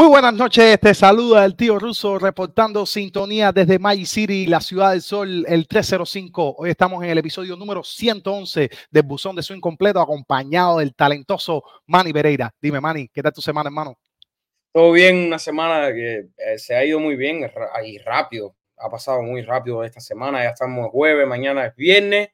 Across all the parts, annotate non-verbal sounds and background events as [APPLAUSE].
Muy buenas noches, te saluda el tío Russo reportando sintonía desde May City, la ciudad del sol, el 305. Hoy estamos en el episodio número 111 del Buzón de Swing Completo, acompañado del talentoso Manny Pereira. Dime, Manny, ¿qué tal tu semana, hermano? Todo bien, una semana que eh, se ha ido muy bien y rápido. Ha pasado muy rápido esta semana. Ya estamos jueves, mañana es viernes,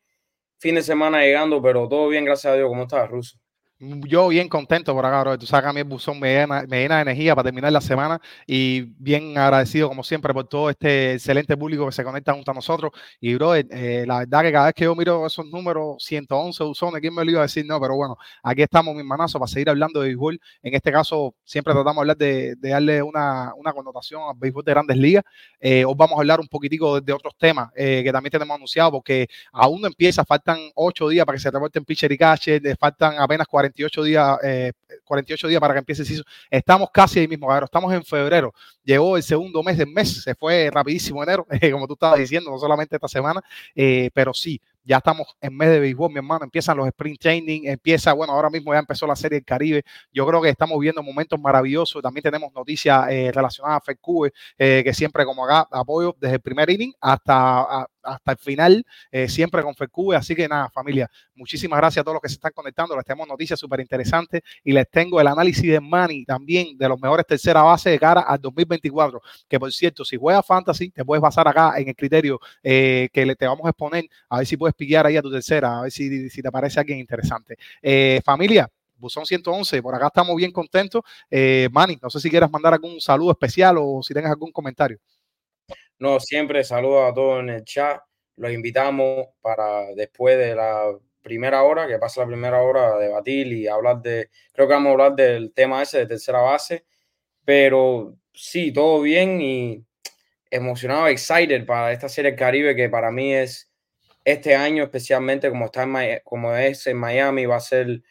fin de semana llegando, pero todo bien, gracias a Dios. ¿Cómo estás, Ruso? Yo bien contento por acá, bro. Tú sabes que a buzón me llena, me llena de energía para terminar la semana y bien agradecido, como siempre, por todo este excelente público que se conecta junto a nosotros. Y, bro, eh, la verdad que cada vez que yo miro esos números, 111 buzones, ¿quién me lo iba a decir? No, pero bueno, aquí estamos, mi hermanazo, para seguir hablando de béisbol. En este caso, siempre tratamos de hablar de, de darle una, una connotación al béisbol de grandes ligas. Eh, hoy vamos a hablar un poquitico de, de otros temas eh, que también tenemos anunciado, porque aún no empieza, faltan 8 días para que se reporten pitcher y catcher, eh, faltan apenas 48 días, eh, 48 días para que empiece el season. Estamos casi ahí mismo, cabrón. Estamos en febrero. Llegó el segundo mes del mes, se fue rapidísimo enero, [LAUGHS] eh, como tú estabas diciendo, no solamente esta semana, eh, pero sí, ya estamos en mes de béisbol, mi hermano. Empiezan los sprint training, empieza, bueno, ahora mismo ya empezó la serie del Caribe. Yo creo que estamos viendo momentos maravillosos. También tenemos noticias eh, relacionadas a FedCube, que siempre, como acá, apoyo desde el primer inning hasta, hasta el final, eh, siempre con FedCube. Así que nada, familia, muchísimas gracias a todos los que se están conectando. Les tenemos noticias súper interesantes y les tengo el análisis de Manny también de los mejores tercera base de cara al 2024. Que por cierto, si juegas Fantasy, te puedes basar acá en el criterio eh, que le, te vamos a exponer, a ver si puedes pillar ahí a tu tercera, a ver si, si te parece alguien interesante. Eh, familia, Buzón 111, por acá estamos bien contentos. Eh, Manny, no sé si quieras mandar algún saludo especial o si tengas algún comentario. No, siempre saludo a todos en el chat. Los invitamos para después de la primera hora, que pasa la primera hora, a debatir y hablar de, creo que vamos a hablar del tema ese de tercera base, pero sí, todo bien y emocionado, excited para esta serie del Caribe que para mí es este año especialmente como está en como es en Miami va a ser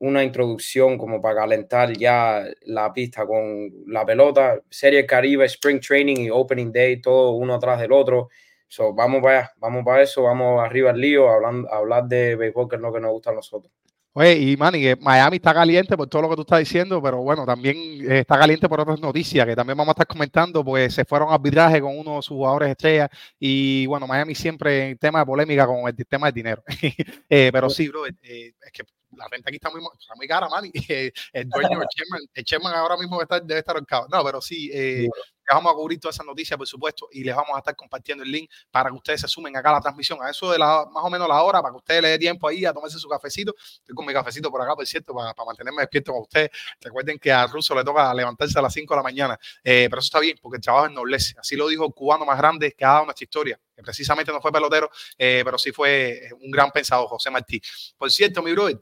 una introducción como para calentar ya la pista con la pelota, serie Caribe, Spring Training y Opening Day, todo uno atrás del otro. So, vamos para allá, vamos para eso, vamos arriba al lío, hablando, hablar de béisbol, que es lo que nos gusta a nosotros. Oye, y Manny, Miami está caliente por todo lo que tú estás diciendo, pero bueno, también eh, está caliente por otras noticias que también vamos a estar comentando, pues se fueron a arbitraje con uno de sus jugadores estrellas y bueno, Miami siempre en tema de polémica con el tema del dinero. [LAUGHS] Eh, pero sí, bro, eh, es que la renta aquí está muy, está muy cara, Manny. [LAUGHS] Eh, el dueño, el chairman, el chairman ahora mismo debe estar, debe estar ahorcado. No, pero sí, eh, Sí, les vamos a cubrir todas esas noticias, por supuesto, y les vamos a estar compartiendo el link para que ustedes se sumen acá a la transmisión, a eso de la, más o menos la hora, para que ustedes le dé tiempo ahí a tomarse su cafecito. Estoy con mi cafecito por acá, por cierto, para, para mantenerme despierto con ustedes. Recuerden que a Russo le toca levantarse a las 5 de la mañana, eh, pero eso está bien, porque el trabajo ennoblece. Así lo dijo el cubano más grande que ha dado nuestra historia, que precisamente no fue pelotero, eh, pero sí fue un gran pensador, José Martí. Por cierto, mi brother,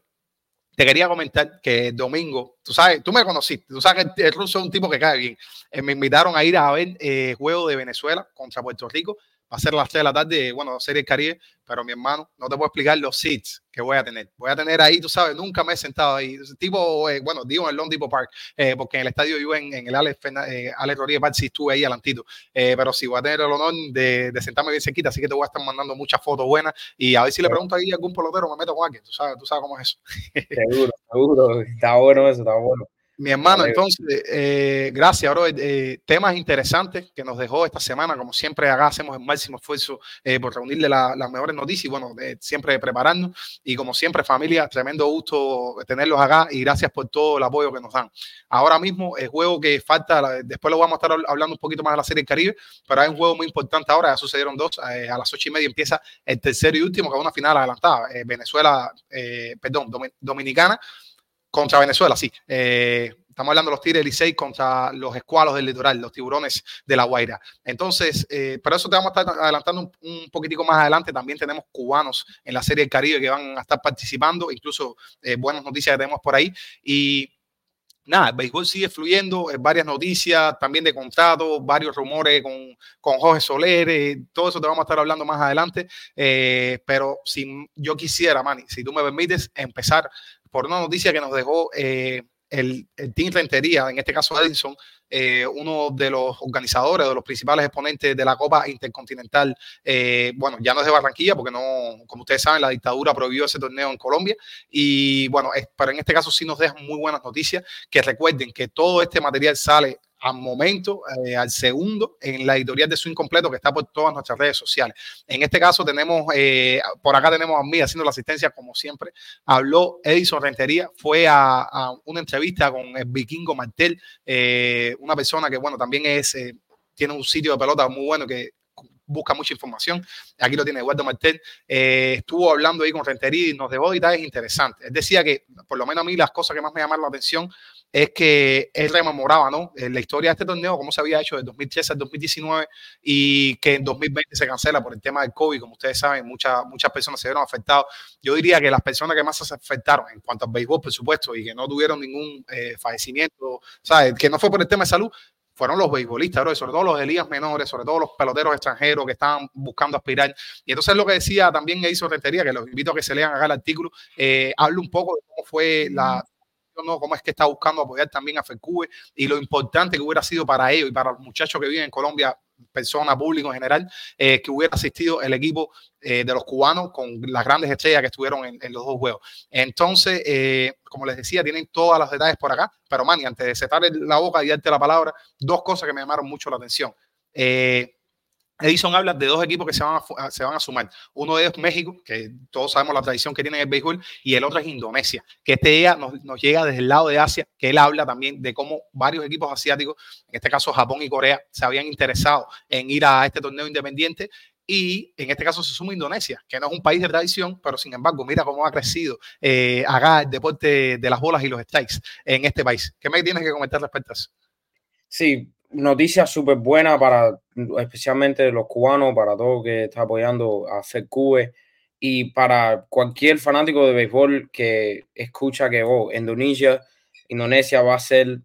te quería comentar que domingo, tú sabes, tú me conociste, tú sabes que el, el ruso es un tipo que cae bien. Eh, me invitaron a ir a ver eh, juego de Venezuela contra Puerto Rico. Va a ser las 3 de la tarde, bueno, Serie Caribe, pero mi hermano, no te puedo explicar los seats que voy a tener. Voy a tener ahí, tú sabes, nunca me he sentado ahí. Tipo, eh, bueno, digo en el Long Depot Park, eh, porque en el estadio yo en, en el Alex, eh, Alex Rodríguez Park sí estuve ahí alantito. Eh, pero sí, voy a tener el honor de, de, sentarme bien cerquita, así que te voy a estar mandando muchas fotos buenas y a ver si le pregunto ahí a algún pelotero, me meto con alguien. Tú sabes, tú sabes cómo es eso. Seguro, seguro. Está bueno eso, está bueno. Mi hermano, entonces, eh, gracias, bro. Eh, temas interesantes que nos dejó esta semana. Como siempre, acá hacemos el máximo esfuerzo eh, por reunirle la, las mejores noticias y, bueno, siempre prepararnos. Y como siempre, familia, tremendo gusto tenerlos acá y gracias por todo el apoyo que nos dan. Ahora mismo, el juego que falta, después lo vamos a estar hablando un poquito más de la Serie del Caribe, pero hay un juego muy importante ahora. Ya sucedieron dos. a las ocho y media empieza el tercero y último, que es una final adelantada. Venezuela, perdón, Dominicana contra Venezuela, sí. Eh, estamos hablando de los Tigres Licey contra los escualos del litoral, los tiburones de la Guaira. Entonces, eh, pero eso te vamos a estar adelantando un, un, poquitico más adelante. También tenemos cubanos en la Serie del Caribe que van a estar participando, incluso eh, buenas noticias que tenemos por ahí. Y nada, el béisbol sigue fluyendo, eh, varias noticias también de contratos, varios rumores con, con Jorge Soler, eh, todo eso te vamos a estar hablando más adelante. Eh, pero si yo quisiera, Manny, si tú me permites, empezar por una noticia que nos dejó eh, el, Team Rentería, en este caso Edison, eh, uno de los organizadores, de los principales exponentes de la Copa Intercontinental, eh, bueno, ya no es de Barranquilla, porque no, como ustedes saben, la dictadura prohibió ese torneo en Colombia. Y bueno, es, pero en este caso sí nos dejan muy buenas noticias, que recuerden que todo este material sale al momento, eh, al segundo, en la editorial de su incompleto que está por todas nuestras redes sociales. En este caso tenemos, eh, por acá tenemos a mí haciendo la asistencia como siempre. Habló Edison Rentería, fue a, a una entrevista con el vikingo Martel, eh, una persona que, bueno, también es, eh, tiene un sitio de pelota muy bueno que busca mucha información. Aquí lo tiene Eduardo Martel. Eh, estuvo hablando ahí con Rentería y nos dejó detalles interesantes. Él decía que, por lo menos a mí, las cosas que más me llamaron la atención es que él rememoraba, ¿no? En la historia de este torneo, cómo se había hecho de 2013 al 2019 y que en 2020 se cancela por el tema del COVID. Como ustedes saben, muchas, muchas personas se vieron afectadas. Yo diría que las personas que más se afectaron en cuanto al béisbol, por supuesto, y que no tuvieron ningún eh, fallecimiento, ¿sabes? Que no fue por el tema de salud, fueron los beisbolistas, bro, sobre todo los de ligas menores, sobre todo los peloteros extranjeros que estaban buscando aspirar. Y entonces lo que decía también hizo Rentería, que los invito a que se lean acá el artículo, eh, habla un poco de cómo fue la, ¿no? cómo es que está buscando apoyar también a FECUBE y lo importante que hubiera sido para ellos y para los muchachos que viven en Colombia, personas, público en general, eh, que hubiera asistido el equipo eh, de los cubanos con las grandes estrellas que estuvieron en, los dos juegos. Entonces, eh, como les decía, tienen todos los detalles por acá, pero Manny, antes de setar la boca y darte la palabra, dos cosas que me llamaron mucho la atención. Edison habla de dos equipos que se van, a, sumar. Uno de ellos es México, que todos sabemos la tradición que tiene el béisbol, y el otro es Indonesia, que este día nos, llega desde el lado de Asia, que él habla también de cómo varios equipos asiáticos, en este caso Japón y Corea, se habían interesado en ir a este torneo independiente. Y en este caso se suma Indonesia, que no es un país de tradición, pero sin embargo, mira cómo ha crecido eh, acá el deporte de las bolas y los strikes en este país. ¿Qué me tienes que comentar respecto a? Sí, noticia súper buena para especialmente los cubanos, para todo que está apoyando a FECUBE y para cualquier fanático de béisbol que escucha que oh, Indonesia, Indonesia va a ser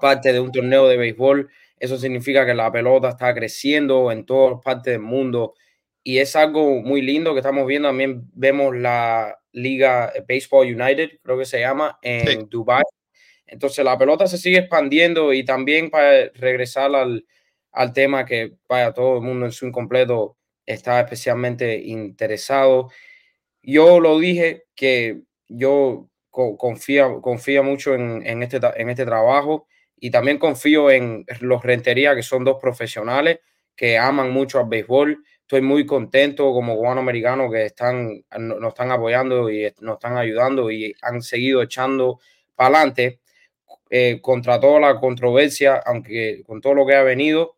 parte de un torneo de béisbol. Eso significa que la pelota está creciendo en todas partes del mundo y es algo muy lindo que estamos viendo. También vemos la Liga Baseball United, creo que se llama, en sí. Dubai entonces la pelota se sigue expandiendo y también para regresar al, al tema que vaya todo el mundo en su incompleto está especialmente interesado. Yo lo dije que yo confío, confío mucho en, en, este, en este trabajo y también confío en los Rentería, que son dos profesionales que aman mucho al béisbol. Estoy muy contento como cubano americano que están, nos están apoyando y nos están ayudando y han seguido echando para adelante eh, contra toda la controversia, aunque con todo lo que ha venido,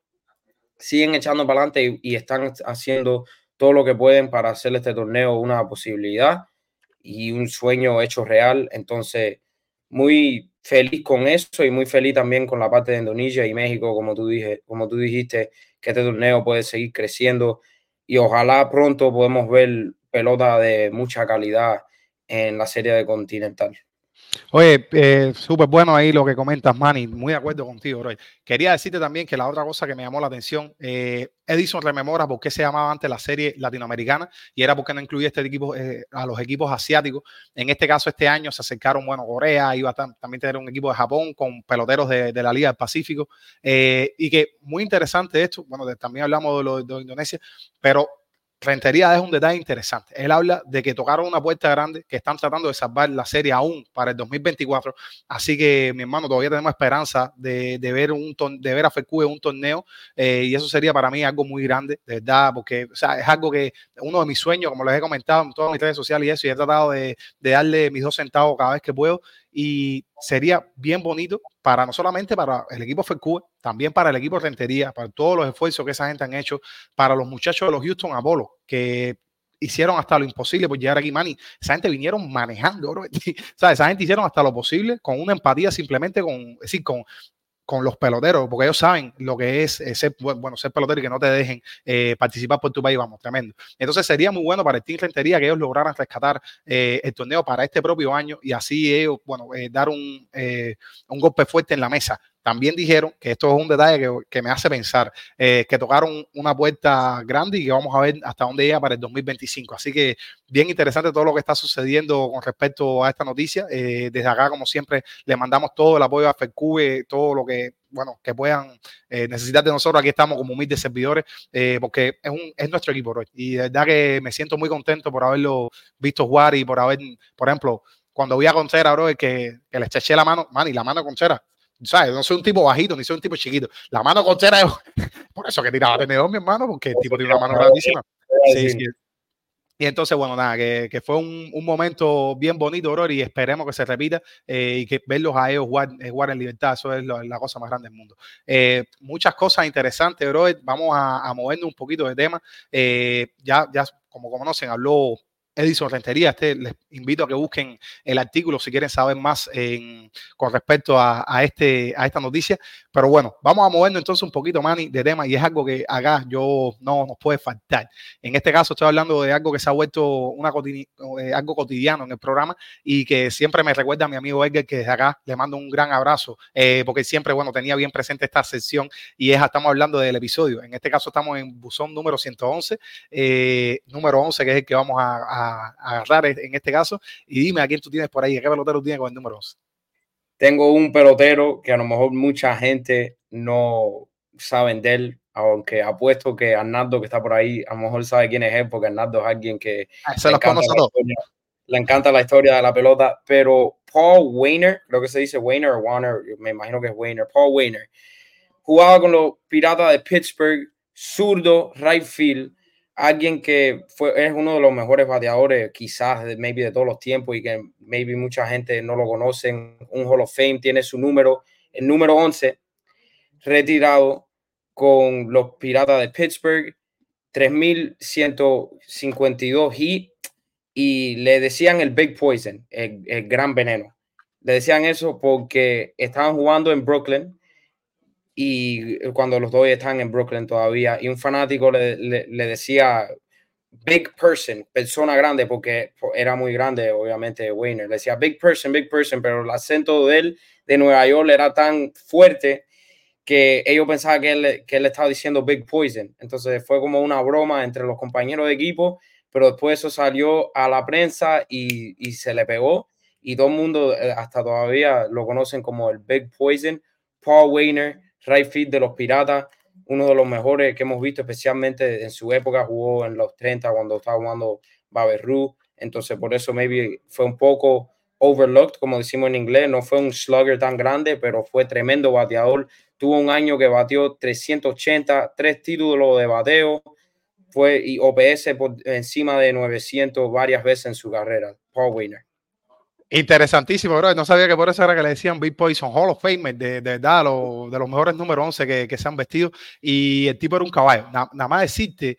siguen echando para adelante y, están haciendo todo lo que pueden para hacer este torneo una posibilidad y un sueño hecho real. Entonces, muy feliz con eso y muy feliz también con la parte de Indonesia y México, como tú, dije, como tú dijiste, que este torneo puede seguir creciendo y ojalá pronto podemos ver pelota de mucha calidad en la serie de Continental. Oye, eh, súper bueno ahí lo que comentas, Manny. Muy de acuerdo contigo, bro. Quería decirte también que la otra cosa que me llamó la atención, eh, Edison rememora por qué se llamaba antes la serie latinoamericana y era porque no incluía este equipo, eh, a los equipos asiáticos. En este caso, este año se acercaron, bueno, Corea, iba a también tener un equipo de Japón con peloteros de, la Liga del Pacífico. y que muy interesante esto, bueno, también hablamos de de Indonesia, pero Rentería es un detalle interesante. Él habla de que tocaron una puerta grande, que están tratando de salvar la serie aún para el 2024. Así que, mi hermano, todavía tenemos esperanza de, ver, un de ver a FECU en un torneo. Eh, y eso sería para mí algo muy grande, de verdad, porque o sea, es algo que uno de mis sueños, como les he comentado en todas mis redes sociales y eso, y he tratado de, de darle mis dos centavos cada vez que puedo y sería bien bonito para no solamente para el equipo FECUE, también para el equipo Rentería, para todos los esfuerzos que esa gente han hecho, para los muchachos de los Houston Apollo, que hicieron hasta lo imposible por llegar aquí, Manny. Esa gente vinieron manejando, bro. [LAUGHS] Esa gente hicieron hasta lo posible con una empatía simplemente con, es decir, con, con los peloteros, porque ellos saben lo que es eh, ser, bueno, ser pelotero y que no te dejen eh, participar por tu país, vamos, tremendo. Entonces sería muy bueno para el Team Rentería que ellos lograran rescatar eh, el torneo para este propio año y así ellos, bueno, dar un, un golpe fuerte en la mesa también dijeron que esto es un detalle que, me hace pensar, que tocaron una puerta grande y que vamos a ver hasta dónde llega para el 2025. Así que bien interesante todo lo que está sucediendo con respecto a esta noticia. desde acá, como siempre, le mandamos todo el apoyo a FECUBE, todo lo que bueno, que puedan eh, necesitar de nosotros. Aquí estamos como humildes servidores, eh, porque es, un, es nuestro equipo, Y de verdad que me siento muy contento por haberlo visto jugar y por haber, por ejemplo, cuando vi a Contreras, bro, que, que le eché la mano, man, y la mano Contreras, ¿sabes? No soy un tipo bajito, ni soy un tipo chiquito. La mano Contreras es [LAUGHS] por eso que tiraba tenedor, mi hermano, porque el tipo tiene una mano grandísima. Sí, sí, y entonces, bueno, nada, que, fue un, momento bien bonito, bro, y esperemos que se repita eh, y que verlos a ellos jugar, eh, jugar en libertad, eso es la cosa más grande del mundo. Eh, muchas cosas interesantes, bro. Vamos a, a movernos un poquito de tema. ya, ya, como conocen, habló Edison Rentería. Este, les invito a que busquen el artículo si quieren saber más con respecto a, este, a esta noticia. Pero bueno, vamos a movernos entonces un poquito, Manny, de tema y es algo que acá yo no nos puede faltar. En este caso estoy hablando de algo que se ha vuelto una eh, algo cotidiano en el programa y que siempre me recuerda a mi amigo Edgar que desde acá le mando un gran abrazo eh, porque siempre, bueno, tenía bien presente esta sesión y es, estamos hablando del episodio. En este caso estamos en buzón número 111, eh, número 11 que es el que vamos a, agarrar en este caso. Y dime a quién tú tienes por ahí, qué pelotero tienes con el número 11 tengo un pelotero que a lo mejor mucha gente no sabe de él, aunque apuesto que Arnaldo que está por ahí, a lo mejor sabe quién es él, porque Arnaldo es alguien que ah, le, encanta le, encanta la historia de la pelota, pero Paul Weiner, creo que se dice Weiner o Warner, me imagino que es Weiner, Paul Weiner, jugaba con los Piratas de Pittsburgh, zurdo, right field, alguien que fue, es uno de los mejores bateadores, quizás, de, maybe de todos los tiempos y que maybe mucha gente no lo conoce. Un Hall of Fame tiene su número, el número 11, retirado con los Piratas de Pittsburgh, 3152 hit y le decían el Big Poison, el, el gran veneno. Le decían eso porque estaban jugando en Brooklyn y cuando los dos están en Brooklyn todavía, y un fanático le, le, decía big person, persona grande, porque era muy grande, obviamente, Wayner. Le decía big person, big person, pero el acento de él de Nueva York era tan fuerte que ellos pensaban que él, que él estaba diciendo big poison. Entonces fue como una broma entre los compañeros de equipo, pero después eso salió a la prensa y, y se le pegó. Y todo el mundo, eh, hasta todavía, lo conocen como el Big Poison. Paul Weiner, right field de los Piratas, uno de los mejores que hemos visto, especialmente en su época, jugó en los 30 cuando estaba jugando Baberru, entonces por eso maybe fue un poco overlooked, como decimos en inglés, no fue un slugger tan grande, pero fue tremendo bateador, tuvo un año que batió 380, tres títulos de bateo, fue y OPS por encima de 900 varias veces en su carrera, Paul Winner. Interesantísimo, bro. No sabía que por eso era que le decían Big Poison Hall of Fame, de, de, de, de los mejores número 11 que, que, se han vestido. Y el tipo era un caballo. Nada más decirte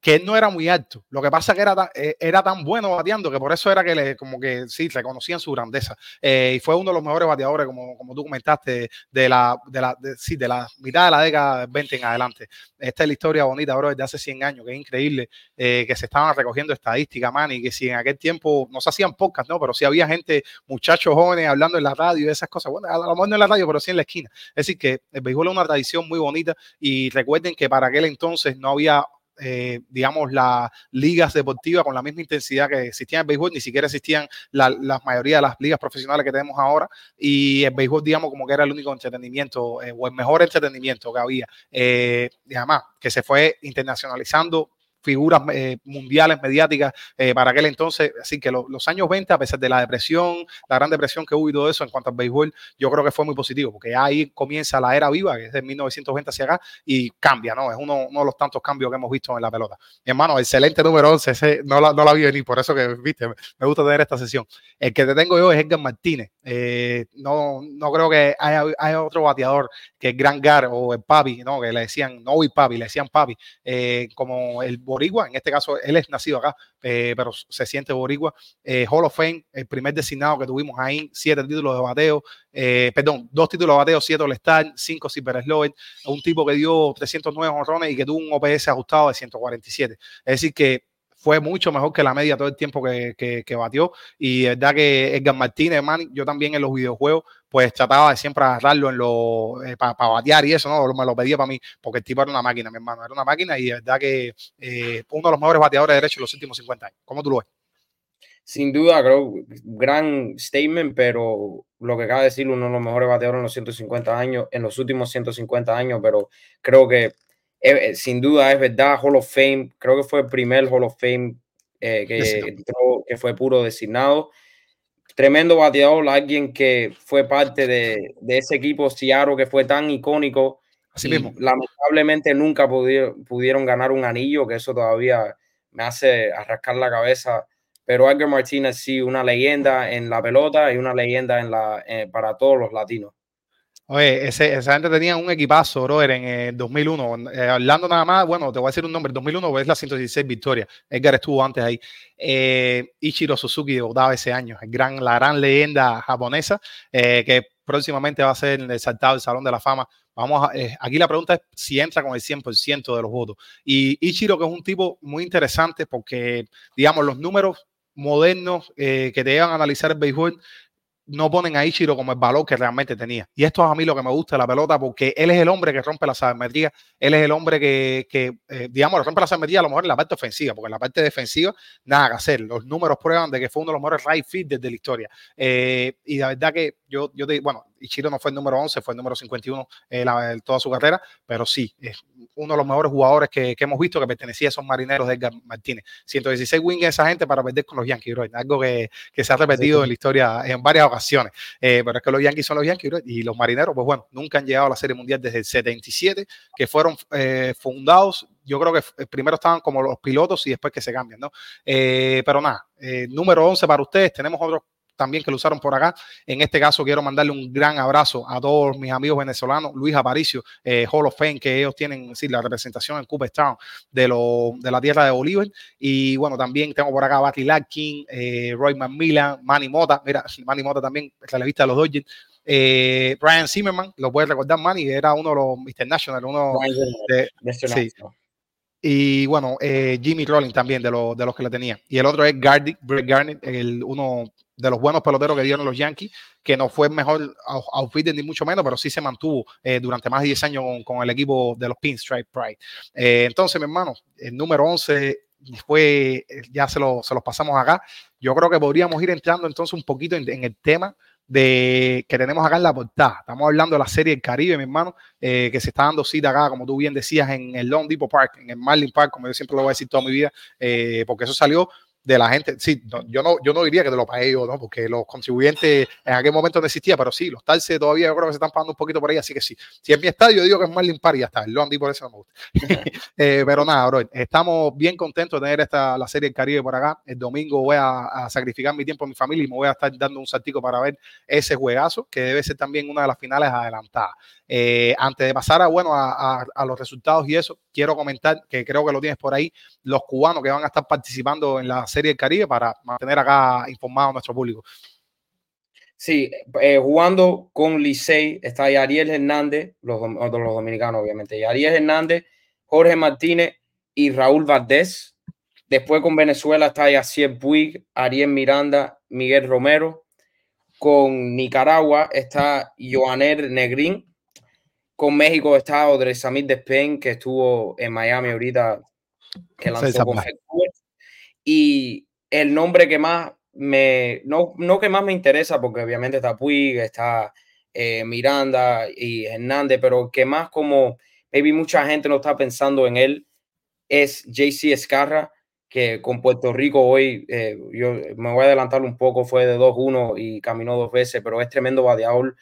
que él no era muy alto. Lo que pasa que era, eh, era tan bueno bateando que por eso era que le, como que sí, reconocían su grandeza. Eh, y fue uno de los mejores bateadores, como, como tú comentaste, de la, de, la, sí, de la mitad de la década 20 en adelante. Esta es la historia bonita, bro, desde hace 100 años, que es increíble eh, que se estaban recogiendo estadísticas, man, y que si en aquel tiempo no se hacían pocas, ¿no? Pero sí había gente, muchachos jóvenes hablando en la radio y esas cosas. Bueno, a lo mejor no en la radio, pero sí en la esquina. Es decir, que el béisbol es una tradición muy bonita y recuerden que para aquel entonces no había eh, digamos, las ligas deportivas con la misma intensidad que existían en el béisbol, ni siquiera existían la, mayoría de las ligas profesionales que tenemos ahora, y el béisbol, digamos, como que era el único entretenimiento eh, o el mejor entretenimiento que había. Eh, y además, que se fue internacionalizando figuras eh, mundiales mediáticas eh, para aquel entonces. Así que los años 20, a pesar de la depresión, la gran depresión que hubo y todo eso en cuanto al béisbol, yo creo que fue muy positivo, porque ahí comienza la era viva, que es de 1920 hacia acá, y cambia, ¿no? Es uno, de los tantos cambios que hemos visto en la pelota. Hermano, excelente número 11, ese no la, no la vi venir, por eso que, viste, me gusta tener esta sesión. El que te tengo yo es Edgar Martínez. Eh, no, no creo que haya, otro bateador que el Gran Gar o el Papi, ¿no? Que le decían, no y Papi, le decían Papi, como el boricua, en este caso él es nacido acá, eh, pero se siente boricua. Eh, Hall of Fame, el primer designado que tuvimos ahí, siete títulos de bateo, eh, perdón, dos títulos de bateo, siete All-Star, cinco Super Slower, un tipo que dio 309 honrones y que tuvo un OPS ajustado de 147. Es decir, que fue mucho mejor que la media todo el tiempo que, que, batió. Y es verdad que Edgar Martínez, man, yo también en los videojuegos, pues trataba de siempre agarrarlo en lo, eh, para batear y eso, ¿no? Me lo pedía para mí, porque el tipo era una máquina, mi hermano, era una máquina y es verdad que eh, uno de los mejores bateadores de derecho en los últimos 50 años. ¿Cómo tú lo ves? Sin duda, creo, gran statement, pero lo que acaba de decir, uno de los mejores bateadores en los 150 años, en los últimos 150 años, pero creo que eh, sin duda es verdad, Hall of Fame, creo que fue el primer Hall of Fame eh, que, que fue puro designado. Tremendo bateador, alguien que fue parte de, de ese equipo Seattle que fue tan icónico. Así mismo. Lamentablemente nunca pudieron, pudieron ganar un anillo, que eso todavía me hace arrascar la cabeza. Pero Edgar Martínez sí, una leyenda en la pelota y una leyenda en la, eh, para todos los latinos. Oye, ese, esa gente tenía un equipazo, brother, en el 2001. Eh, hablando nada más, bueno, te voy a decir un nombre. 2001 es la 116 victoria. Edgar estuvo antes ahí. Eh, Ichiro Suzuki debutaba ese año. El gran, la gran leyenda japonesa eh, que próximamente va a ser saltado del Salón de la Fama. Vamos a, eh, aquí la pregunta es si entra con el 100% de los votos. Y Ichiro, que es un tipo muy interesante porque, digamos, los números modernos eh, que te llevan a analizar el béisbol no ponen a Ichiro como el valor que realmente tenía. Y esto es a mí lo que me gusta de la pelota, porque él es el hombre que rompe la sabermetría, él es el hombre que, que eh, digamos, rompe la sabermetría a lo mejor en la parte ofensiva, porque en la parte defensiva, nada que hacer. Los números prueban de que fue uno de los mejores right fit desde la historia. Eh, y la verdad que yo, yo te, bueno, Ichiro no fue el número 11, fue el número 51 en eh, toda su carrera, pero sí, es uno de los mejores jugadores que, que hemos visto que pertenecía a esos marineros de Edgar Martínez. 116 wins esa gente para perder con los Yankees, bro. algo que, que, se ha repetido sí. en la historia en varias ocasiones. Eh, pero es que los Yankees son los Yankees, bro, y los marineros, pues bueno, nunca han llegado a la Serie Mundial desde el 77, que fueron eh, fundados yo creo que eh, primero estaban como los pilotos y después que se cambian, ¿no? Eh, pero nada, eh, número 11 para ustedes, tenemos otros también que lo usaron por acá. En este caso quiero mandarle un gran abrazo a todos mis amigos venezolanos, Luis Aparicio, eh, Hall of Fame, que ellos tienen sí, la representación en Cooperstown de, lo, de la tierra de Bolívar. Y bueno, también tengo por acá a Batty Larkin, eh, Roy McMillan, Manny Mota, mira, [LAUGHS] Manny Mota también, relevista de los Dodgers. Eh, Brian Zimmerman, lo puedes recordar, Manny, era uno de los Mr. National, uno de, de sí. Y bueno, eh, Jimmy Rollins también de, lo, de, los que le tenía. Y el otro es Gardy, Brett Garnett, el, uno de los buenos peloteros que dieron los Yankees, que no fue el mejor outfitter ni mucho menos, pero sí se mantuvo eh, durante más de 10 años con, con, el equipo de los Pinstripe Pride. Eh, entonces, mi hermano, el número 11 fue, ya se, lo, se los pasamos acá. Yo creo que podríamos ir entrando entonces un poquito en, en el tema de que tenemos acá en la portada. Estamos hablando de la serie El Caribe, mi hermano, eh, que se está dando cita acá, como tú bien decías, en el Long Depot Park, en el Marlin Park, como yo siempre lo voy a decir toda mi vida, eh, porque eso salió de la gente, sí, yo, no, yo no diría que te lo pagué yo, ¿no? porque los contribuyentes en aquel momento no existía, pero sí, los talces todavía yo creo que se están pagando un poquito por ahí, así que sí. Si es mi estadio, digo que es Marlin Park y ya está, el Long por eso no me gusta. [LAUGHS] eh, pero nada, bro, estamos bien contentos de tener esta, la serie del Caribe por acá. El domingo voy a, sacrificar mi tiempo a mi familia y me voy a estar dando un saltico para ver ese juegazo, que debe ser también una de las finales adelantadas. Eh, antes de pasar a, bueno, a los resultados y eso, quiero comentar, que creo que lo tienes por ahí, los cubanos que van a estar participando en la Serie del Caribe para mantener acá informado a nuestro público. Sí, eh, jugando con Licey está Ariel Hernández, los, los dominicanos obviamente, Ariel Hernández, Jorge Martínez y Raúl Valdés. Después con Venezuela está Yacier Puig, Ariel Miranda, Miguel Romero. Con Nicaragua está Joaner Negrín. Con México está Odresamid Despen, que estuvo en Miami ahorita, que lanzó con Y el nombre que más me, no, no que más me interesa, porque obviamente está Puig, está eh, Miranda y Hernández, pero que más como maybe mucha gente no está pensando en él, es JC Escarra, que con Puerto Rico hoy, eh, yo me voy a adelantar un poco, fue de 2-1 y caminó dos veces, pero es tremendo bateador.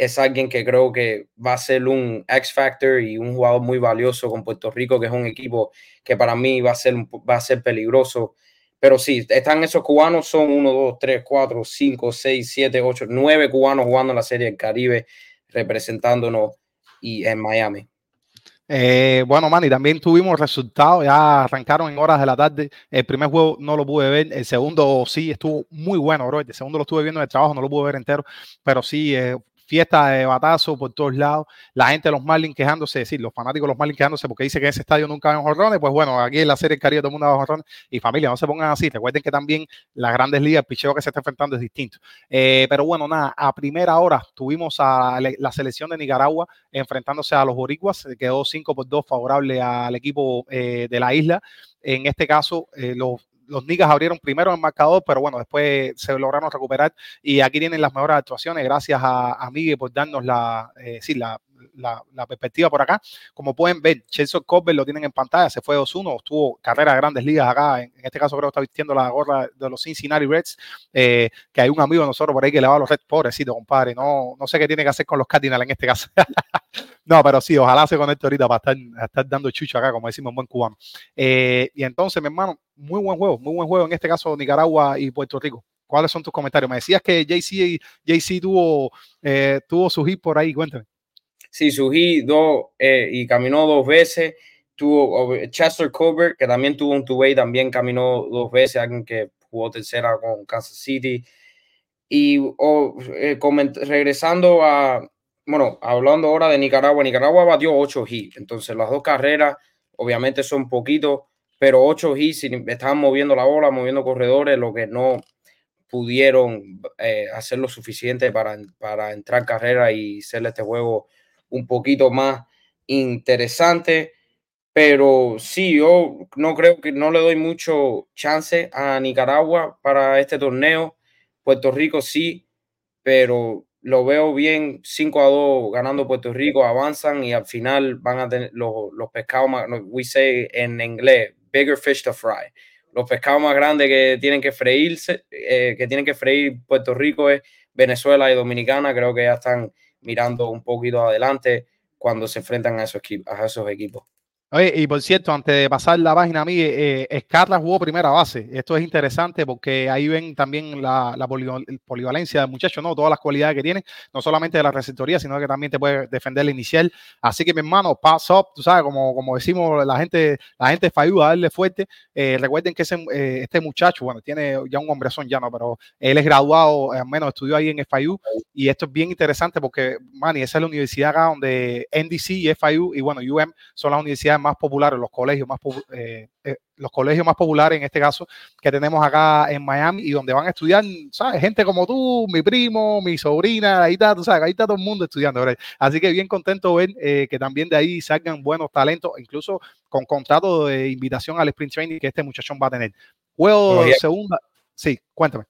Es alguien que creo que va a ser un X Factor y un jugador muy valioso con Puerto Rico, que es un equipo que para mí va a ser, va a ser peligroso. Pero sí, están esos cubanos, son 1, 2, 3, 4, 5, 6, 7, 8, 9 cubanos jugando en la Serie del Caribe, representándonos y en Miami. Eh, bueno, man, y también tuvimos resultados, ya arrancaron en horas de la tarde. El primer juego no lo pude ver, el segundo sí estuvo muy bueno, bro. El segundo lo estuve viendo en el trabajo, no lo pude ver entero, pero sí eh, fiesta de batazo por todos lados, la gente de los Marlins quejándose, decir, los fanáticos los Marlins quejándose porque dice que ese estadio nunca hay jorrones, pues bueno, aquí en la serie del Caribe todo el mundo va jorrones y familia, no se pongan así, recuerden que también las grandes ligas, el picheo que se está enfrentando es distinto. Eh, pero bueno, nada, a primera hora tuvimos a la selección de Nicaragua enfrentándose a los boricuas, quedó 5 por 2 favorable al equipo eh, de la isla. En este caso, eh, los los Niggas abrieron primero el marcador, pero bueno, después se lograron recuperar. Y aquí tienen las mejores actuaciones gracias a, a Miguel por darnos la, eh, sí, la, la, perspectiva por acá. Como pueden ver, Chelsea Colbert lo tienen en pantalla, se fue 2-1, tuvo carrera de grandes ligas acá, en, este caso creo que está vistiendo la gorra de los Cincinnati Reds, eh, que hay un amigo de nosotros por ahí que le va a los Reds, pobrecito, compadre, no, no sé qué tiene que hacer con los Cardinals en este caso. [LAUGHS] no, pero sí, ojalá se conecte ahorita para estar, estar dando chucho acá, como decimos en buen cubano. Eh, y entonces, mi hermano, muy buen juego, muy buen juego, en este caso Nicaragua y Puerto Rico. ¿Cuáles son tus comentarios? Me decías que JC, JC tuvo, eh, tuvo su hit por ahí, cuéntame. Sí, su hit dos, eh, y caminó dos veces. Tuvo Chester Colbert, que también tuvo un two-way, también caminó dos veces, alguien que jugó tercera con Kansas City. Y eh, regresando a, bueno, hablando ahora de Nicaragua, Nicaragua batió ocho hits, entonces las dos carreras obviamente son poquitos, pero ocho hits, estaban moviendo la bola, moviendo corredores, lo que no pudieron eh, hacer lo suficiente para, para entrar carrera y hacerle este juego un poquito más interesante. Pero sí, yo no creo que no le doy mucho chance a Nicaragua para este torneo. Puerto Rico sí, pero lo veo bien 5 a 2 ganando Puerto Rico, avanzan y al final van a tener los, los pescados más, we say en inglés, bigger fish to fry. Los pescados más grandes que tienen que freírse, eh, que tienen que freír Puerto Rico es Venezuela y Dominicana, creo que ya están mirando un poquito adelante cuando se enfrentan a esos, a esos equipos. Oye, y por cierto, antes de pasar la página a mí, eh, jugó primera base. Esto es interesante porque ahí ven también la, polivalencia del muchacho, ¿no? Todas las cualidades que tiene, no solamente de la receptoría, sino que también te puede defender la inicial. Así que, mi hermano, pass up, tú sabes, como, como decimos la gente, la gente falló a darle fuerte. Eh, recuerden que ese, eh, este muchacho, bueno, tiene ya un hombrezón ya, ¿no? Pero él es graduado, al menos estudió ahí en FIU, y esto es bien interesante porque, man, esa es la universidad acá donde NDC y FIU y, bueno, UM son las universidades más populares, los colegios más, eh, eh, los colegios más populares en este caso que tenemos acá en Miami y donde van a estudiar, ¿sabes? Gente como tú, mi primo, mi sobrina, ahí está, tú sabes, ahí está todo el mundo estudiando. Así que bien contento ver eh, que también de ahí salgan buenos talentos, incluso con contrato de invitación al sprint training que este muchachón va a tener. Juego segunda. Sí, cuéntame.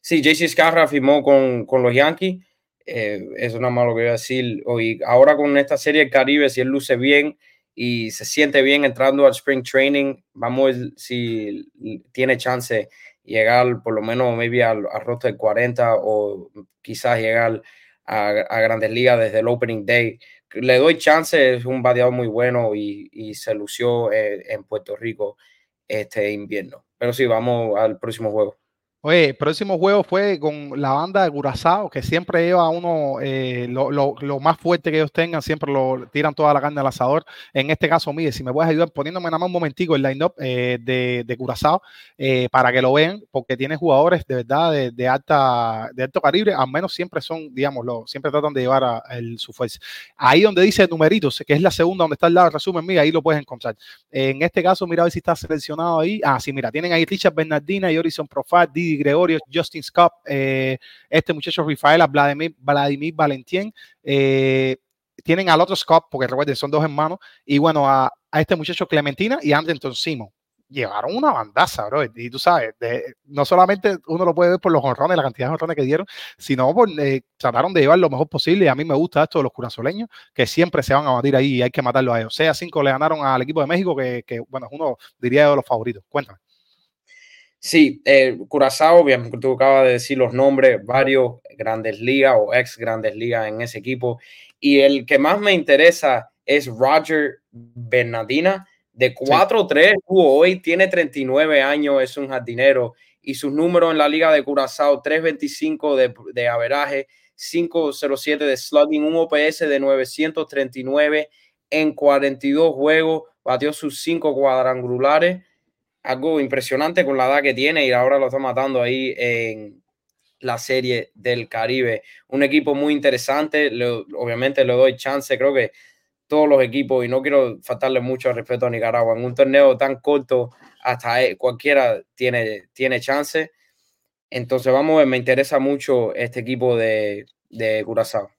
Sí, JC Scarra firmó con, con los Yankees. eso no es malo que voy a decir. Hoy, ahora con esta serie del Caribe, si él luce bien, y se siente bien entrando al spring training. Vamos si tiene chance llegar por lo menos maybe al, al roster 40 o quizás llegar a, a, grandes ligas desde el opening day. Le doy chance, es un bateador muy bueno y, y se lució en, en Puerto Rico este invierno. Pero sí, vamos al próximo juego. Oye, próximo juego fue con la banda de Curazao, que siempre lleva uno eh, lo, lo, lo, más fuerte que ellos tengan, siempre lo tiran toda la carne al asador. En este caso, mire, si me puedes ayudar poniéndome nada más un momentico el line-up eh, de, de, Curazao eh, para que lo vean, porque tiene jugadores de verdad de, de, alta, de alto calibre, al menos siempre son, digamos, lo, siempre tratan de llevar a, el, su fuerza. Ahí donde dice numeritos, que es la segunda donde está el lado resumen, mira, ahí lo puedes encontrar. En este caso, mira a ver si está seleccionado ahí. Ah, sí, mira, tienen ahí Richard Bernardina y Horizon Profile, Didi Gregorio, Justin Scott, eh, este muchacho Rafaela, Vladimir, Vladimir Valentín, eh, tienen al otro Scott, porque recuerden, son dos hermanos, y bueno, a, este muchacho Clementina y Anderson Simon. Llevaron una bandaza, bro. Y tú sabes, no solamente uno lo puede ver por los honrones, la cantidad de honrones que dieron, sino por eh, trataron de llevar lo mejor posible. Y a mí me gusta esto de los curazoleños, que siempre se van a batir ahí y hay que matarlos a ellos. O sea, cinco le ganaron al equipo de México, que, que bueno, uno diría de los favoritos. Cuéntame. Sí, eh, Curazao, bien, tú acabas de decir los nombres, varios grandes ligas o ex grandes ligas en ese equipo. Y el que más me interesa es Roger Bernardina, de 4-3, sí. hoy tiene 39 años, es un jardinero. Y sus números en la liga de Curazao, 3.25 de, de averaje, 5.07 de slugging, un OPS de 939 en 42 juegos, batió sus 5 cuadrangulares algo impresionante con la edad que tiene y ahora lo está matando ahí en la serie del Caribe. Un equipo muy interesante, le, obviamente le doy chance, creo que todos los equipos, y no quiero faltarle mucho respeto a Nicaragua, en un torneo tan corto, hasta cualquiera tiene, tiene chance. Entonces, vamos a ver, me interesa mucho este equipo de, de Curazao.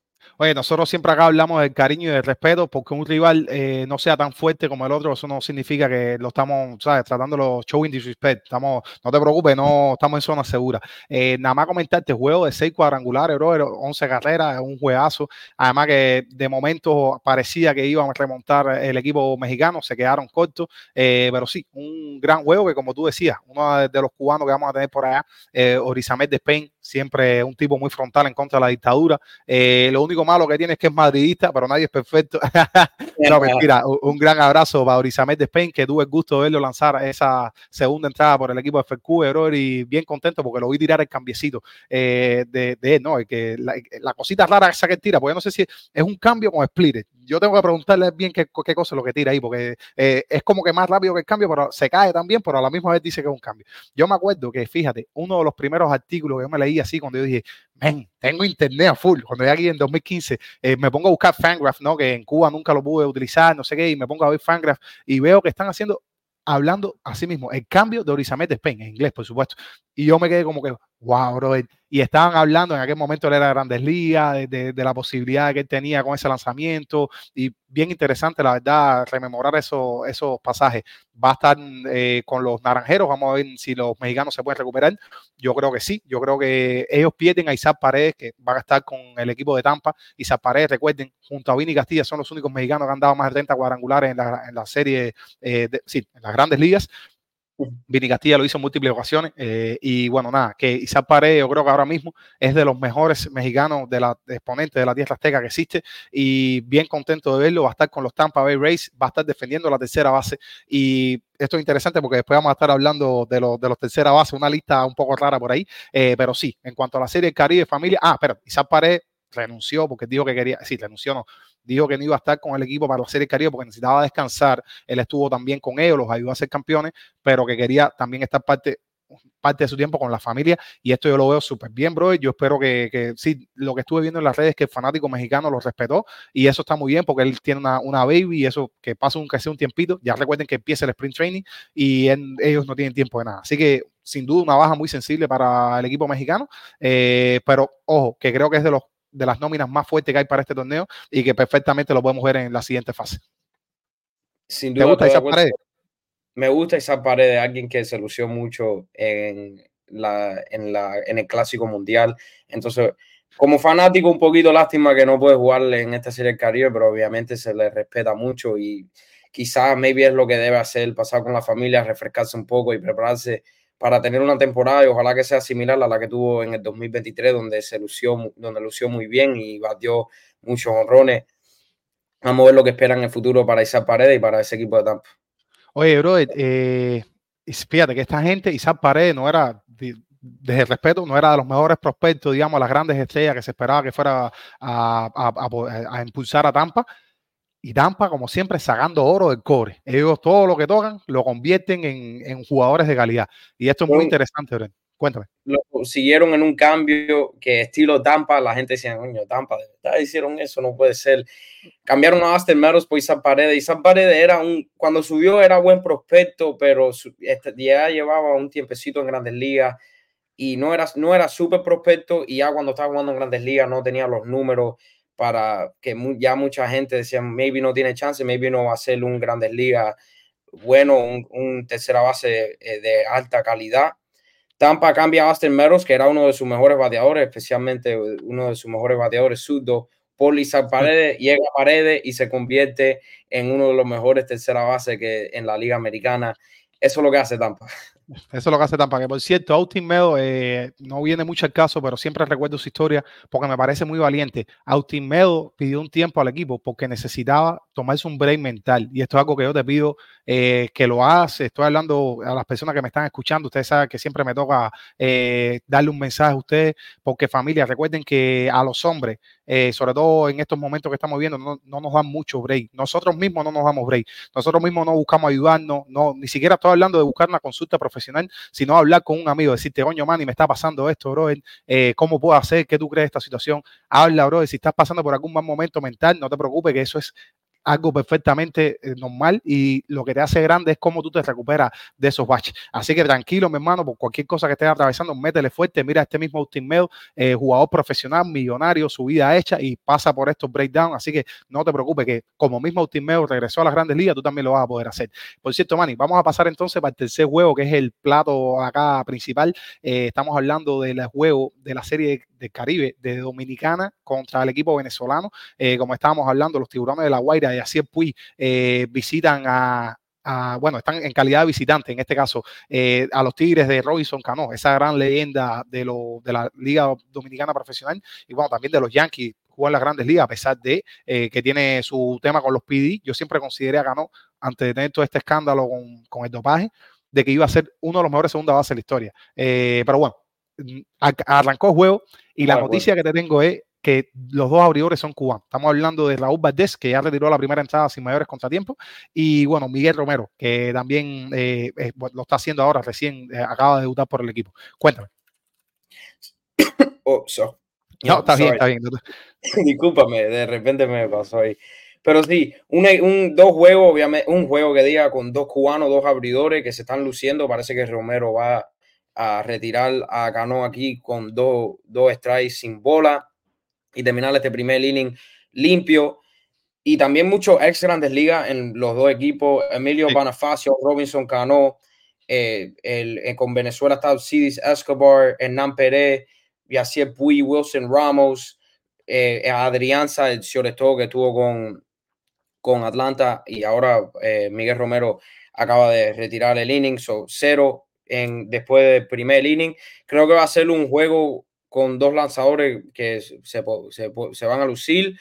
Oye, nosotros siempre acá hablamos del cariño y del respeto, porque un rival eh, no sea tan fuerte como el otro, eso no significa que lo estamos, ¿sabes? Tratando los showing disrespect. Estamos, no te preocupes, no estamos en zona segura. Eh, nada más comentarte, juego de seis cuadrangulares, bro, 11 carreras, un juegazo. Además que de momento parecía que iban a remontar el equipo mexicano, se quedaron cortos, eh, pero sí, un gran juego que como tú decías, uno de los cubanos que vamos a tener por allá, eh, Orizamet de Spain, siempre un tipo muy frontal en contra de la dictadura. Eh, lo único malo que tiene es que es madridista, pero nadie es perfecto. [LAUGHS] no, mentira. Un, gran abrazo para Orizamet de Spain, que tuve el gusto de verlo lanzar esa segunda entrada por el equipo de FQ, y bien contento porque lo vi tirar el cambiecito eh, de, de, él, ¿no? Que la, cosita rara esa que tira, porque yo no sé si es un cambio con splitter. Yo tengo que preguntarle bien qué, cosa es lo que tira ahí, porque eh, es como que más rápido que el cambio, pero se cae también, pero a la misma vez dice que es un cambio. Yo me acuerdo que, fíjate, uno de los primeros artículos que yo me leí así cuando yo dije, men, tengo internet a full. Cuando llegué aquí en 2015, eh, me pongo a buscar Fangraph, ¿no? Que en Cuba nunca lo pude utilizar, no sé qué, y me pongo a ver Fangraph y veo que están haciendo, hablando así mismo, el cambio de Orizamet Spain, en inglés, por supuesto. Y yo me quedé como que, wow, bro. Y estaban hablando, en aquel momento él era Grandes Ligas, de, de, de, la posibilidad que él tenía con ese lanzamiento. Y bien interesante, la verdad, rememorar eso, esos pasajes. Va a estar eh, con los naranjeros, vamos a ver si los mexicanos se pueden recuperar. Yo creo que sí, yo creo que ellos pierden a Isaac Paredes, que va a estar con el equipo de Tampa. Isaac Paredes, recuerden, junto a Vini Castilla, son los únicos mexicanos que han dado más de 30 cuadrangulares en la, en la serie, eh, de, sí, en las grandes ligas. Vini Castilla lo hizo en múltiples ocasiones eh, y bueno, nada, que Isaac Paredes yo creo que ahora mismo es de los mejores mexicanos de la de exponentes de la tierra azteca que existe y bien contento de verlo, va a estar con los Tampa Bay Rays, va a estar defendiendo la tercera base y esto es interesante porque después vamos a estar hablando de, lo, de los tercera base, una lista un poco rara por ahí, eh, pero sí, en cuanto a la serie Caribe Familia, ah, pero Isaac Paredes renunció porque dijo que quería, sí, renunció no, dijo que no iba a estar con el equipo para la Serie Caribe porque necesitaba descansar. Él estuvo también con ellos, los ayudó a ser campeones, pero que quería también estar parte parte de su tiempo con la familia y esto yo lo veo súper bien, bro. Yo espero que, que, sí, lo que estuve viendo en las redes que el fanático mexicano lo respetó y eso está muy bien porque él tiene una, una baby y eso que pasa un, que sea un tiempito. Ya recuerden que empieza el sprint training y en, ellos no tienen tiempo de nada. Así que sin duda una baja muy sensible para el equipo mexicano, eh, pero ojo, que creo que es de los de las nóminas más fuertes que hay para este torneo y que perfectamente lo podemos ver en la siguiente fase. Sin duda, ¿Te gusta esa pared? Me gusta esa pared de alguien que se lució mucho en, la, en, la, en el Clásico Mundial. Entonces, como fanático, un poquito lástima que no puede jugarle en esta serie del Caribe, pero obviamente se le respeta mucho y quizás maybe es lo que debe hacer, pasar con la familia, refrescarse un poco y prepararse para tener una temporada y ojalá que sea similar a la que tuvo en el 2023, donde se lució, donde lució muy bien y batió muchos honrones. Vamos a ver lo que esperan en el futuro para Isaac Paredes y para ese equipo de Tampa. Oye, bro, eh, fíjate que esta gente, Isaac Paredes no era desde el respeto, no era de los mejores prospectos, digamos, las grandes estrellas que se esperaba que fuera a, impulsar a Tampa. Y Tampa, como siempre, sacando oro del cobre. Ellos todo lo que tocan lo convierten en, jugadores de calidad. Y esto es muy interesante, Bren. Cuéntame. Lo siguieron en un cambio que estilo Tampa, la gente decía, coño, Tampa, de verdad hicieron eso, no puede ser. Cambiaron a Aston Meadows por Isaac Paredes. Isaac Paredes era un, cuando subió era buen prospecto, pero este, ya llevaba un tiempecito en grandes ligas y no era, no era súper prospecto y ya cuando estaba jugando en grandes ligas no tenía los números para que ya mucha gente decía, maybe no tiene chance, maybe no va a ser un grandes ligas bueno, un, tercera base eh, de alta calidad. Tampa cambia a Austin Meadows, que era uno de sus mejores bateadores, especialmente uno de sus mejores bateadores surdo, por Lisa Paredes, llega a Paredes y se convierte en uno de los mejores tercera base que en la liga americana. Eso es lo que hace Tampa. Eso es lo que hace Tampa. Que por cierto, Austin Meadows eh, no viene mucho al caso, pero siempre recuerdo su historia porque me parece muy valiente. Austin Meadows pidió un tiempo al equipo porque necesitaba tomarse un break mental. Y esto es algo que yo te pido eh, que lo hagas. Estoy hablando a las personas que me están escuchando. Ustedes saben que siempre me toca eh, darle un mensaje a ustedes porque familia, recuerden que a los hombres, sobre todo en estos momentos que estamos viendo, no, no, nos dan mucho break. Nosotros mismos no nos damos break. Nosotros mismos no buscamos ayudarnos. No, ni siquiera estoy hablando de buscar una consulta profesional sino hablar con un amigo, decirte, coño, man, y me está pasando esto, bro, eh, ¿cómo puedo hacer? ¿Qué tú crees de esta situación? Habla, bro, si estás pasando por algún mal momento mental, no te preocupes, que eso es algo perfectamente eh, normal y lo que te hace grande es cómo tú te recuperas de esos baches. Así que tranquilo, mi hermano, por cualquier cosa que estés atravesando, métele fuerte. Mira este mismo Austin Mel, eh, jugador profesional, millonario, su vida hecha y pasa por estos breakdowns. Así que no te preocupes, que como mismo Austin Mel regresó a las grandes ligas, tú también lo vas a poder hacer. Por cierto, Manny, vamos a pasar entonces para el tercer juego, que es el plato acá principal. Eh, estamos hablando del juego de la serie del Caribe de Dominicana contra el equipo venezolano. como estábamos hablando, los tiburones de la Guaira y así Puy eh, visitan a, bueno, están en calidad de visitante, en este caso, eh, a los Tigres de Robinson Cano, esa gran leyenda de, lo, de la Liga Dominicana Profesional, y bueno, también de los Yankees, jugar las grandes ligas, a pesar de eh, que tiene su tema con los PD. Yo siempre consideré a Cano, antes de tener todo este escándalo con, con el dopaje, de que iba a ser uno de los mejores segunda base de la historia. pero bueno, arrancó el juego y la noticia que te tengo es que los dos abridores son cubanos. Estamos hablando de Raúl Valdés, que ya retiró la primera entrada sin mayores contratiempos, y bueno, Miguel Romero, que también eh, eh, lo está haciendo ahora, recién eh, acaba de debutar por el equipo. Cuéntame. [COUGHS] Oh, no, está bien, está bien. [LAUGHS] Discúlpame, de repente me pasó ahí. Pero sí, un, un, dos juegos, obviamente, un juego que diga con dos cubanos, dos abridores que se están luciendo. Parece que Romero va a retirar a Cano aquí con dos, dos strikes sin bola y terminar este primer inning limpio. Y también muchos ex grandes ligas en los dos equipos. Emilio Bonifacio, Robinson Cano, eh, el, eh, con Venezuela está Cidis Escobar, Hernán Pérez, Yacier Puy, Wilson Ramos, eh, Adrianza, el sobre todo que estuvo con, con Atlanta y ahora eh, Miguel Romero acaba de retirar el inning, so cero en, después del primer inning. Creo que va a ser un juego con dos lanzadores que se, se, van a lucir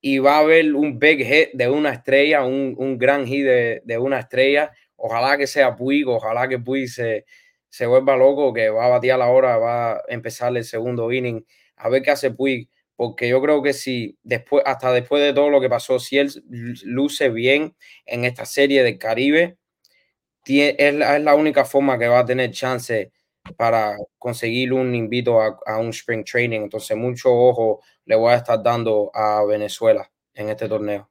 y va a haber un big hit de una estrella, un, un gran hit de, de, una estrella. Ojalá que sea Puig, ojalá que Puig se, se vuelva loco, que va a batear la hora, va a empezar el segundo inning, a ver qué hace Puig, porque yo creo que si después, hasta después de todo lo que pasó, si él luce bien en esta serie del Caribe, es la, es la única forma que va a tener chance para conseguir un invito a, un spring training. Entonces, mucho ojo le voy a estar dando a Venezuela en este torneo.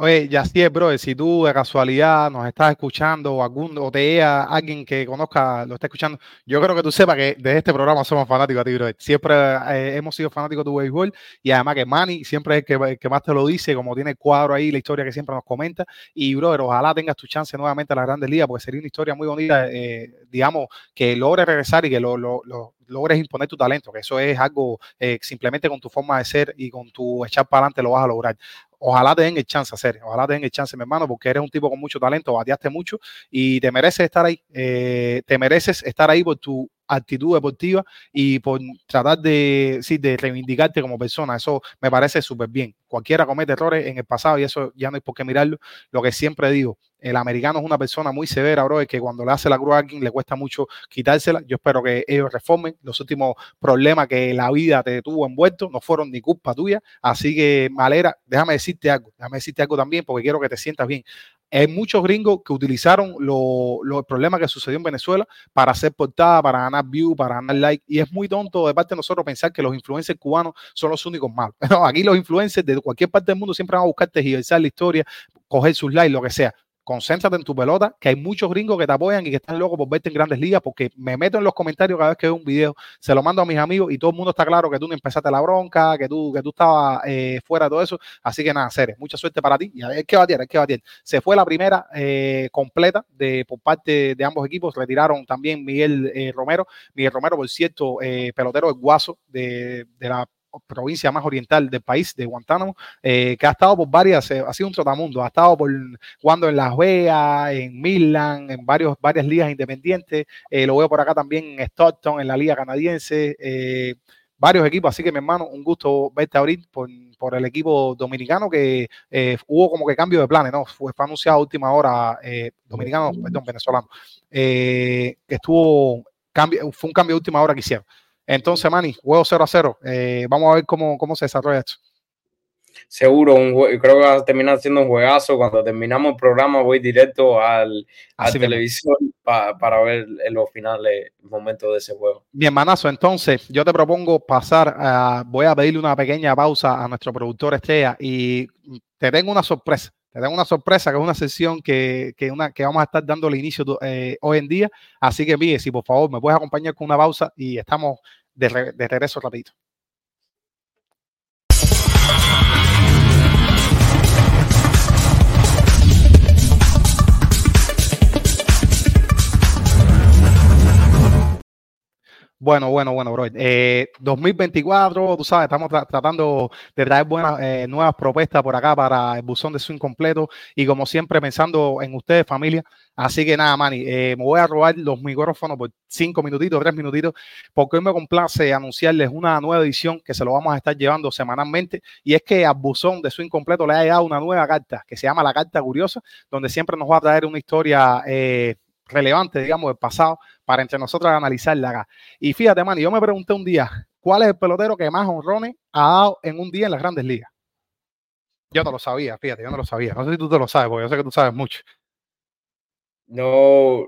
Oye, ya sí, bro, si tú de casualidad nos estás escuchando o, algún, o te alguien que conozca, lo está escuchando, yo creo que tú sepas que de este programa somos fanáticos a ti, bro. Siempre eh, hemos sido fanáticos de tu béisbol y además que Manny siempre es el que, más te lo dice, como tiene el cuadro ahí, la historia que siempre nos comenta. Y, brother, ojalá tengas tu chance nuevamente a la Grandes Ligas porque sería una historia muy bonita, eh, digamos, que logres regresar y que lo, lo logres imponer tu talento, que eso es algo eh, simplemente con tu forma de ser y con tu echar para adelante lo vas a lograr. Ojalá te den el chance, hacer, ojalá te den el chance, mi hermano, porque eres un tipo con mucho talento, bateaste mucho y te mereces estar ahí, eh, te mereces estar ahí por tu actitud deportiva y por tratar de, sí, de reivindicarte como persona. Eso me parece súper bien. cualquiera comete errores en el pasado y eso ya no hay por qué mirarlo. Lo que siempre digo, el americano es una persona muy severa, bro, es que cuando le hace la cruz a alguien le cuesta mucho quitársela. Yo espero que ellos reformen. Los últimos problemas que la vida te tuvo envuelto no fueron ni culpa tuya. Así que, Malera, déjame decirte algo, déjame decirte algo también porque quiero que te sientas bien hay muchos gringos que utilizaron los problemas que sucedió en Venezuela para hacer portada, para ganar view, para ganar like. Y es muy tonto de parte de nosotros pensar que los influencers cubanos son los únicos malos. [LAUGHS] aquí los influencers de cualquier parte del mundo siempre van a buscar tergiversar la historia, coger sus likes, lo que sea concéntrate en tu pelota, que hay muchos gringos que te apoyan y que están locos por verte en grandes ligas, porque me meto en los comentarios cada vez que veo un video, se lo mando a mis amigos y todo el mundo está claro que tú no empezaste la bronca, que tú, que tú estabas eh, fuera de todo eso. Así que nada, Ceres, mucha suerte para ti. Y hay que batir, hay que batir. Se fue la primera eh, completa de, por parte de ambos equipos. Retiraron también Miguel eh, Romero. Miguel Romero, por cierto, pelotero de Guaso de, de la provincia más oriental del país, de Guantánamo, eh, que ha estado por varias, eh, ha sido un trotamundo, ha estado por jugando en Las Vegas, en Midland, en varios, varias ligas independientes, eh, lo veo por acá también en Stockton, en la liga canadiense, varios equipos, así que mi hermano, un gusto verte abrir por, por el equipo dominicano que hubo como que cambio de planes, ¿no? Fue, anunciado a última hora, dominicano, perdón, venezolano, que estuvo, cambio, fue un cambio de última hora que hicieron. Entonces, Manny, juego 0 a 0. Eh, vamos a ver cómo, cómo se desarrolla esto. Seguro, un creo que va a terminar siendo un juegazo. Cuando terminamos el programa, voy directo al, a televisión para ver en los finales momentos de ese juego. Bien, manazo. Entonces, yo te propongo pasar, a, voy a pedirle una pequeña pausa a nuestro productor Estrella y te tengo una sorpresa. Te tengo una sorpresa, que es una sesión que, que, una, que vamos a estar dando el inicio eh, hoy en día. Así que, mire, si por favor me puedes acompañar con una pausa y estamos de, regreso rapidito. Bueno, bueno, bueno, bro. 2024, eh, tú sabes, estamos tratando de traer buenas, eh, nuevas propuestas por acá para el buzón de swing completo y como siempre pensando en ustedes, familia. Así que nada, Manny, eh, me voy a robar los micrófonos por cinco minutitos, tres minutitos, porque hoy me complace anunciarles una nueva edición que se lo vamos a estar llevando semanalmente y es que al buzón de swing completo le ha llegado una nueva carta que se llama la carta curiosa, donde siempre nos va a traer una historia relevante, digamos, del pasado para entre nosotros analizarla acá. Y fíjate, man, yo me pregunté un día, ¿cuál es el pelotero que más honrones ha dado en un día en las grandes ligas? Yo no lo sabía, fíjate, yo no lo sabía. No sé si tú te lo sabes, porque yo sé que tú sabes mucho. No,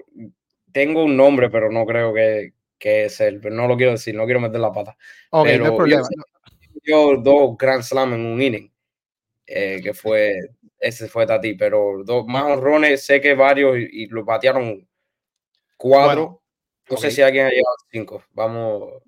tengo un nombre, pero no creo que, que es él. Pero no lo quiero decir, no quiero meter la pata. Ok, no hay problema. Yo, dos Grand Slam en un inning, eh, que fue, ese fue Tati, pero dos más honrones, sé que varios y, y lo batearon cuatro. No sé si alguien ha llegado a cinco. Vamos.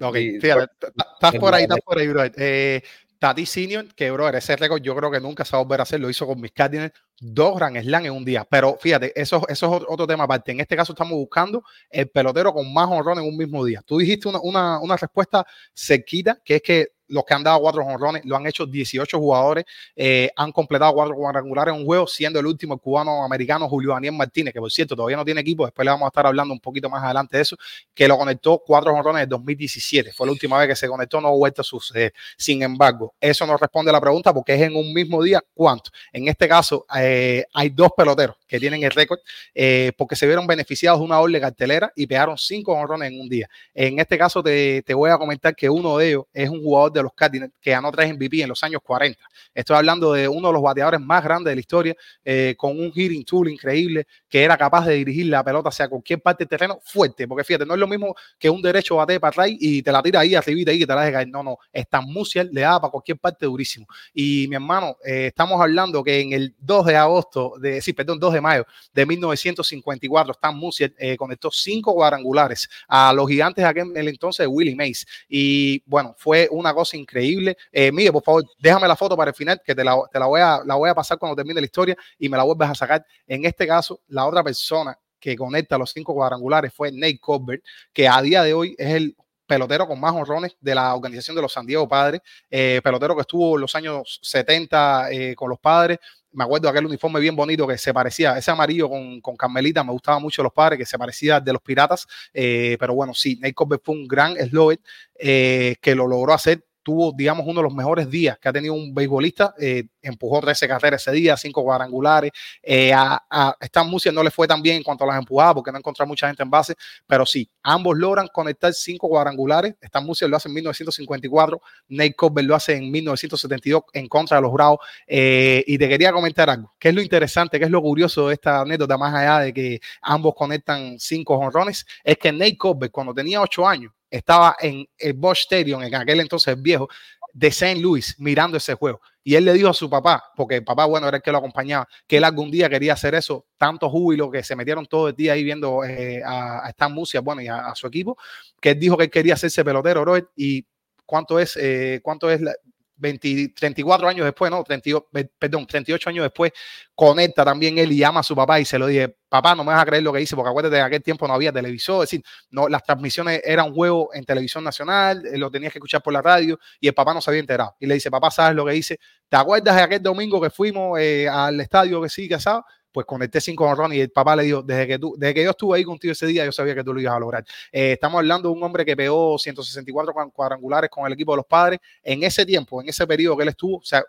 Ok, fíjate, estás por ahí, estás por ahí, bro. Eh, Tati Senior, que bro, ese récord yo creo que nunca se va a volver a hacer, lo hizo con mis Cardinals, dos Grand Slam en un día. Pero fíjate, eso, eso es otro tema aparte. En este caso estamos buscando el pelotero con más honrones en un mismo día. Tú dijiste una, una, una respuesta cerquita, que es que los que han dado cuatro honrones, lo han hecho 18 jugadores, eh, han completado cuatro cuadrangulares en un juego, siendo el último cubano americano Julio Daniel Martínez, que por cierto todavía no tiene equipo, después le vamos a estar hablando un poquito más adelante de eso, que lo conectó cuatro honrones en 2017, fue la última vez que se conectó, no ha vuelto a suceder. Sin embargo, eso no responde a la pregunta porque es en un mismo día, ¿cuánto? En este caso, eh, hay dos peloteros que tienen el récord eh, porque se vieron beneficiados de una orden cartelera y pegaron cinco honrones en un día. En este caso, te, te voy a comentar que uno de ellos es un jugador de de los Cardinals, que ganó tres MVP en los años 40. Estoy hablando de uno de los bateadores más grandes de la historia, eh, con un hitting tool increíble, que era capaz de dirigir la pelota hacia cualquier parte del terreno fuerte, porque fíjate, no es lo mismo que un derecho bate para atrás y te la tira ahí arribita y te la deja caer. No, no, esta Musial le da para cualquier parte durísimo. Y mi hermano, eh, estamos hablando que en el 2 de agosto, de, sí, perdón, 2 de mayo de 1954, Stan Musial eh, conectó cinco cuadrangulares a los gigantes aquel entonces de Willie Mays. Y bueno, fue una cosa increíble. Eh, Miguel, por favor, déjame la foto para el final, que te, la, te la, voy a, la voy a pasar cuando termine la historia y me la vuelves a sacar. En este caso, la otra persona que conecta los cinco cuadrangulares fue Nate Colbert, que a día de hoy es el pelotero con más honrones de la organización de los San Diego Padres, eh, pelotero que estuvo en los años 70 eh, con los padres. Me acuerdo aquel uniforme bien bonito que se parecía, ese amarillo con, con Carmelita, me gustaba mucho los padres, que se parecía de los piratas. pero bueno, sí, Nate Colbert fue un gran slower que lo logró hacer tuvo, digamos, uno de los mejores días que ha tenido un beisbolista. Eh, empujó 13 carreras ese día, 5 cuadrangulares. Eh, a, a Stan Musial no le fue tan bien en cuanto a las empujadas porque no encontró mucha gente en base, pero sí, ambos logran conectar 5 cuadrangulares. Stan Musial lo hace en 1954, Nate Cobb lo hace en 1972 en contra de los Bravos. Eh, y te quería comentar algo. ¿Qué es lo interesante, qué es lo curioso de esta anécdota, más allá de que ambos conectan 5 honrones? Es que Nate Cobb, cuando tenía 8 años, estaba en el Bosch Stadium, en aquel entonces viejo, de St. Louis, mirando ese juego. Y él le dijo a su papá, porque el papá, bueno, era el que lo acompañaba, que él algún día quería hacer eso, tanto júbilo que se metieron todo el día ahí viendo eh, a, a, Stan Musial, bueno, y a, a, su equipo, que él dijo que él quería hacerse pelotero, bro, y cuánto es, eh, cuánto es la, 20, 34 años después, no, 32, perdón, 38 años después, conecta también él y llama a su papá y se lo dije, papá, no me vas a creer lo que dice, porque acuérdate, en aquel tiempo no había televisor, es decir, no, las transmisiones eran juego en televisión nacional, eh, lo tenías que escuchar por la radio y el papá no se había enterado. Y le dice, papá, ¿sabes lo que dice? ¿Te acuerdas de aquel domingo que fuimos eh, al estadio que sí, que sabes? Pues conecté cinco honrones y el papá le dijo, desde que, tú, desde que yo estuve ahí contigo ese día, yo sabía que tú lo ibas a lograr. Eh, estamos hablando de un hombre que pegó 164 cuadrangulares con el equipo de los padres. En ese tiempo, en ese periodo que él estuvo, o sea,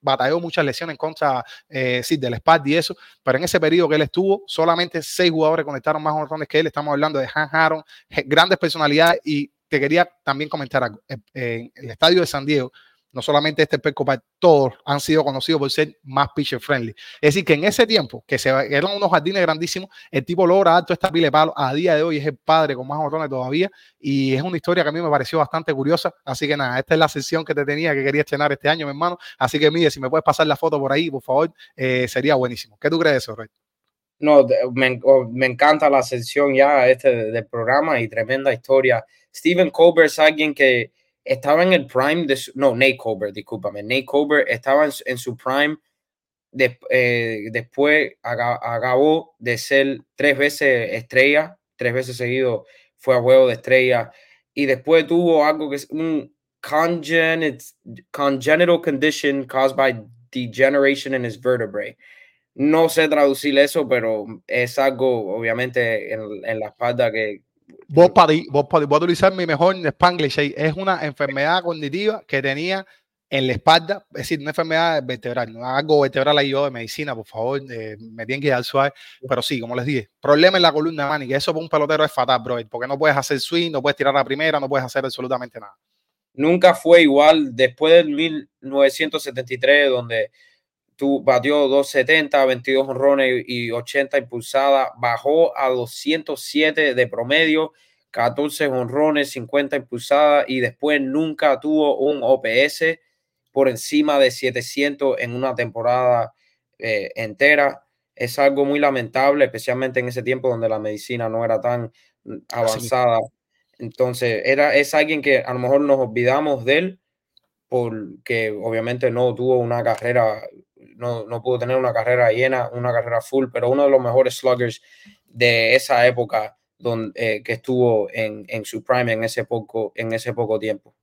batalló muchas lesiones en contra eh, sí, del SPAD y eso, pero en ese periodo que él estuvo, solamente seis jugadores conectaron más honrones que él. Estamos hablando de Han Aaron, grandes personalidades y te quería también comentar algo. En el estadio de San Diego, no solamente este Petco todos han sido conocidos por ser más pitcher friendly. Es decir, que en ese tiempo, que se, eran unos jardines grandísimos, el tipo logra alto esta pile palo. A día de hoy es el padre con más botones todavía. Y es una historia que a mí me pareció bastante curiosa. Así que nada, esta es la sesión que te tenía que quería estrenar este año, mi hermano. Así que, mire, si me puedes pasar la foto por ahí, por favor, eh, sería buenísimo. ¿Qué tú crees de eso, Rey? No, me, me, encanta la sesión ya este del programa y tremenda historia. Steven Colbert es alguien que estaba en el prime de no, Nate Colbert, discúlpame, Nate Colbert estaba en, su prime de, eh, después acabó de ser tres veces estrella, tres veces seguido fue a juego de estrella y después tuvo algo que es un congenital, congenital condition caused by degeneration in his vertebrae. No sé traducir eso, pero es algo obviamente en, en la espalda que Vos, para, vos, para, voy a utilizar mi mejor Spanglish. Es una enfermedad cognitiva que tenía en la espalda, es decir, una enfermedad vertebral, no algo vertebral ahí yo de medicina, por favor, eh, me tienen que dar suave, pero sí, como les dije, problema en la columna mánica, eso para un pelotero es fatal, bro, porque no puedes hacer swing, no puedes tirar la primera, no puedes hacer absolutamente nada. Nunca fue igual después del 1973, donde batió 270, 22 honrones y 80 impulsadas, bajó a 207 de promedio, 14 honrones, 50 impulsadas y después nunca tuvo un OPS por encima de 700 en una temporada eh, entera. Es algo muy lamentable, especialmente en ese tiempo donde la medicina no era tan avanzada. Entonces, era, es alguien que a lo mejor nos olvidamos de él porque obviamente no tuvo una carrera no, no pudo tener una carrera llena, una carrera full, pero uno de los mejores sluggers de esa época donde, eh, que estuvo en, en, su prime en ese, poco, en ese poco tiempo.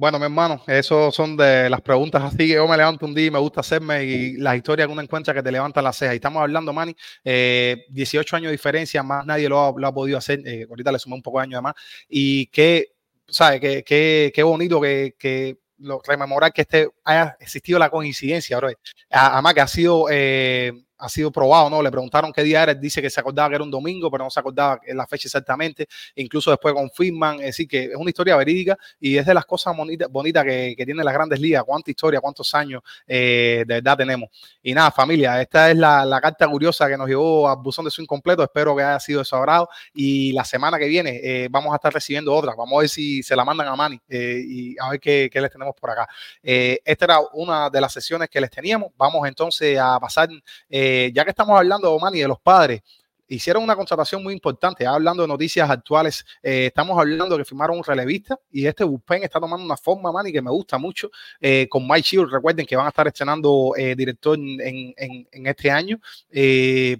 Bueno, mi hermano, eso son de las preguntas así que yo me levanto un día y me gusta hacerme y las historias que uno encuentra que te levantan la ceja. Y estamos hablando, Manny, eh, 18 años de diferencia, más nadie lo ha, lo ha podido hacer. Eh, ahorita le sumé un poco de años de más. Y qué, ¿sabes? Qué, qué, qué bonito que, que lo, rememorar que este haya existido la coincidencia, bro. Además que ha sido eh, ha sido probado, ¿no? Le preguntaron qué día era, dice que se acordaba que era un domingo, pero no se acordaba la fecha exactamente, incluso después confirman, es decir, que es una historia verídica y es de las cosas bonitas bonita que, que tienen las grandes ligas, cuánta historia, cuántos años eh, de verdad tenemos. Y nada, familia, esta es la, la, carta curiosa que nos llevó a Buzón de su incompleto, espero que haya sido de su agrado y la semana que viene eh, vamos a estar recibiendo otra, vamos a ver si se la mandan a Manny eh, y a ver qué, qué, les tenemos por acá. Eh, esta era una de las sesiones que les teníamos, vamos entonces a pasar... Eh, eh, ya que estamos hablando, Manny, de los padres, hicieron una contratación muy importante. Hablando de noticias actuales, eh, estamos hablando que firmaron un relevista y este bullpen está tomando una forma, Manny, que me gusta mucho. Eh, con Mike Shield, recuerden que van a estar estrenando director en, este año.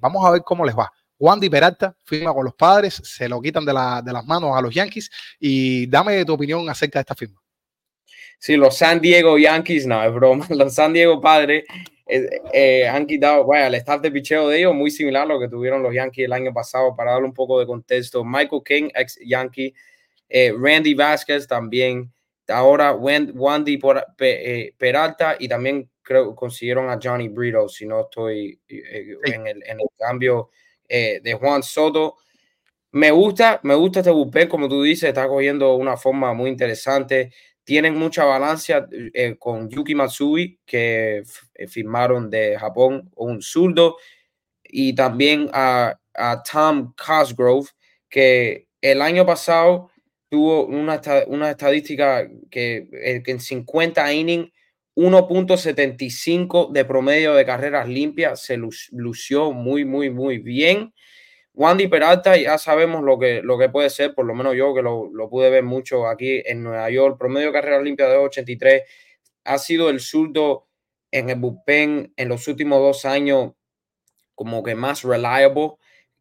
Vamos a ver cómo les va. Wandy Peralta firma con los padres, se lo quitan de, de las manos a los Yankees y dame tu opinión acerca de esta firma. Sí, los San Diego Yankees, no, es broma. [LAUGHS] Los San Diego Padres eh, eh, han quitado, bueno, el staff de picheo de ellos muy similar a lo que tuvieron los Yankees el año pasado, para darle un poco de contexto. Michael King, ex Yankee, eh, Randy Vázquez también, ahora Wandy eh, Peralta y también creo consiguieron a Johnny Brito, si no estoy eh, en, el, en, el, cambio de Juan Soto. Me gusta, me gusta este bullpen, como tú dices, está cogiendo una forma muy interesante. Tienen mucha balanza con Yuki Matsui, que firmaron de Japón, un zurdo, y también a, Tom Cosgrove, que el año pasado tuvo una, una estadística que, eh, que en 50 innings, 1.75 de promedio de carreras limpias, se lució muy, muy, muy bien. Wandy Peralta, ya sabemos lo que, lo que puede ser, por lo menos yo que lo, lo pude ver mucho aquí en Nueva York. Promedio de carreras limpias de 83 ha sido el surdo en el bullpen en los últimos dos años como que más reliable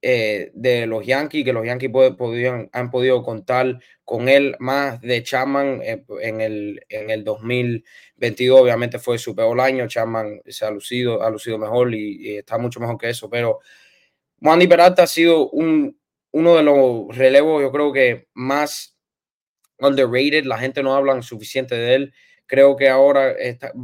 eh, de los Yankees, que los Yankees podían, han podido contar con él más de Chapman eh, en, el, en el 2022. Obviamente fue su peor año. Chapman se ha lucido, ha lucido mejor y, está mucho mejor que eso. Pero Wandy Peralta ha sido un, uno de los relevos, yo creo que más underrated. La gente no habla suficiente de él. Creo que ahora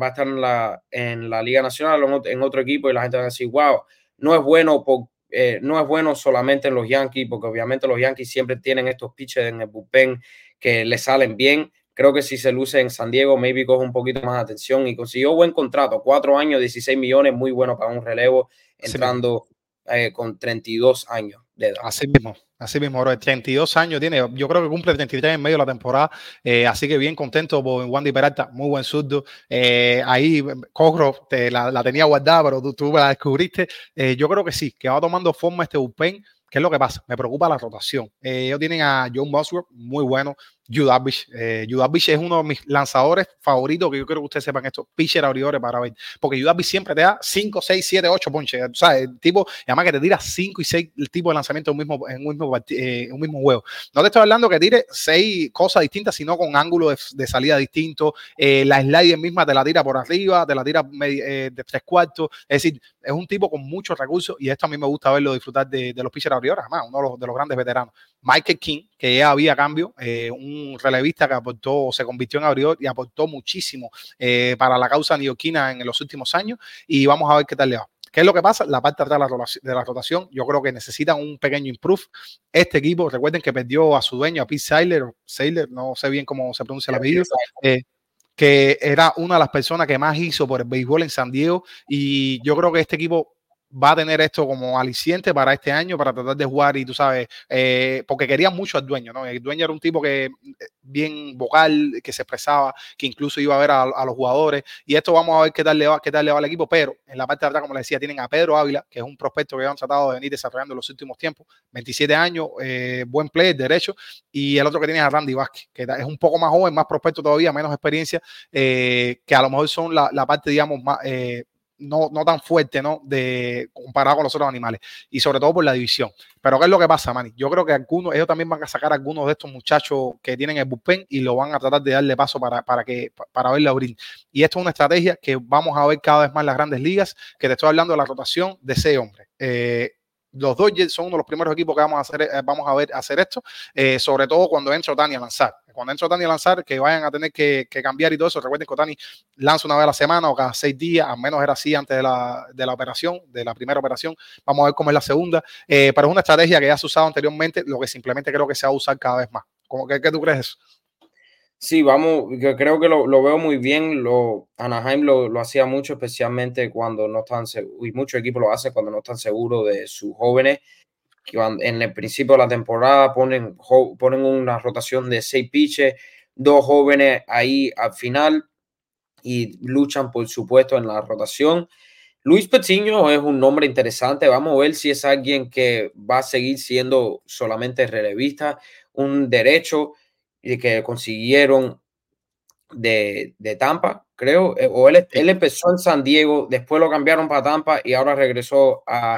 va a estar en la, en la Liga Nacional o en otro equipo y la gente va a decir, wow, no es bueno por eh, no es bueno solamente en los Yankees, porque obviamente los Yankees siempre tienen estos pitches en el bullpen que le salen bien. Creo que si se luce en San Diego, maybe coge un poquito más de atención y consiguió buen contrato, cuatro años, 16 millones, muy bueno para un relevo, entrando eh, con 32 años de edad. Así mismo, así mismo, bro. 32 años tiene, yo creo que cumple 33 en medio de la temporada, eh, así que bien contento por Wandy Peralta, muy buen surdo. Eh, ahí, Cogro, te la, tenía guardada, pero tú, tú la descubriste. yo creo que sí, que va tomando forma este bullpen. ¿Qué es lo que pasa? Me preocupa la rotación. ellos tienen a John Bosworth, muy bueno. Judavich. Eh, es uno de mis lanzadores favoritos, que yo creo que ustedes sepan esto, pitcher abridores para ver, porque Judavich siempre te da 5, 6, 7, 8 ponches, o sea, el tipo, además que te tira 5 y 6 el tipo de lanzamiento en un mismo, en un mismo, eh, un mismo juego. No te estoy hablando que tire 6 cosas distintas, sino con ángulo de, salida distinto, eh, la slider misma te la tira por arriba, te la tira eh, de tres cuartos, es decir, es un tipo con muchos recursos y esto a mí me gusta verlo disfrutar de, los pitchers abridores, además, uno de los grandes veteranos. Michael King, que ya había cambio, un relevista que aportó, se convirtió en abridor y aportó muchísimo eh, para la causa neoquina en los últimos años. Y vamos a ver qué tal le va. ¿Qué es lo que pasa? La parte de atrás de la rotación, yo creo que necesitan un pequeño improve. Este equipo, recuerden que perdió a su dueño, a Pete Seiler, no sé bien cómo se pronuncia el apellido, eh, que era una de las personas que más hizo por el béisbol en San Diego. Y yo creo que este equipo va a tener esto como aliciente para este año, para tratar de jugar y tú sabes, eh, porque quería mucho al dueño, ¿no? El dueño era un tipo que eh, bien vocal, que se expresaba, que incluso iba a ver a, los jugadores y esto vamos a ver qué tal, le va, qué tal le va al equipo, pero en la parte de atrás, como les decía, tienen a Pedro Ávila, que es un prospecto que han tratado de venir desarrollando en los últimos tiempos, 27 años, eh, buen player, derecho, y el otro que tiene a Randy Vázquez, que es un poco más joven, más prospecto todavía, menos experiencia, que a lo mejor son la, la parte, digamos, más no, no tan fuerte, ¿no? De, comparado con los otros animales. Y sobre todo por la división. Pero ¿qué es lo que pasa, Manny? Yo creo que algunos, ellos también van a sacar a algunos de estos muchachos que tienen el bullpen y lo van a tratar de darle paso para, para, que, para verle abrir. Y esto es una estrategia que vamos a ver cada vez más en las grandes ligas, que te estoy hablando de la rotación de ese hombre. Eh, los Dodgers son uno de los primeros equipos que vamos a hacer, eh, vamos a ver hacer esto, eh, sobre todo cuando entra Otani a lanzar. Cuando entra Otani a lanzar, que vayan a tener que, cambiar y todo eso. Recuerden que Otani lanza una vez a la semana o cada seis días, al menos era así antes de la, de la operación, de la primera operación. Vamos a ver cómo es la segunda. Eh, pero es una estrategia que ya se usado anteriormente, lo que simplemente creo que se va a usar cada vez más. ¿Cómo, qué, ¿Qué tú crees? Sí, vamos, yo creo que lo, veo muy bien. Lo, Anaheim lo, hacía mucho, especialmente cuando no están seguros, y muchos equipos lo hacen cuando no están seguros de sus jóvenes, en el principio de la temporada ponen, ponen una rotación de seis pitches, dos jóvenes ahí al final y luchan, por supuesto, en la rotación. Luis Petiño es un nombre interesante. Vamos a ver si es alguien que va a seguir siendo solamente relevista, un derecho y que consiguieron de, Tampa, creo, eh, o él, él, empezó en San Diego, después lo cambiaron para Tampa y ahora regresó a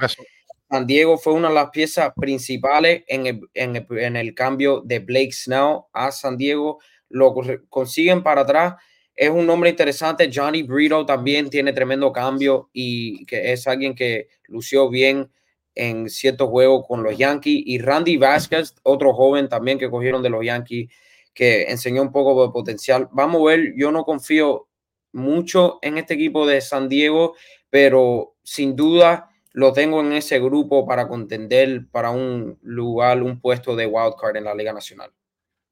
San Diego. Fue una de las piezas principales en el, en el, cambio de Blake Snell a San Diego. Lo consiguen para atrás. Es un nombre interesante. Johnny Brito también tiene tremendo cambio y que es alguien que lució bien en ciertos juegos con los Yankees. Y Randy Vasquez, otro joven también que cogieron de los Yankees que enseñó un poco de potencial. Vamos a ver, yo no confío mucho en este equipo de San Diego, pero sin duda lo tengo en ese grupo para contender para un lugar, un puesto de wildcard en la Liga Nacional.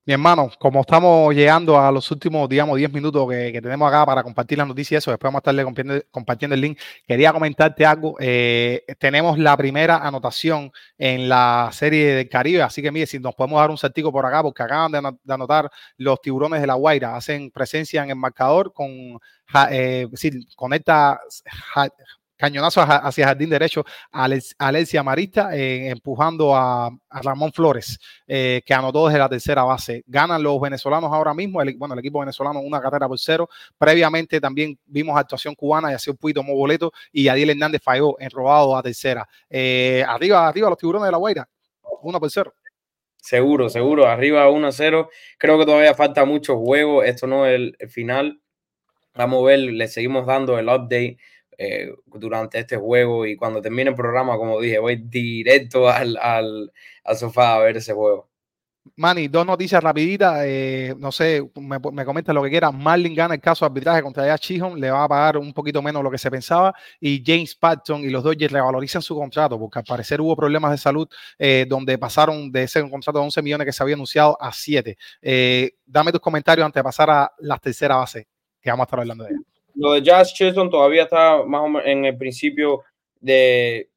Mi hermano, como estamos llegando a los últimos, digamos, 10 minutos que, tenemos acá para compartir las noticias, eso, después vamos a estarle compartiendo, el link. Quería comentarte algo. Eh, tenemos la primera anotación en la serie del Caribe, así que mire, si nos podemos dar un saltico por acá, porque acaban de, anotar los tiburones de la Guaira, hacen presencia en el marcador con, eh, con esta cañonazo hacia jardín derecho a Alexia Marista, eh, empujando a, Ramón Flores, eh, que anotó desde la tercera base. Ganan los venezolanos ahora mismo, el, bueno, el equipo venezolano una carrera por cero. Previamente también vimos actuación cubana y así un poquito tomó boleto y Adiel Hernández falló en robado a tercera. Eh, arriba, arriba los tiburones de la Guaira, uno por cero. Seguro, seguro, arriba 1 a 0. Creo que todavía falta mucho juego. Esto no es el final. Vamos a ver, le seguimos dando el update eh, durante este juego y cuando termine el programa, como dije, voy directo al, al, sofá a ver ese juego. Manny, dos noticias rapiditas. Eh, no sé, me, me comenta lo que quiera. Marlin gana el caso de arbitraje contra Aya Chihon, le va a pagar un poquito menos lo que se pensaba. Y James Patton y los Dodgers revalorizan su contrato, porque al parecer hubo problemas de salud eh, donde pasaron de ese contrato de 11 millones que se había anunciado a 7. dame tus comentarios antes de pasar a la tercera base, que vamos a estar hablando de ella. Lo de Jazz Chisholm todavía está más o menos en el principio de,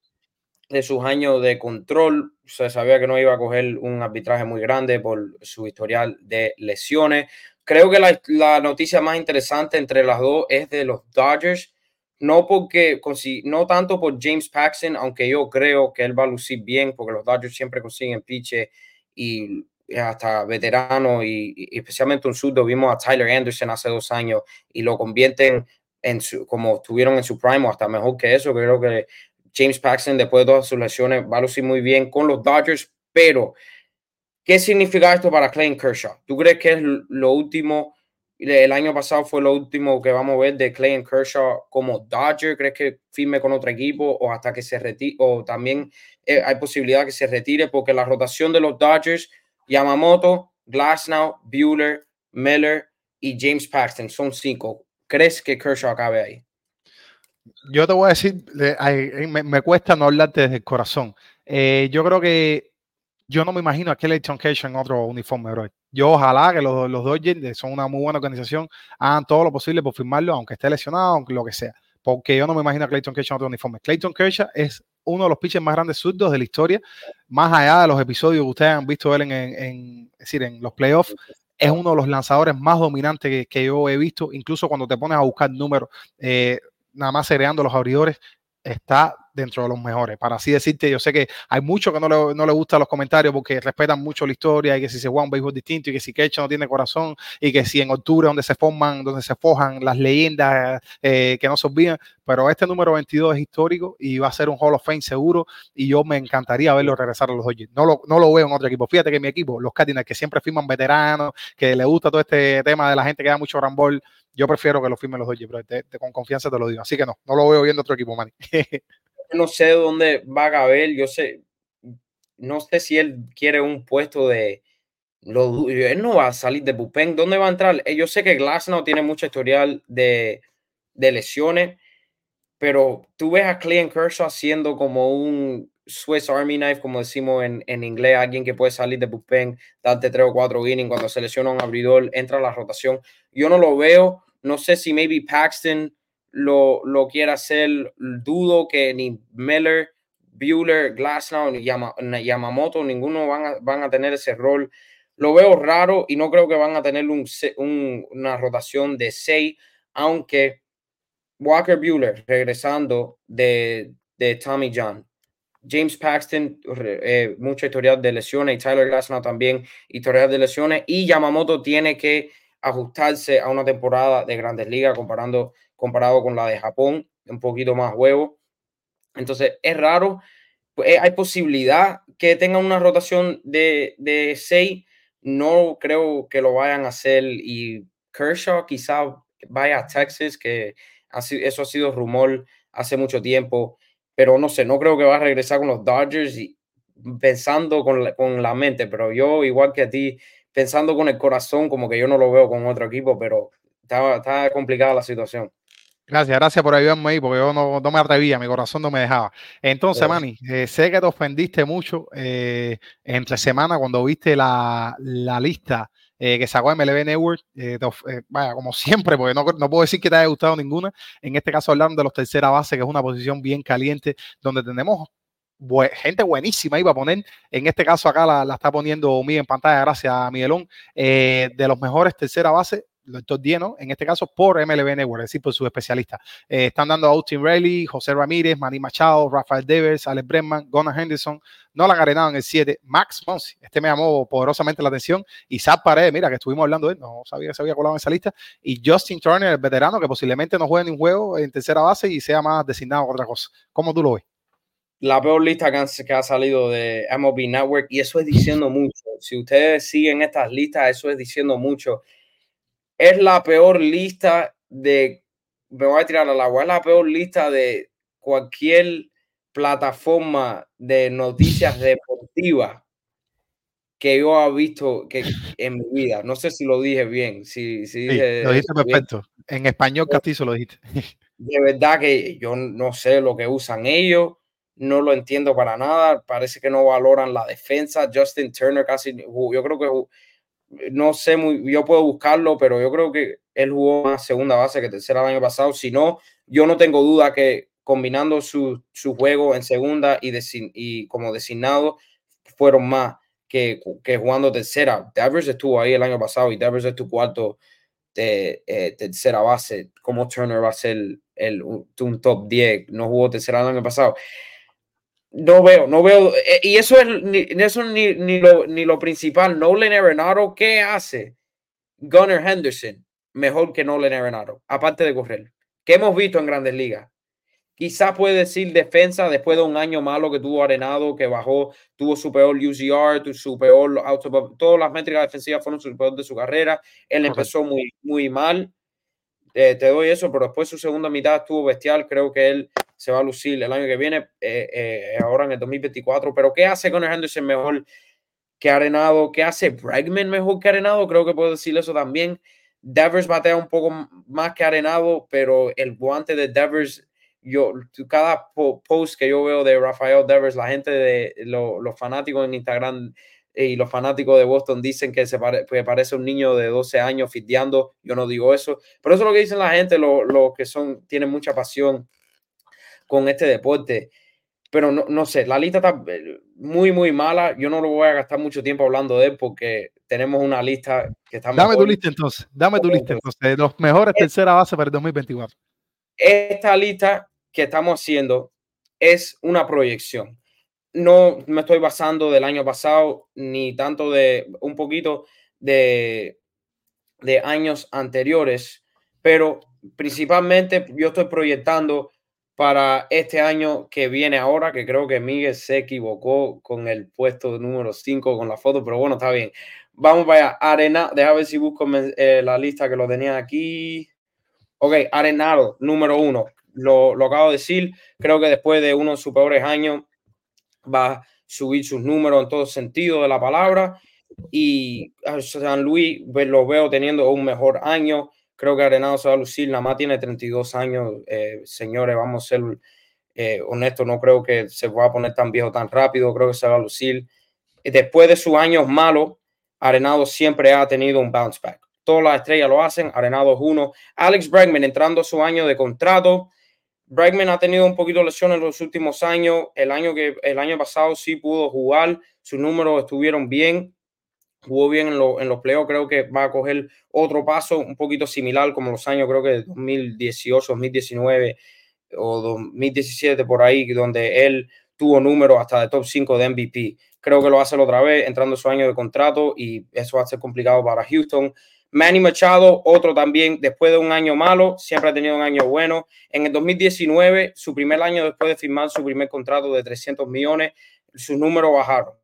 de sus años de control. Se sabía que no iba a coger un arbitraje muy grande por su historial de lesiones. Creo que la, la noticia más interesante entre las dos es de los Dodgers. No porque no tanto por James Paxton, aunque yo creo que él va a lucir bien, porque los Dodgers siempre consiguen piche y hasta veterano y, especialmente un surdo. Vimos a Tyler Anderson hace dos años y lo convierten en su, como estuvieron en su prime o hasta mejor que eso. Creo que James Paxton, después de todas sus lesiones, va a lucir muy bien con los Dodgers. Pero, ¿qué significa esto para Clayton Kershaw? ¿Tú crees que es lo último? El año pasado fue lo último que vamos a ver de Clayton Kershaw como Dodger. ¿Crees que firme con otro equipo o hasta que se retire? O también eh, hay posibilidad que se retire porque la rotación de los Dodgers Yamamoto, Glasnow, Bueller, Miller y James Paxton son cinco. ¿Crees que Kershaw acabe ahí? Yo te voy a decir, me, cuesta no hablarte desde el corazón. Eh, yo creo que yo no me imagino a Clayton Kershaw en otro uniforme, bro. Yo ojalá que los, los Dodgers son una muy buena organización, hagan todo lo posible por firmarlo, aunque esté lesionado, aunque lo que sea. Porque yo no me imagino a Clayton Kershaw en otro uniforme. Clayton Kershaw es uno de los pitchers más grandes zurdos de la historia, más allá de los episodios que ustedes han visto él en, decir, en los playoffs. Es uno de los lanzadores más dominantes que, yo he visto, incluso cuando te pones a buscar números, eh, nada más cereando los abridores, está dentro de los mejores. Para así decirte, yo sé que hay muchos que no le, no le gustan los comentarios porque respetan mucho la historia y que si se juega un béisbol distinto y que si Kecha no tiene corazón y que si en octubre donde se forman, donde se fojan las leyendas eh, que no se olvidan, pero este número 22 es histórico y va a ser un Hall of Fame seguro y yo me encantaría verlo regresar a los Dodgers. No lo, no lo veo en otro equipo. Fíjate que mi equipo, los Cardinals, que siempre firman veteranos, que le gusta todo este tema de la gente que da mucho rambol, yo prefiero que lo firmen los Dodgers, pero con confianza te lo digo. Así que no, no lo veo viendo otro equipo, man. [LAUGHS] no sé dónde va a caber, yo sé, no sé si él quiere un puesto de, lo, él no va a salir de bullpen, ¿dónde va a entrar? Eh, yo sé que no tiene mucho historial de, de lesiones, pero tú ves a Clayton Kershaw haciendo como un Swiss Army Knife, como decimos en, en, inglés, alguien que puede salir de bullpen, darte tres o cuatro innings, cuando se lesiona un abridor, entra a la rotación. Yo no lo veo, no sé si maybe Paxton lo, lo quiere hacer, dudo que ni Miller, Bueller, Glasnow ni Yamamoto, ninguno van a, van a tener ese rol. Lo veo raro y no creo que van a tener un, una rotación de seis, aunque Walker Bueller regresando de, de Tommy John, James Paxton, eh, mucha historial de lesiones, y Tyler Glasnow también, historial de lesiones, y Yamamoto tiene que ajustarse a una temporada de grandes ligas comparando, comparado con la de Japón, un poquito más huevo. Entonces, es raro. Pues, eh, hay posibilidad que tengan una rotación de, de seis. No creo que lo vayan a hacer. Y Kershaw quizá vaya a Texas, que eso ha sido rumor hace mucho tiempo. Pero no sé, no creo que va a regresar con los Dodgers y pensando con la, con la mente. Pero yo, igual que a ti, pensando con el corazón, como que yo no lo veo con otro equipo, pero está, está complicada la situación. Gracias, gracias por ayudarme ahí, porque yo no, no, me atrevía, mi corazón no me dejaba. Entonces, Manny, eh, sé que te ofendiste mucho eh, entre semana cuando viste la, la lista eh, que sacó MLB Network. Eh, eh, vaya, como [LAUGHS] siempre, porque no, no, puedo decir que te haya gustado ninguna. En este caso, hablando de los tercera base, que es una posición bien caliente, donde tenemos gente buenísima va a poner. En este caso, acá la, la está poniendo Miguel en pantalla, gracias a Miguelón, de los mejores tercera base doctor Dieno, en este caso por MLB Network, es decir, por su especialista. Eh, están dando a Austin Riley, José Ramírez, Manny Machado, Rafael Devers, Alex Bregman, Gunnar Henderson, Nolan Arenado en el 7, Max Monsi, este me llamó poderosamente la atención, y Zap Paredes, mira que estuvimos hablando de él, no sabía que se había colado en esa lista, y Justin Turner, el veterano, que posiblemente no juegue ni un juego en tercera base y sea más designado a otra cosa. ¿Cómo tú lo ves? La peor lista que, ha salido de MLB Network, y eso es diciendo mucho. Si ustedes siguen estas listas, eso es diciendo mucho es la peor lista de, me voy a tirar al agua, es la peor lista de cualquier plataforma de noticias deportivas que yo he visto que en mi vida. No sé si lo dije bien. Si, si dije, lo dijiste perfecto. En español castizo lo dijiste. De verdad que yo no sé lo que usan ellos. No lo entiendo para nada. Parece que no valoran la defensa. Justin Turner casi, yo creo que no sé muy, yo puedo buscarlo, pero yo creo que él jugó más segunda base que tercera el año pasado. Si no, yo no tengo duda que combinando su, su juego en segunda y, y como designado fueron más que, que jugando tercera. Devers estuvo ahí el año pasado y Devers es tu cuarto de eh, tercera base. Como Turner va a ser el, el, un top 10, no jugó tercera el año pasado. No veo, no veo. Eh, y eso es ni, eso ni, ni, lo, ni lo principal. Nolan Arenado, ¿qué hace Gunnar Henderson mejor que Nolan Arenado? Aparte de correr. ¿Qué hemos visto en grandes ligas? Quizás puede decir defensa después de un año malo que tuvo Arenado, que bajó, tuvo su peor UZR, su peor auto, todas las métricas defensivas fueron su peor de su carrera. Él empezó muy, muy mal. Eh, te doy eso, pero después su segunda mitad estuvo bestial. Creo que él se va a lucir el año que viene, eh, eh, ahora en el 2024. Pero ¿qué hace Connor Henderson mejor que Arenado? ¿Qué hace Bregman mejor que Arenado? Creo que puedo decir eso también. Devers batea un poco más que Arenado, pero el guante de Devers, yo, cada post que yo veo de Rafael Devers, la gente de los fanáticos en Instagram y los fanáticos de Boston dicen que se parece un niño de 12 años fiteando. Yo no digo eso, pero eso es lo que dicen la gente, los lo que son, tienen mucha pasión con este deporte. Pero no, no, sé, la lista está eh, muy, muy mala. Yo no lo voy a gastar mucho tiempo hablando de él porque tenemos una lista que está Dame tu lista entonces, dame tu lista entonces, los mejores tercera base para el 2024. Esta lista que estamos haciendo es una proyección. No me estoy basando del año pasado ni tanto de un poquito de, de años anteriores, pero principalmente yo estoy proyectando para este año que viene ahora, que creo que Miguel se equivocó con el puesto número 5 con la foto, pero bueno, está bien. Vamos para allá. Arena, déjame ver si busco eh, la lista que lo tenía aquí. Ok, Arenado, número uno. Lo, lo acabo de decir. Creo que después de uno de sus peores años va a subir sus números en todo sentido de la palabra. Y San Luis pues, lo veo teniendo un mejor año. Creo que Arenado se va a lucir. Nada más tiene 32 años. Eh, señores, vamos a ser eh, honestos. No creo que se va a poner tan viejo tan rápido. Creo que se va a lucir. Después de sus años malos, Arenado siempre ha tenido un bounce back. Todas las estrellas lo hacen. Arenado es uno. Alex Bregman entrando a su año de contrato. Bregman ha tenido un poquito de lesión en los últimos años. El año, que, el año pasado sí pudo jugar. Sus números estuvieron bien jugó bien en, en los playoffs, creo que va a coger otro paso un poquito similar como los años, creo que de 2018, 2019 o 2017 por ahí, donde él tuvo números hasta de top 5 de MVP. Creo que lo va a hacer otra vez, entrando en su año de contrato y eso va a ser complicado para Houston. Manny Machado, otro también, después de un año malo, siempre ha tenido un año bueno. En el 2019, su primer año después de firmar su primer contrato de 300 millones, sus números bajaron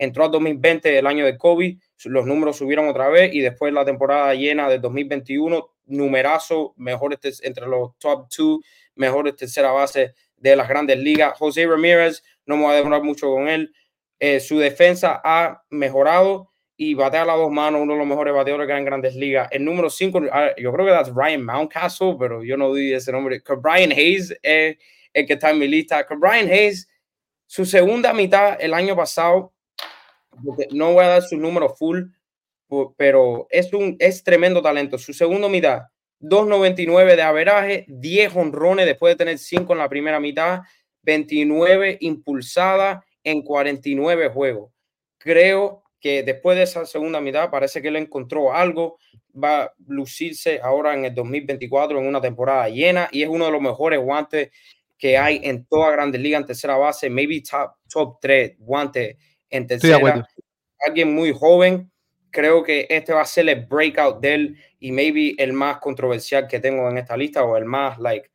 entró a 2020, el año de COVID, los números subieron otra vez y después la temporada llena de 2021, numerazo, mejores entre los top two, mejores tercera base de las grandes ligas. José Ramírez, no me voy a demorar mucho con él. Eh, su defensa ha mejorado y batea a las dos manos, uno de los mejores bateadores que hay en grandes ligas. El número 5, ah, yo creo que es Ryan Mountcastle, pero yo no di ese nombre. Que Brian Hayes es el que está en mi lista. Que Brian Hayes, su segunda mitad el año pasado, no voy a dar su número full, pero es un es tremendo talento. Su segunda mitad, 2.99 de averaje, 10 honrones después de tener 5 en la primera mitad, 29 impulsadas en 49 juegos. Creo que después de esa segunda mitad parece que él encontró algo, va a lucirse ahora en el 2024 en una temporada llena y es uno de los mejores guantes que hay en toda Grandes Ligas en tercera base, maybe top, top 3 guantes en tercera. Alguien muy joven, creo que este va a ser el breakout de él y maybe el más controversial que tengo en esta lista o el más, like,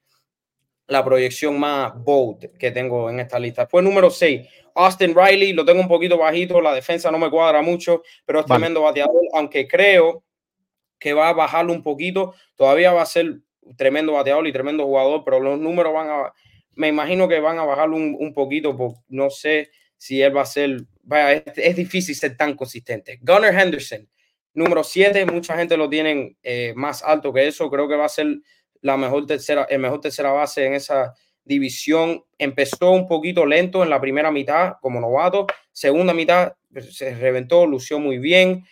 la proyección más bold que tengo en esta lista. Fue número 6, Austin Riley, lo tengo un poquito bajito, la defensa no me cuadra mucho, pero es tremendo bateador, aunque creo que va a bajarlo un poquito, todavía va a ser tremendo bateador y tremendo jugador, pero los números van a, me imagino que van a bajarlo un, un poquito, pues no sé si él va a ser, vaya, es, es difícil ser tan consistente. Gunnar Henderson, número 7, mucha gente lo tienen eh, más alto que eso, creo que va a ser la mejor tercera, el mejor tercera base en esa división. Empezó un poquito lento en la primera mitad como novato, segunda mitad pues, se reventó, lució muy bien.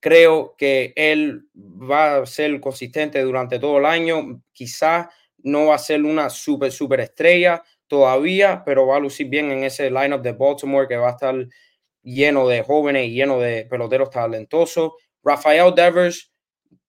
Creo que él va a ser consistente durante todo el año. Quizás no va a ser una super, super estrella todavía, pero va a lucir bien en ese lineup de Baltimore que va a estar lleno de jóvenes y lleno de peloteros talentosos. Rafael Devers,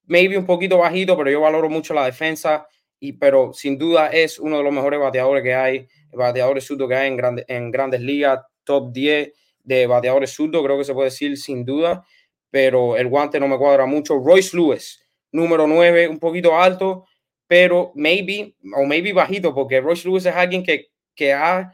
maybe un poquito bajito, pero yo valoro mucho la defensa, y, pero sin duda es uno de los mejores bateadores que hay, bateadores surdos que hay en, grande, en grandes ligas, top 10 de bateadores surdos, creo que se puede decir sin duda, pero el guante no me cuadra mucho. Royce Lewis, número 9, un poquito alto, pero maybe, o maybe bajito, porque Royce Lewis es alguien que, que ha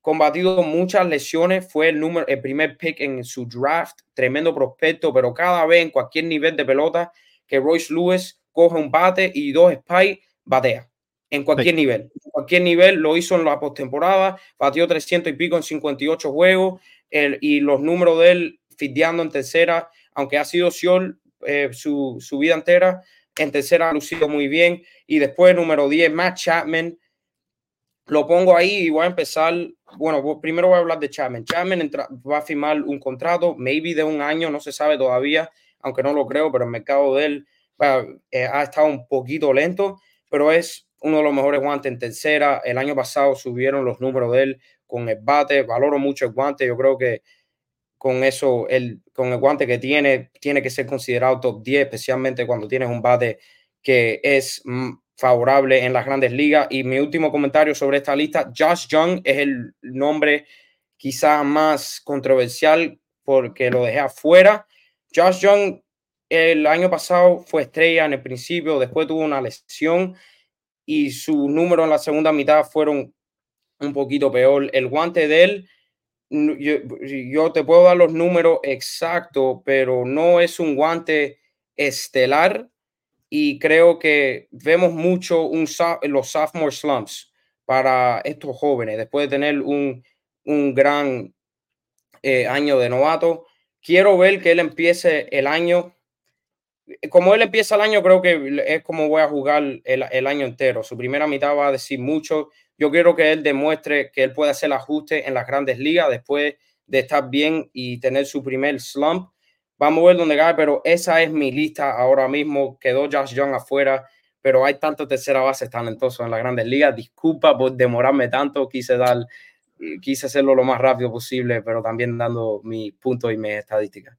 combatido muchas lesiones, fue el, número, el primer pick en su draft, tremendo prospecto, pero cada vez en cualquier nivel de pelota que Royce Lewis coge un bate y dos spikes, batea. En cualquier nivel. En cualquier nivel lo hizo en la postemporada, batió 300 y pico en 58 juegos el, y los números de él fideando en tercera, aunque ha sido Siol eh, su, su, vida entera, en tercera ha lucido muy bien. Y después, número 10, Matt Chapman. Lo pongo ahí y voy a empezar. Bueno, primero voy a hablar de Chapman. Chapman entra, va a firmar un contrato, maybe de un año, no se sabe todavía, aunque no lo creo, pero el mercado de él eh, ha estado un poquito lento, pero es uno de los mejores guantes en tercera. El año pasado subieron los números de él con el bate. Valoro mucho el guante. Yo creo que con eso, el, con el guante que tiene, tiene que ser considerado top 10, especialmente cuando tienes un bate que es mm, favorable en las grandes ligas. Y mi último comentario sobre esta lista, Josh Young es el nombre quizá más controversial porque lo dejé afuera. Josh Young el año pasado fue estrella en el principio, después tuvo una lesión y sus números en la segunda mitad fueron un poquito peor. El guante de él, yo, yo te puedo dar los números exactos, pero no es un guante estelar y creo que vemos mucho un, los sophomore slumps para estos jóvenes después de tener un, un gran eh, año de novato. Quiero ver que él empiece el año eh, como él empieza el año, creo que es como voy a jugar el, el, año entero. Su primera mitad va a decir mucho. Yo quiero que él demuestre que él puede hacer ajuste en las grandes ligas después de estar bien y tener su primer slump. Vamos a ver dónde cae, pero esa es mi lista ahora mismo. Quedó Josh Young afuera, pero hay tantos tercera bases talentosos en las grandes ligas. Disculpa por demorarme tanto. Quise dar, quise hacerlo lo más rápido posible, pero también dando mi punto y mi estadística.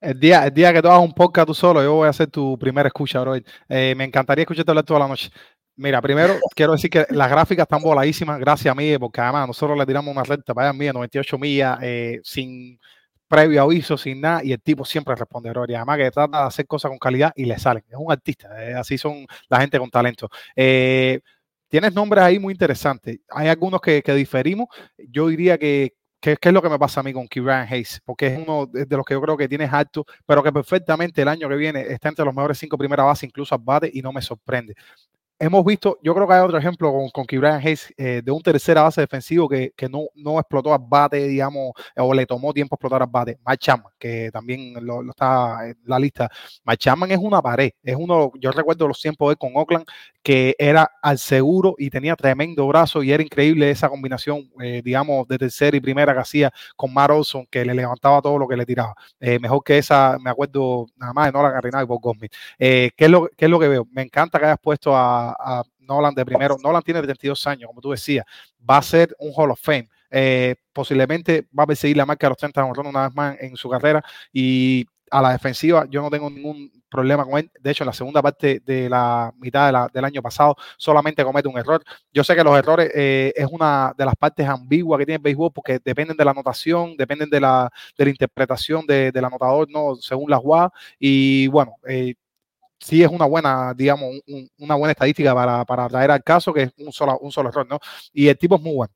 El día, el día que tú hagas un podcast tú solo, yo voy a hacer tu primera escucha, bro. Eh, me encantaría escucharte hablar toda la noche. Mira, primero [LAUGHS] quiero decir que las gráficas están voladísimas, gracias a mí, porque además nosotros le tiramos una recta para allá mía, 98 millas, eh, sin previo aviso, sin nada, y el tipo siempre responde, bro. Y además que trata de hacer cosas con calidad y le salen. Es un artista, eh, así son la gente con talento. Eh, tienes nombres ahí muy interesantes. Hay algunos que, que diferimos. Yo diría que ¿Qué, ¿Qué, es lo que me pasa a mí con Kieran Hayes? Porque es uno de los que yo creo que tienes alto, pero que perfectamente el año que viene está entre los mejores cinco primeras bases, incluso al bate, y no me sorprende. Hemos visto, yo creo que hay otro ejemplo con, con Brian Hayes eh, de un tercera base defensivo que, que no, no, explotó al bate, digamos, o le tomó tiempo explotar al bate. Mike Chapman, que también lo, está en la lista. Mike es una pared, es uno, yo recuerdo los tiempos de con Oakland, que era al seguro y tenía tremendo brazo y era increíble esa combinación, eh, digamos, de tercera y primera que hacía con Mar Olson, que le levantaba todo lo que le tiraba. Eh, mejor que esa, me acuerdo nada más de Nolan Arenado y Bob Gosmi. ¿qué, es lo, ¿Qué es lo que veo? Me encanta que hayas puesto a Nolan de primero. Nolan tiene 32 años, como tú decías, va a ser un Hall of Fame. Eh, posiblemente va a perseguir la marca de los 30 una vez más en su carrera y a la defensiva yo no tengo ningún problema con él. De hecho, en la segunda parte de la mitad del año pasado solamente comete un error. Yo sé que los errores eh, es una de las partes ambiguas que tiene el béisbol porque dependen de la anotación, dependen de la, interpretación de, del anotador, ¿no? según la jugada. Y bueno, eh, sí es una buena, digamos, una buena estadística para, para traer al caso, que es un solo, un solo error, ¿no? Y el tipo es muy bueno.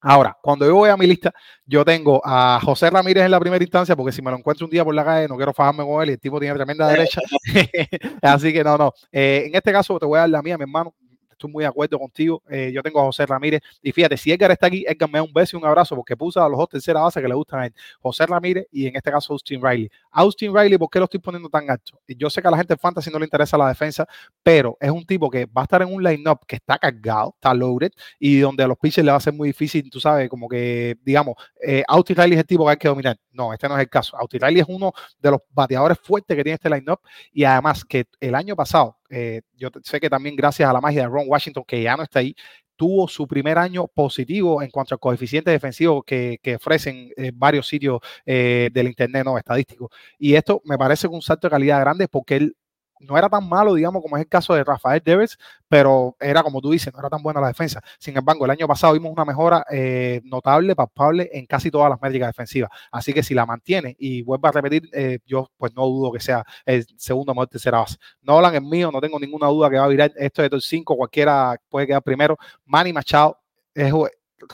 Ahora, cuando yo voy a mi lista, yo tengo a José Ramírez en la primera instancia, porque si me lo encuentro un día por la calle, no quiero fajarme con él y el tipo tiene tremenda derecha. [LAUGHS] Así que no, no. Eh, en este caso, te voy a dar la mía, mi hermano estoy muy de acuerdo contigo. Eh, yo tengo a José Ramírez. Y fíjate, si Edgar está aquí, Edgar me da un beso y un abrazo porque puso a los dos tercera base que le gustan a él. José Ramírez y en este caso Austin Riley. Austin Riley, ¿por qué lo estoy poniendo tan alto? Yo sé que a la gente de Fantasy no le interesa la defensa, pero es un tipo que va a estar en un line-up que está cargado, está loaded, y donde a los pitchers le va a ser muy difícil, tú sabes, como que, digamos, eh, Austin Riley es el tipo que hay que dominar. No, este no es el caso. Austin Riley es uno de los bateadores fuertes que tiene este line-up y además que el año pasado eh, yo sé que también gracias a la magia de Ron Washington, que ya no está ahí, tuvo su primer año positivo en cuanto al coeficiente defensivo que, ofrecen eh, varios sitios eh, del Internet no estadístico. Y esto me parece un salto de calidad grande porque él no era tan malo, digamos, como es el caso de Rafael Devers, pero era como tú dices, no era tan buena la defensa. Sin embargo, el año pasado vimos una mejora eh, notable, palpable en casi todas las métricas defensivas. Así que si la mantiene y vuelve a repetir, eh, yo pues no dudo que sea el segundo mejor tercera base. Nolan es mío, no tengo ninguna duda que va a virar esto de los cinco, cualquiera puede quedar primero. Manny Machado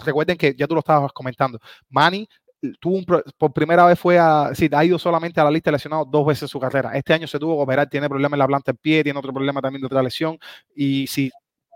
recuerden que ya tú lo estabas comentando. Manny tuvo por primera vez fue a, sí, ha ido solamente a la lista de lesionados dos veces en su carrera. Este año se tuvo que operar, tiene problemas en la planta del pie, tiene otro problema también de otra lesión. Y si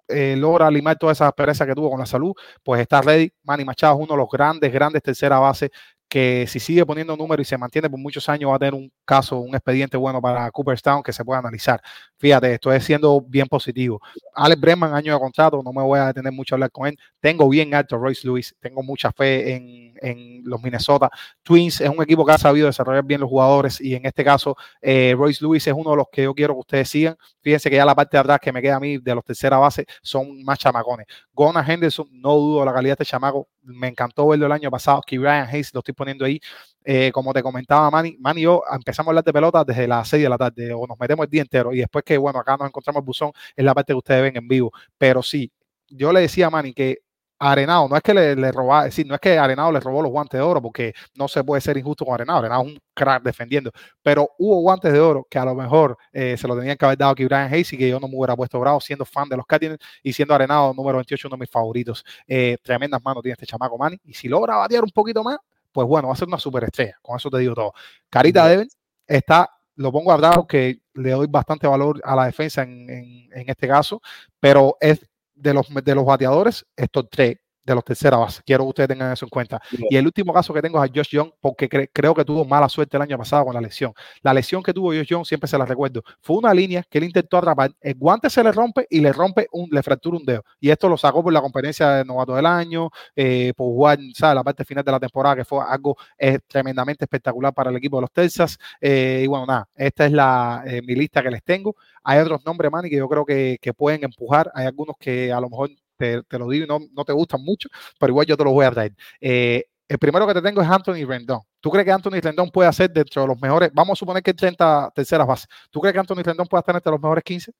eh, logra limar todas esas perezas que tuvo con la salud, pues está ready. Manny Machado es uno de los grandes, grandes tercera base que si sigue poniendo números y se mantiene por muchos años va a tener un caso, un expediente bueno para Cooperstown que se pueda analizar. Fíjate, estoy siendo bien positivo. Alex Breman, año de contrato, no me voy a detener mucho a hablar con él. Tengo bien alto Royce Lewis, tengo mucha fe en, en, los Minnesota Twins. Es un equipo que ha sabido desarrollar bien los jugadores y en este caso eh, Royce Lewis es uno de los que yo quiero que ustedes sigan. Fíjense que ya la parte de atrás que me queda a mí de los tercera base son más chamacones. Gona Henderson, no dudo la calidad de este chamaco, me encantó verlo el año pasado. Que Ryan Hayes lo estoy poniendo ahí. Eh, como te comentaba Manny, Manny y yo empezamos a hablar de pelota desde las 6 de la tarde o nos metemos el día entero y después que, bueno, acá nos encontramos el buzón, es la parte que ustedes ven en vivo. Pero sí, yo le decía a Manny que Arenado, no es que le, le roba, es decir, no es que Arenado le robó los guantes de oro, porque no se puede ser injusto con Arenado. Arenado es un crack defendiendo, pero hubo guantes de oro que a lo mejor eh, se lo tenían que haber dado a Brian Hayes y que yo no me hubiera puesto bravo siendo fan de los Cardinals y siendo Arenado número 28, uno de mis favoritos. Eh, tremendas manos tiene este chamaco Manny, y si logra batear un poquito más, pues bueno, va a ser una superestrella. Con eso te digo todo. Carita Devin está lo pongo a bravo que le doy bastante valor a la defensa en, en, en, este caso, pero es de los, de los bateadores, estos tres de los tercera base. Quiero que ustedes tengan eso en cuenta. Y el último caso que tengo es a Josh Young, porque creo que tuvo mala suerte el año pasado con la lesión. La lesión que tuvo Josh Young, siempre se la recuerdo, fue una línea que él intentó atrapar, el guante se le rompe y le rompe, un, le fractura un dedo. Y esto lo sacó por la conferencia de novato del año, eh, por jugar, ¿sabes? La parte final de la temporada, que fue algo eh, tremendamente espectacular para el equipo de los Texas. Eh, y bueno, nada, esta es la, mi lista que les tengo. Hay otros nombres, Manny, que yo creo que, que pueden empujar. Hay algunos que a lo mejor te, lo digo y no, no, te gustan mucho, pero igual yo te los voy a traer. Eh, el primero que te tengo es Anthony Rendon. ¿Tú crees que Anthony Rendon puede hacer dentro de los mejores? Vamos a suponer que 30 terceras bases. ¿Tú crees que Anthony Rendon puede estar entre los mejores 15?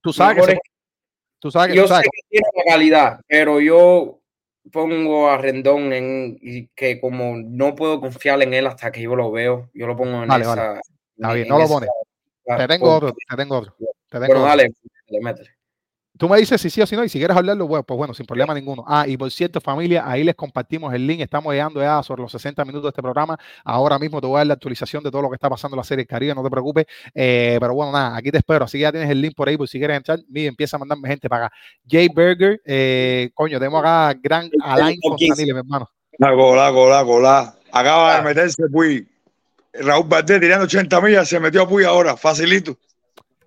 Tú sabes que, tú sabes que, yo sé que tiene la calidad, pero yo pongo a Rendón en que como no puedo confiar en él hasta que yo lo veo, yo lo pongo en esa. Vale. Está bien, no lo pones. Te tengo otro, te tengo otro. Te tengo bueno, otro. dale, métele. Tú me dices si sí o si no, y si quieres hablarlo, bueno, pues bueno, sin problema ninguno. Ah, y por cierto, familia, ahí les compartimos el link. Estamos llegando ya sobre los 60 minutos de este programa. Ahora mismo te voy a dar la actualización de todo lo que está pasando en la serie Caribe, no te preocupes. Eh, pero bueno, nada, aquí te espero. Así que ya tienes el link por ahí, por si quieres entrar. Mira, empieza a mandarme gente para acá. Jay Burger, eh, coño, tenemos acá gran Alain Fontanile, mi hermano. La gola, gola, gola. Acaba de meterse Puy. Raúl Valdés tirando 80 millas, se metió a Puy ahora, facilito.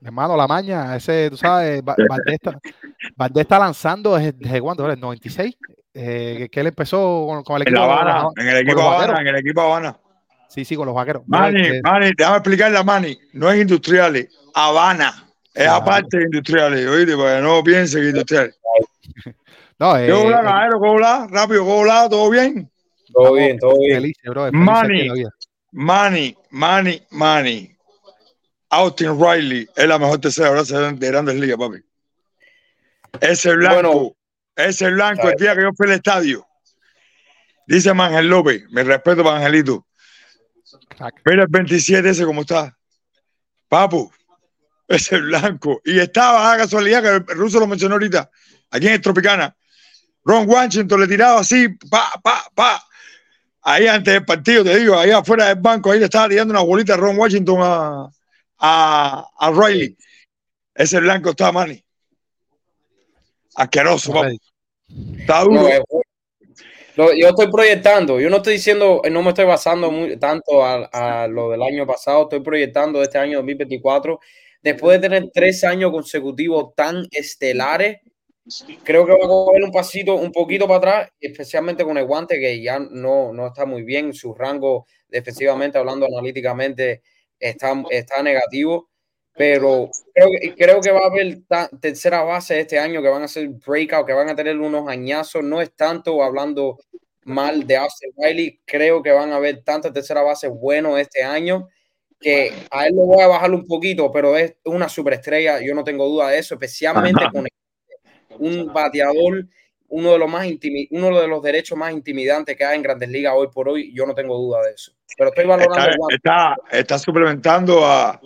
Hermano, la maña, ese, tú sabes, Va- Valdés [LAUGHS] está, Valdés está lanzando desde, desde cuándo, ¿Desde el 96, eh, que él empezó con, con el En equipo. La de- Habana, en el equipo. Habana, en el equipo Habana. Sí, sí, con los vaqueros. Manny, Eh, Manny, déjame explicarle a Manny, no es industriales, Habana. Es Claro. aparte de industriales, oíste, para que no piense que industriales. [LAUGHS] no, eh, ¿Qué hola, eh, caballero? ¿Cómo hola? Rápido, ¿cómo hola? ¿Todo bien? Todo bien, todo bien. felices, bro, felices Manny. de la vida. Austin Riley es la mejor tercera base de Grandes Ligas, papi. Ese blanco, Bueno. ese blanco, el día que yo fui al estadio, dice Mangel López, mi respeto para Angelito. Mira el 27 ese como está. Papu, ese blanco. Y estaba a casualidad que el ruso lo mencionó ahorita, aquí en Tropicana. Ron Washington le tiraba así, pa, pa, pa. Ahí antes del partido, te digo, ahí afuera del banco, ahí le estaba tirando una bolita a Ron Washington a, a, a Riley. Ese blanco está, Manny. Asqueroso, papu. Está duro. No, es bueno. Lo- yo estoy proyectando, yo no estoy diciendo, no me estoy basando muy, tanto a, a lo del año pasado, estoy proyectando este año 2024. Después de tener tres años consecutivos tan estelares, creo que va a coger un pasito un poquito para atrás, especialmente con el guante que ya no, no está muy bien, su rango defensivamente, hablando analíticamente, está, está negativo. Pero creo, que- creo que va a haber ta- tercera base este año que van a hacer breakout, que van a tener unos añazos. No es tanto hablando mal de Austin Riley. Creo que van a haber tantas tercera base buenos este año que a él lo voy a bajar un poquito, pero es una superestrella. Yo no tengo duda de eso, especialmente Ajá. con un bateador, uno de los más uno de los derechos más intimidantes que hay en Grandes Ligas hoy por hoy. Yo no tengo duda de eso. Pero estoy valorando está, está, está suplementando a,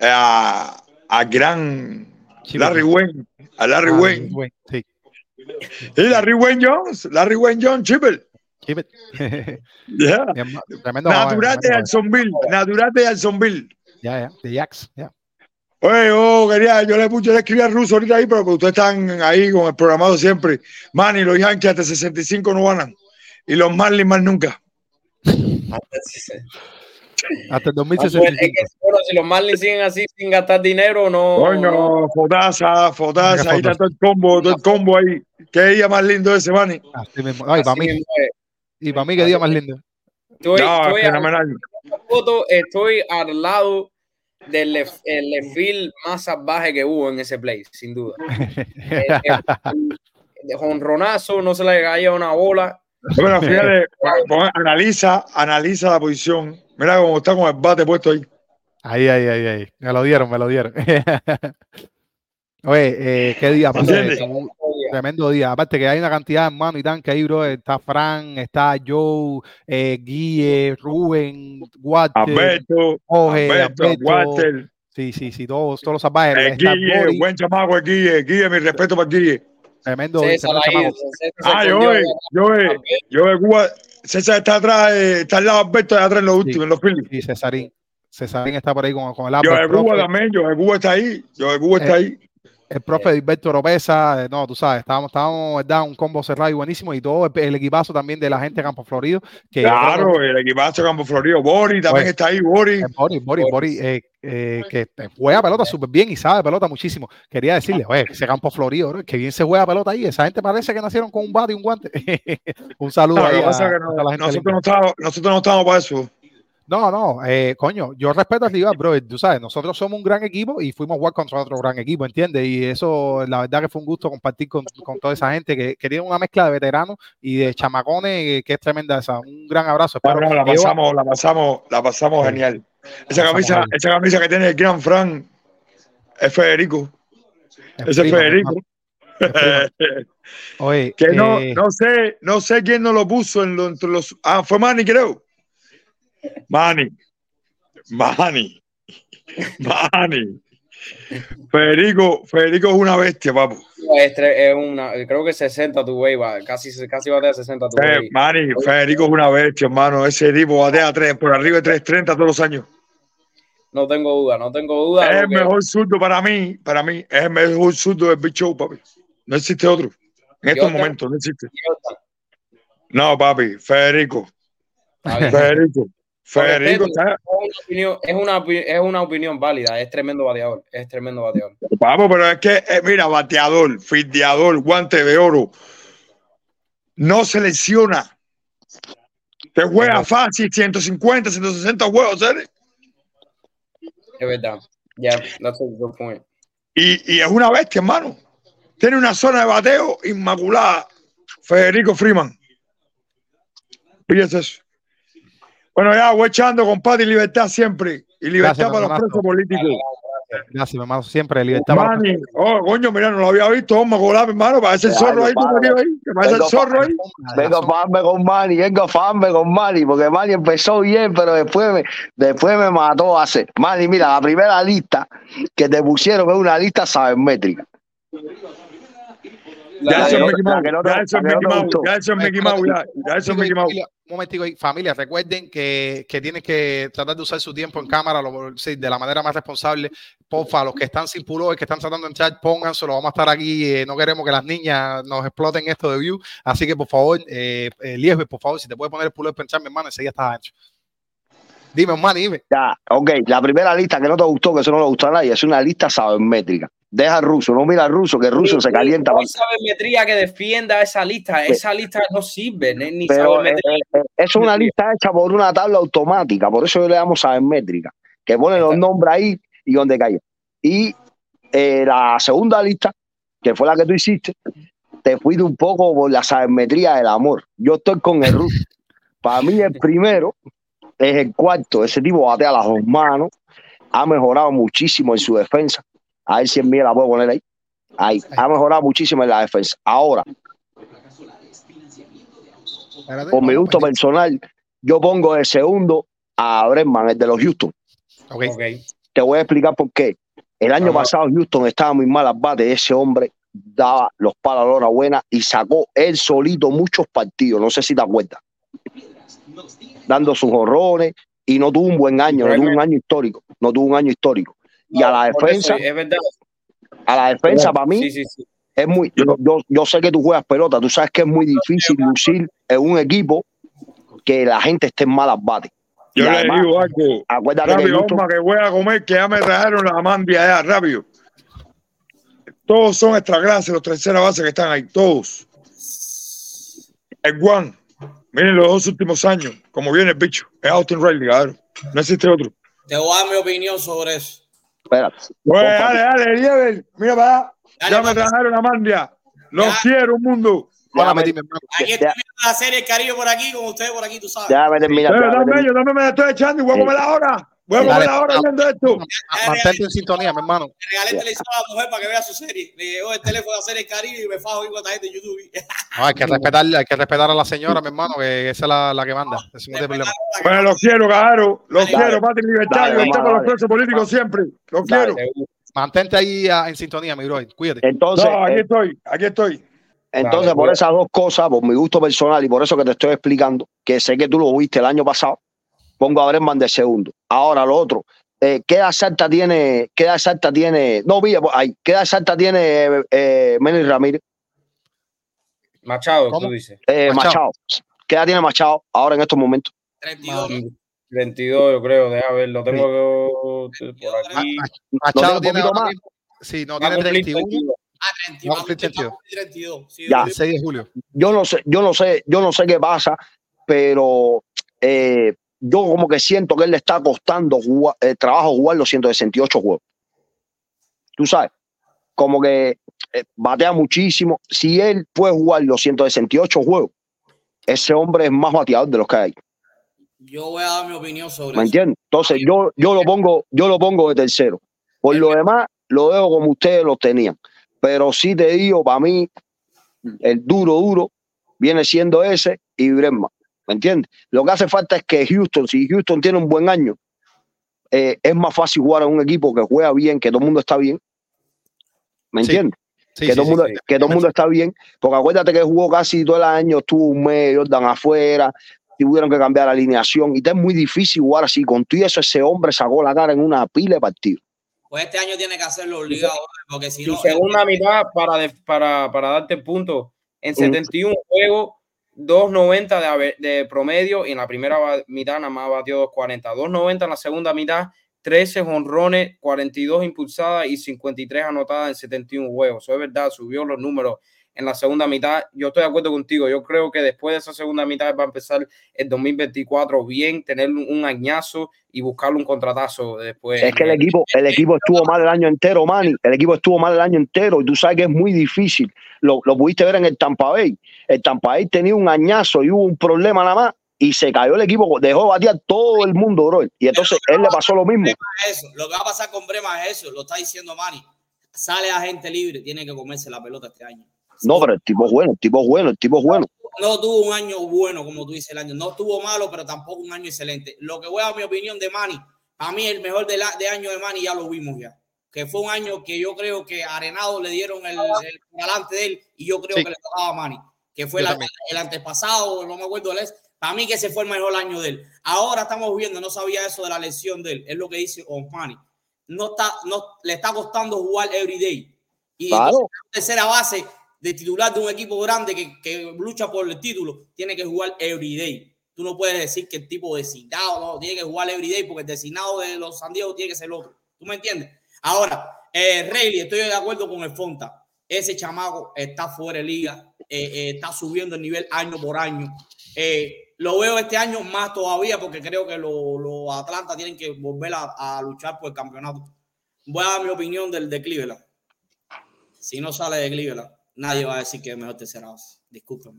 a, a gran Larry Wayne, a Larry Ah, Wayne. Wayne, Sí. Y Larry Wayne Jones, Larry Wayne Jones, Chipper. Keep it. [LAUGHS] Yeah. Natural de Jacksonville, natural de Jacksonville. Ya, ya, de Jax, ya. Oye, yo quería, yo le puse, yo le escribí al ruso ahorita ahí, pero que ustedes están ahí con el programado siempre. Manny, los Yankees hasta 65 no ganan. Y los Marlins más nunca. Hasta el Ah, pues, es 2065. que, bueno, si los Marlins siguen así sin gastar dinero, no. Coño, Fotaza, Fotaza, ahí está todo el combo, todo el combo ahí. Qué día más lindo ese, Manny. Así mismo. Ay, para mí, es. y para mí, qué día más lindo. Estoy, No, estoy, fenomenal. foto, estoy al lado del el left field más salvaje que hubo en ese play, sin duda. [LAUGHS] Eh, eh, de jonronazo, no se le caía una bola. Bueno, fíjate, pon- analiza, analiza la posición. Mira cómo está con el bate puesto ahí. Ahí, ahí, ahí, ahí. Me lo dieron, me lo dieron. [LAUGHS] Oye, eh, qué día pasó tremendo día. Aparte que hay una cantidad de hermanos y tan que ahí, bro. Está Fran, está Joe, eh, Guille, Rubén, Walter, Alberto, Jorge, Alberto, Alberto. Walter, Sí, sí, sí, todos, todos los salvajes. Está Guille, Boris, buen chamaco el Guille. Guille, mi respeto para el Guille. tremendo, César ahí, chamaco. César Ah, yo, eh, yo, eh, yo de Cuba. César está atrás, eh, está al lado de Alberto, allá atrás en los últimos, en los Phillies. Sí, Cesarín. Cesarín está por ahí con, con el Yo Albert, de Cuba también, yo de Cuba está ahí, yo de Cuba está Eh, ahí. El profe Gilberto Oropesa, eh, no, tú sabes, estábamos, estábamos, ¿verdad? Un combo cerrado y buenísimo y todo el, el equipazo también de la gente de Campo Florido. Que que- Claro, el equipazo de Campo Florido. Boris también Oye. está ahí, Boris. Eh, Boris, Boris, Boris, eh, eh, que juega pelota súper bien y sabe pelota muchísimo. Quería decirle, oye, ese campo florido, bro, que bien se juega pelota ahí. Esa gente parece que nacieron con un bate y un guante. [LAUGHS] un saludo No, ahí a, que no- la gente nosotros, no estamos, nosotros no estamos para eso. No, no, eh, coño, yo respeto al rival, bro. Tú sabes, nosotros somos un gran equipo y fuimos a jugar contra otro gran equipo, ¿entiendes? Y eso, la verdad que fue un gusto compartir con, con toda esa gente que, que tiene una mezcla de veteranos y de chamacones eh, que es tremenda esa. Un gran abrazo. Espero no, la pasamos, la pasamos, la pasamos genial. Esa camisa, genial. esa camisa que tiene el gran Fran es Federico. es Ese es Federico. [LAUGHS] Oye, que no, eh, no sé, no sé quién nos lo puso en lo- entre los. Ah, fue Manny, creo. Manny. Manny. Manny. Federico, Federico es una bestia, papu. Es, una, creo que 60 tu way, va, casi, casi batea 60 tu Eh. Manny, Federico es una bestia, hermano. Ese tipo batea tres, por arriba de 3.30 todos los años. No tengo duda, no tengo duda. Es el que- mejor zurdo para mí, para mí, es el mejor zurdo del Big Show, papi. No existe otro. En estos momentos no existe. No, papi, Federico. Federico, Federico, está- Es una opinión, es una, opinión válida, es tremendo bateador, es tremendo bateador. Papo, pero es que, eh, mira, bateador, fildeador, guante de oro. No selecciona. Te juega fácil, 150, 160 juegos, ¿sabes? Es verdad. Yeah, that's a good point. Y, y es una bestia, hermano. Tiene una zona de bateo inmaculada. Federico Freeman. Fíjese eso. Bueno, ya voy echando, compadre, y libertad siempre. Y libertad Gracias, para los presos políticos. Gracias, mi hermano. Siempre libertad. para- Manny, oh, coño, mira, no lo había visto. Vamos a colar, hermano. Parece el zorro ahí, tú compadre. metido ahí. Que parece el Vengo, zorro ahí. Vengo a fajarme con Manny, vengo a fajarme con Manny, porque Manny empezó bien, pero después me, después me mató a hacer. Manny, mira, la primera lista que te pusieron es una lista sabermétrica. Ya eso es Mickey Mouse. la que no te- Ya eso es Mickey Mouse. Ya eso es Mickey Mouse. Ya ya momentico, ahí. familia, recuerden que, que tienen que tratar de usar su tiempo en cámara de la manera más responsable. Porfa, los que están sin pullover, que están tratando de entrar, pónganselo. Vamos a estar aquí. eh, no queremos que las niñas nos exploten esto de view. Así que, por favor, eh, eh, por favor, si te puedes poner el pullover para entrar, mi hermano, enseguida estás ancho. Dime, hermano, dime. Ya, ok, la primera lista que no te gustó, que eso no le gustó a nadie, es una lista sabermétrica. Deja al ruso, no mira al ruso, que el ruso se calienta. No hay sabermetría que defienda esa lista. Esa lista no sirve, ni, ni Pero eh, sabermetría. eh, eh, es una lista hecha por una tabla automática, por eso yo le damos sabermétrica, que pone los nombres ahí y donde cae. Y eh, la segunda lista, que fue la que tú hiciste, te fuiste un poco por la sabermetría del amor. Yo estoy con el ruso. [LAUGHS] Para mí el primero es el cuarto. Ese tipo batea las dos manos, ha mejorado muchísimo en su defensa. A ver si en mí la puedo poner ahí. Ahí, ha mejorado muchísimo en la defensa. Ahora, por mi gusto personal, yo pongo de segundo a Bregman, el de los Houston. ok. Ok. Te voy a explicar por qué. El año Ajá. pasado Houston estaba muy mal al bate. Ese hombre daba los palos a la hora buena y sacó él solito muchos partidos. No sé si te acuerdas. Dando sus horrores y no tuvo un buen año, no tuvo un año histórico. No tuvo un año histórico. Y a la defensa, es verdad. a la defensa para mí Sí, sí, sí. es muy. Yo, yo, yo sé que tú juegas pelota, tú sabes que es muy difícil lucir en un equipo que la gente esté en malas bates. Yo le digo algo. acuérdate que Rápido, Osma, que voy a comer, que ya me trajeron la mandia ya, rápido. Todos son extra clase, los tercera base que están ahí, todos. El Juan, miren los dos últimos años, como viene el bicho, es Austin Riley, claro. No existe otro. Te voy a dar mi opinión sobre eso. espérate. Pues dale, dale, Lieber, mira. Dale, Ya me trajeron la mandia. Los Ya. quiero, mundo. Aquí estoy Ya. viendo la serie El Caribe por aquí, con ustedes por aquí, tú sabes. Déjame terminar. Pero déjame dame terminar. yo, dame me la estoy echando y voy a comer ahora. Voy a comer ahora viendo esto. Ma- Mantente en sintonía, mi hermano. Regalé el televisor a la mujer para que vea su serie. Le llegó el teléfono a hacer el Caribe y me fajo igual a gente de YouTube. No, hay que [LAUGHS] respetar, hay que respetar a la señora, mi hermano, que esa es la, la que manda. No problema. Bueno, los quiero, caro. Los Dale. quiero, patria libertad. Libertad para los presos políticos siempre. Los Dale. quiero. Mantente ahí ah, en sintonía, mi bro. Cuídate. Entonces, No, aquí eh, estoy, aquí estoy. entonces Dale, por esas dos cosas, por mi gusto personal y por eso que te estoy explicando, que sé que tú lo viste el año pasado, pongo a Bregman de segundo. Ahora lo otro, eh, ¿qué edad exacta tiene? ¿Qué edad exacta tiene? No, Villa, pues, ay, ¿qué edad exacta tiene eh, eh, Ramírez? Machado, ¿Cómo? tú dices. Eh, Machado. Machado. ¿Qué edad tiene Machado ahora en estos momentos? 32. ¿no? 22, yo creo. Deja ver, lo tengo yo por aquí. Machado ¿No tiene un poquito más? Sí, no, tiene cumplir 31, 22. Ah, 32. Va a cumplir 32. 32. Sí, Ya. el 6 de julio. Yo no sé, yo no sé, yo no sé qué pasa, pero eh, yo como que siento que él le está costando jugar- eh, trabajo jugar los 168 juegos. Tú sabes, como que eh, batea muchísimo. Si él puede jugar los 168 juegos, ese hombre es más bateador de los que hay. Yo voy a dar mi opinión sobre ¿Me entiendes? Entonces yo, yo lo pongo, yo lo pongo de tercero. Por lo demás, lo dejo como ustedes lo tenían. Pero sí te digo, para mí, el duro, duro, viene siendo ese y Bregman. ¿Me entiendes? Lo que hace falta es que Houston, si Houston tiene un buen año, eh, es más fácil jugar en un equipo que juega bien, que todo el mundo está bien. ¿Me entiendes? Sí, que sí, todo el sí, mundo, sí. que todo el mundo está bien, porque acuérdate que jugó casi todo el año, estuvo un mes, Jordan afuera, tuvieron que cambiar la alineación, y te es muy difícil jugar así. Con todo eso, ese hombre sacó la cara en una pila de partidos. Pues este año tiene que hacerlo obligado, porque si no. segunda mitad, para, de- para, para darte punto, en Mm. 71 juegos, 2.90 de, de promedio y en la primera mitad nada más batió 2.40. 2.90 en la segunda mitad, 13 honrones, 42 impulsadas y 53 anotadas en 71 juegos. Eso es verdad, subió los números en la segunda mitad. Yo estoy de acuerdo contigo. Yo creo que después de esa segunda mitad va a empezar el 2024 bien, tener un, añazo y buscarle un contratazo después. Es que el equipo, el equipo estuvo mal el año entero, Manny. El equipo estuvo mal el año entero y tú sabes que es muy difícil. Lo, lo pudiste ver en el Tampa Bay. El Tampa Bay tenía un añazo y hubo un problema nada más y se cayó el equipo, dejó batear todo el mundo, bro. Y entonces él le pasó lo mismo. eso. Lo que va a pasar con Brema es eso, lo está diciendo Manny. Sale a gente libre, tiene que comerse la pelota este año. No, pero el tipo es bueno, el tipo es bueno, el tipo es bueno. No tuvo un año bueno, como tú dices, el año. No estuvo malo, pero tampoco un año excelente. Lo que voy a mi opinión de Manny, a mí el mejor de, la, de año de Manny ya lo vimos ya. Que fue un año que yo creo que Arenado le dieron el, el galante de él y yo creo Sí. que le tocaba a Manny. Que fue la- el antepasado, no me acuerdo es. Para mí que ese fue el mejor año de él. Ahora estamos viendo, no sabía eso de la lesión de él. Es lo que dice Osmani. No está, no, le está costando jugar everyday. Y Claro. tercera base de titular de un equipo grande que, que lucha por el título, tiene que jugar everyday. Tú no puedes decir que el tipo designado no, tiene que jugar everyday porque el designado de los San Diego tiene que ser otro. ¿Tú me entiendes? Ahora, eh, Rayleigh, estoy de acuerdo con el Fonta. Ese chamaco está fuera de liga, eh, eh, está subiendo el nivel año por año. Eh, lo veo este año más todavía porque creo que los los Atlanta tienen que volver a, a luchar por el campeonato. Voy a dar mi opinión del de Cleveland. Si no sale de Cleveland, nadie va a decir que es mejor tercera base. Discúlpeme.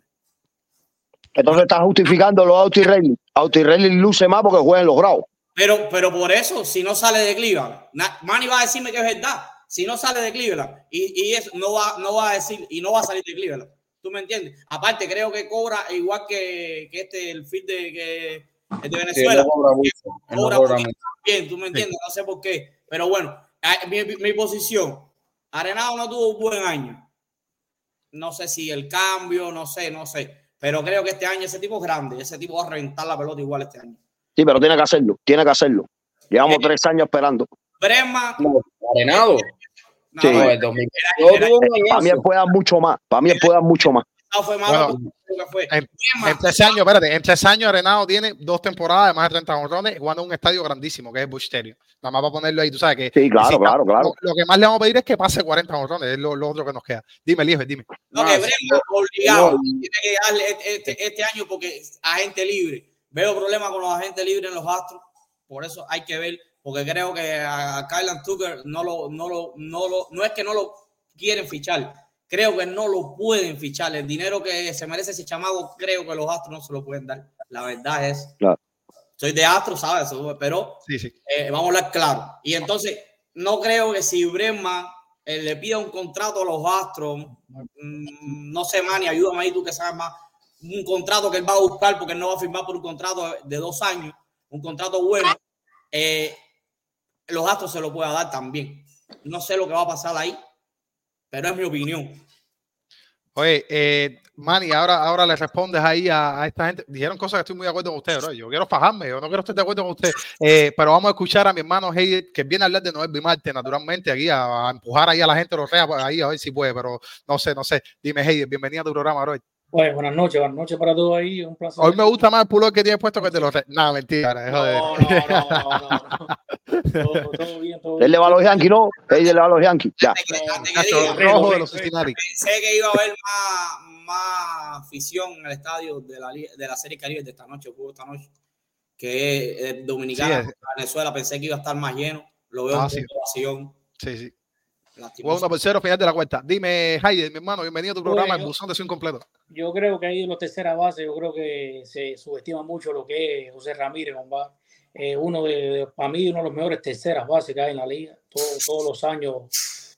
Entonces estás justificando los Auti Rayleigh. Auti Rayleigh luce más porque juega en los grados. Pero, pero por eso, si no sale de Cleveland, Manny va a decirme que es verdad. Si no sale de Cleveland y, y eso no va, no va a decir y no va a salir de Cleveland. ¿Tú me entiendes? Aparte, creo que cobra igual que, que este, el fit de, que, el de Sí, Venezuela. no cobra mucho, no Cobra cobra mucho mucho. bien, tú me entiendes, no sé por qué. Pero bueno, a- mi, mi posición, Arenado no tuvo un buen año. No sé si el cambio, no sé, no sé. Pero creo que este año ese tipo es grande, ese tipo va a reventar la pelota igual este año. Sí, pero tiene que hacerlo, tiene que hacerlo. Llevamos tres años esperando. Bresma, No, Arenado. no, Sí. No, no, el 2022 tuvo un Para mí él puede dar mucho más. Para mí él puede dar mucho más. Fue malo, Bueno, fue. en- tres años, espérate, en tres años Arenado tiene dos temporadas de más de 30 honrones jugando en un estadio grandísimo que es el Bush Stadium. Nada más para ponerlo ahí, tú sabes que Sí, claro, si- claro, claro. Lo, lo que más le vamos a pedir es que pase 40 honrones, es lo, lo otro que nos queda. Dime, Lieber, dime. No, No, que sí, Bresma obligado. no. Tiene que darle este, este- este año porque es agente libre. Veo problemas con los agentes libres en los Astros. Por eso hay que ver, porque creo que a Kylan Tucker no lo, no lo, no lo, no es que no lo quieren fichar. Creo que no lo pueden fichar. El dinero que se merece ese chamaco, creo que los Astros no se lo pueden dar. La verdad es. Claro. Soy de Astros, ¿sabes? Pero Sí, sí. eh, vamos a hablar claro. Y entonces, no creo que si Bresma eh, le pida un contrato a los Astros, mm, no sé, Manny, ayúdame ahí tú que sabes más, un contrato que él va a buscar porque él no va a firmar por un contrato de dos años, un contrato bueno, eh, los Astros se lo pueda dar también. No sé lo que va a pasar ahí, pero es mi opinión. Oye, eh, Manny, ahora, ahora le respondes ahí a, a esta gente. Dijeron cosas que estoy muy de acuerdo con usted, bro. Yo quiero fajarme, yo no quiero estar de acuerdo con usted. Eh, pero vamos a escuchar a mi hermano Heide, que viene a hablar de Noel Bimarte, naturalmente, aquí a, empujar ahí a la gente, los rea ahí, a ver si puede, pero no sé, no sé. Dime, Heide, bienvenido a tu programa, bro. Pues buenas noches, buenas noches para todos ahí. Un placer. Hoy me gusta más el pulor que tienes puesto que te lo re... Nada, mentira, No, joder. no, no, no, no, no. [LAUGHS] Todo, todo bien, todo Él bien. le va a los Yankees, ¿no? Él le va a los Yankees. Ya. Rojo de los. Cincinnati. Pensé que iba a haber más, más afición en el estadio de la, de la Serie Caribe de esta noche, el esta noche, que es eh, Dominicana, Sí, es- contra Venezuela. Pensé que iba a estar más lleno. Lo veo Ah, un sí. poco vacío. Sí, sí. Lastimoso. 1 por 0, final de la cuenta. Dime, Heide, mi hermano, bienvenido a tu programa, el Bueno. buzón de su incompleto. Yo creo que ahí en los tercera base, yo creo que se subestima mucho lo que es José Ramírez, compadre. Eh, uno de, de- para mí, uno de los mejores terceras bases que hay en la liga. Todo- todos los años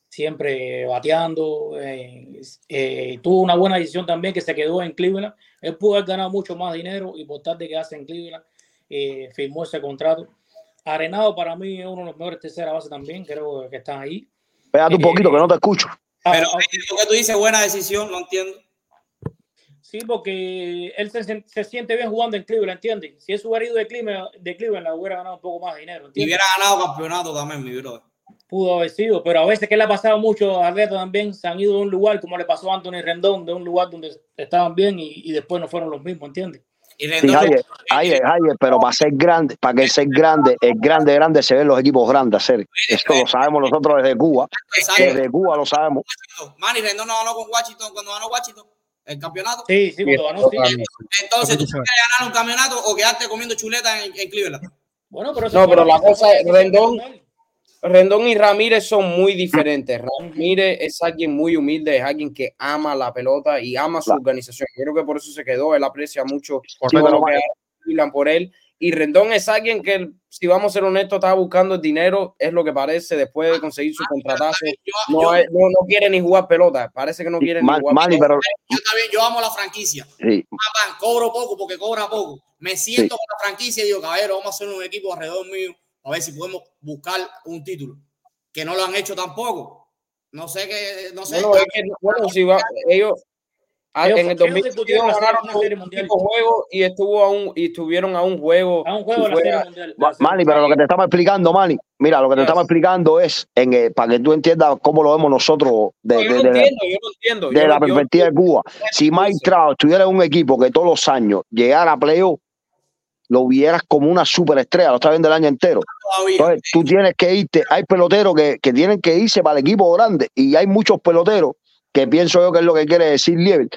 siempre bateando. eh, eh, tuvo una buena decisión también que se quedó en Cleveland. Él pudo haber ganado mucho más dinero y por tal de quedarse en Cleveland, eh, firmó ese contrato. Arenado para mí es uno de los mejores tercera base también, creo que están ahí. Espérate un poquito que no te escucho. Pero lo que tú dices, buena decisión, no entiendo. sí, porque él se, se siente bien jugando en Cleveland, ¿entiendes? Si es hubiera ido de Cleveland, de Cleveland, la hubiera ganado un poco más de dinero, Y ¿entiendes? hubiera ganado campeonato también, mi brother. Pudo haber sido, pero a veces que le ha pasado mucho a atletas también, se han ido de un lugar, como le pasó a Anthony Rendón, de un lugar donde estaban bien y, y después no fueron los mismos, ¿entiendes? Y Sí, Rendón, Javier, Javier, Javier, pero para ser grande, para que ser grande, es grande, grande se ven los equipos grandes hacer. Eso lo sabemos nosotros desde Cuba. Desde Cuba lo sabemos. Manny Rendón no ganó con Washington cuando ganó Washington el campeonato. Sí, sí, cuando ganó, sí. Entonces, ¿tú quieres ganar un campeonato o quedarte comiendo chuleta en, en Cleveland? Bueno, pero eso No, pero la cosa es, Rendón-. Rendón y Ramírez son muy diferentes. Ramírez es alguien muy humilde, es alguien que ama la pelota y ama su Claro. organización. Yo creo que por eso se quedó. Él aprecia mucho todo lo que hablan por él. Y Rendón es alguien que, si vamos a ser honestos, estaba buscando el dinero, es lo que parece, después de conseguir su contratazo. Yo, No, no, no quiere ni jugar pelota. Parece que no quiere ni Man- jugar pelota. pero yo también, yo amo la franquicia. sí, Papá, cobro poco porque cobra poco. Me siento con la franquicia y digo, caballero, vamos a hacer un equipo alrededor mío a ver si podemos buscar un título. Que no lo han hecho tampoco. No sé qué, no sé. Bueno, es que, bueno, si va- ellos, ah, Ellos- en el ellos 2022 discutieron hacer ganaron una un serie mundial. único juego y estuvo a un, y estuvieron a un juego. A un juego de la fuera- Serie Mundial. Pero lo que te estamos explicando, Manny, mira, lo que te estamos explicando es en, eh, para que tú entiendas cómo lo vemos nosotros de, No, yo de- lo de la- entiendo, yo lo entiendo. de Yo- la yo- perspectiva de Cuba. Si Mike. Trout estuviera en un equipo que todos los años llegara a playoff, lo vieras como una superestrella, lo está viendo el año entero. todavía. Entonces, tú tienes que irte. Hay peloteros que, que tienen que irse para el equipo grande y hay muchos peloteros que pienso yo que es lo que quiere decir Lieber,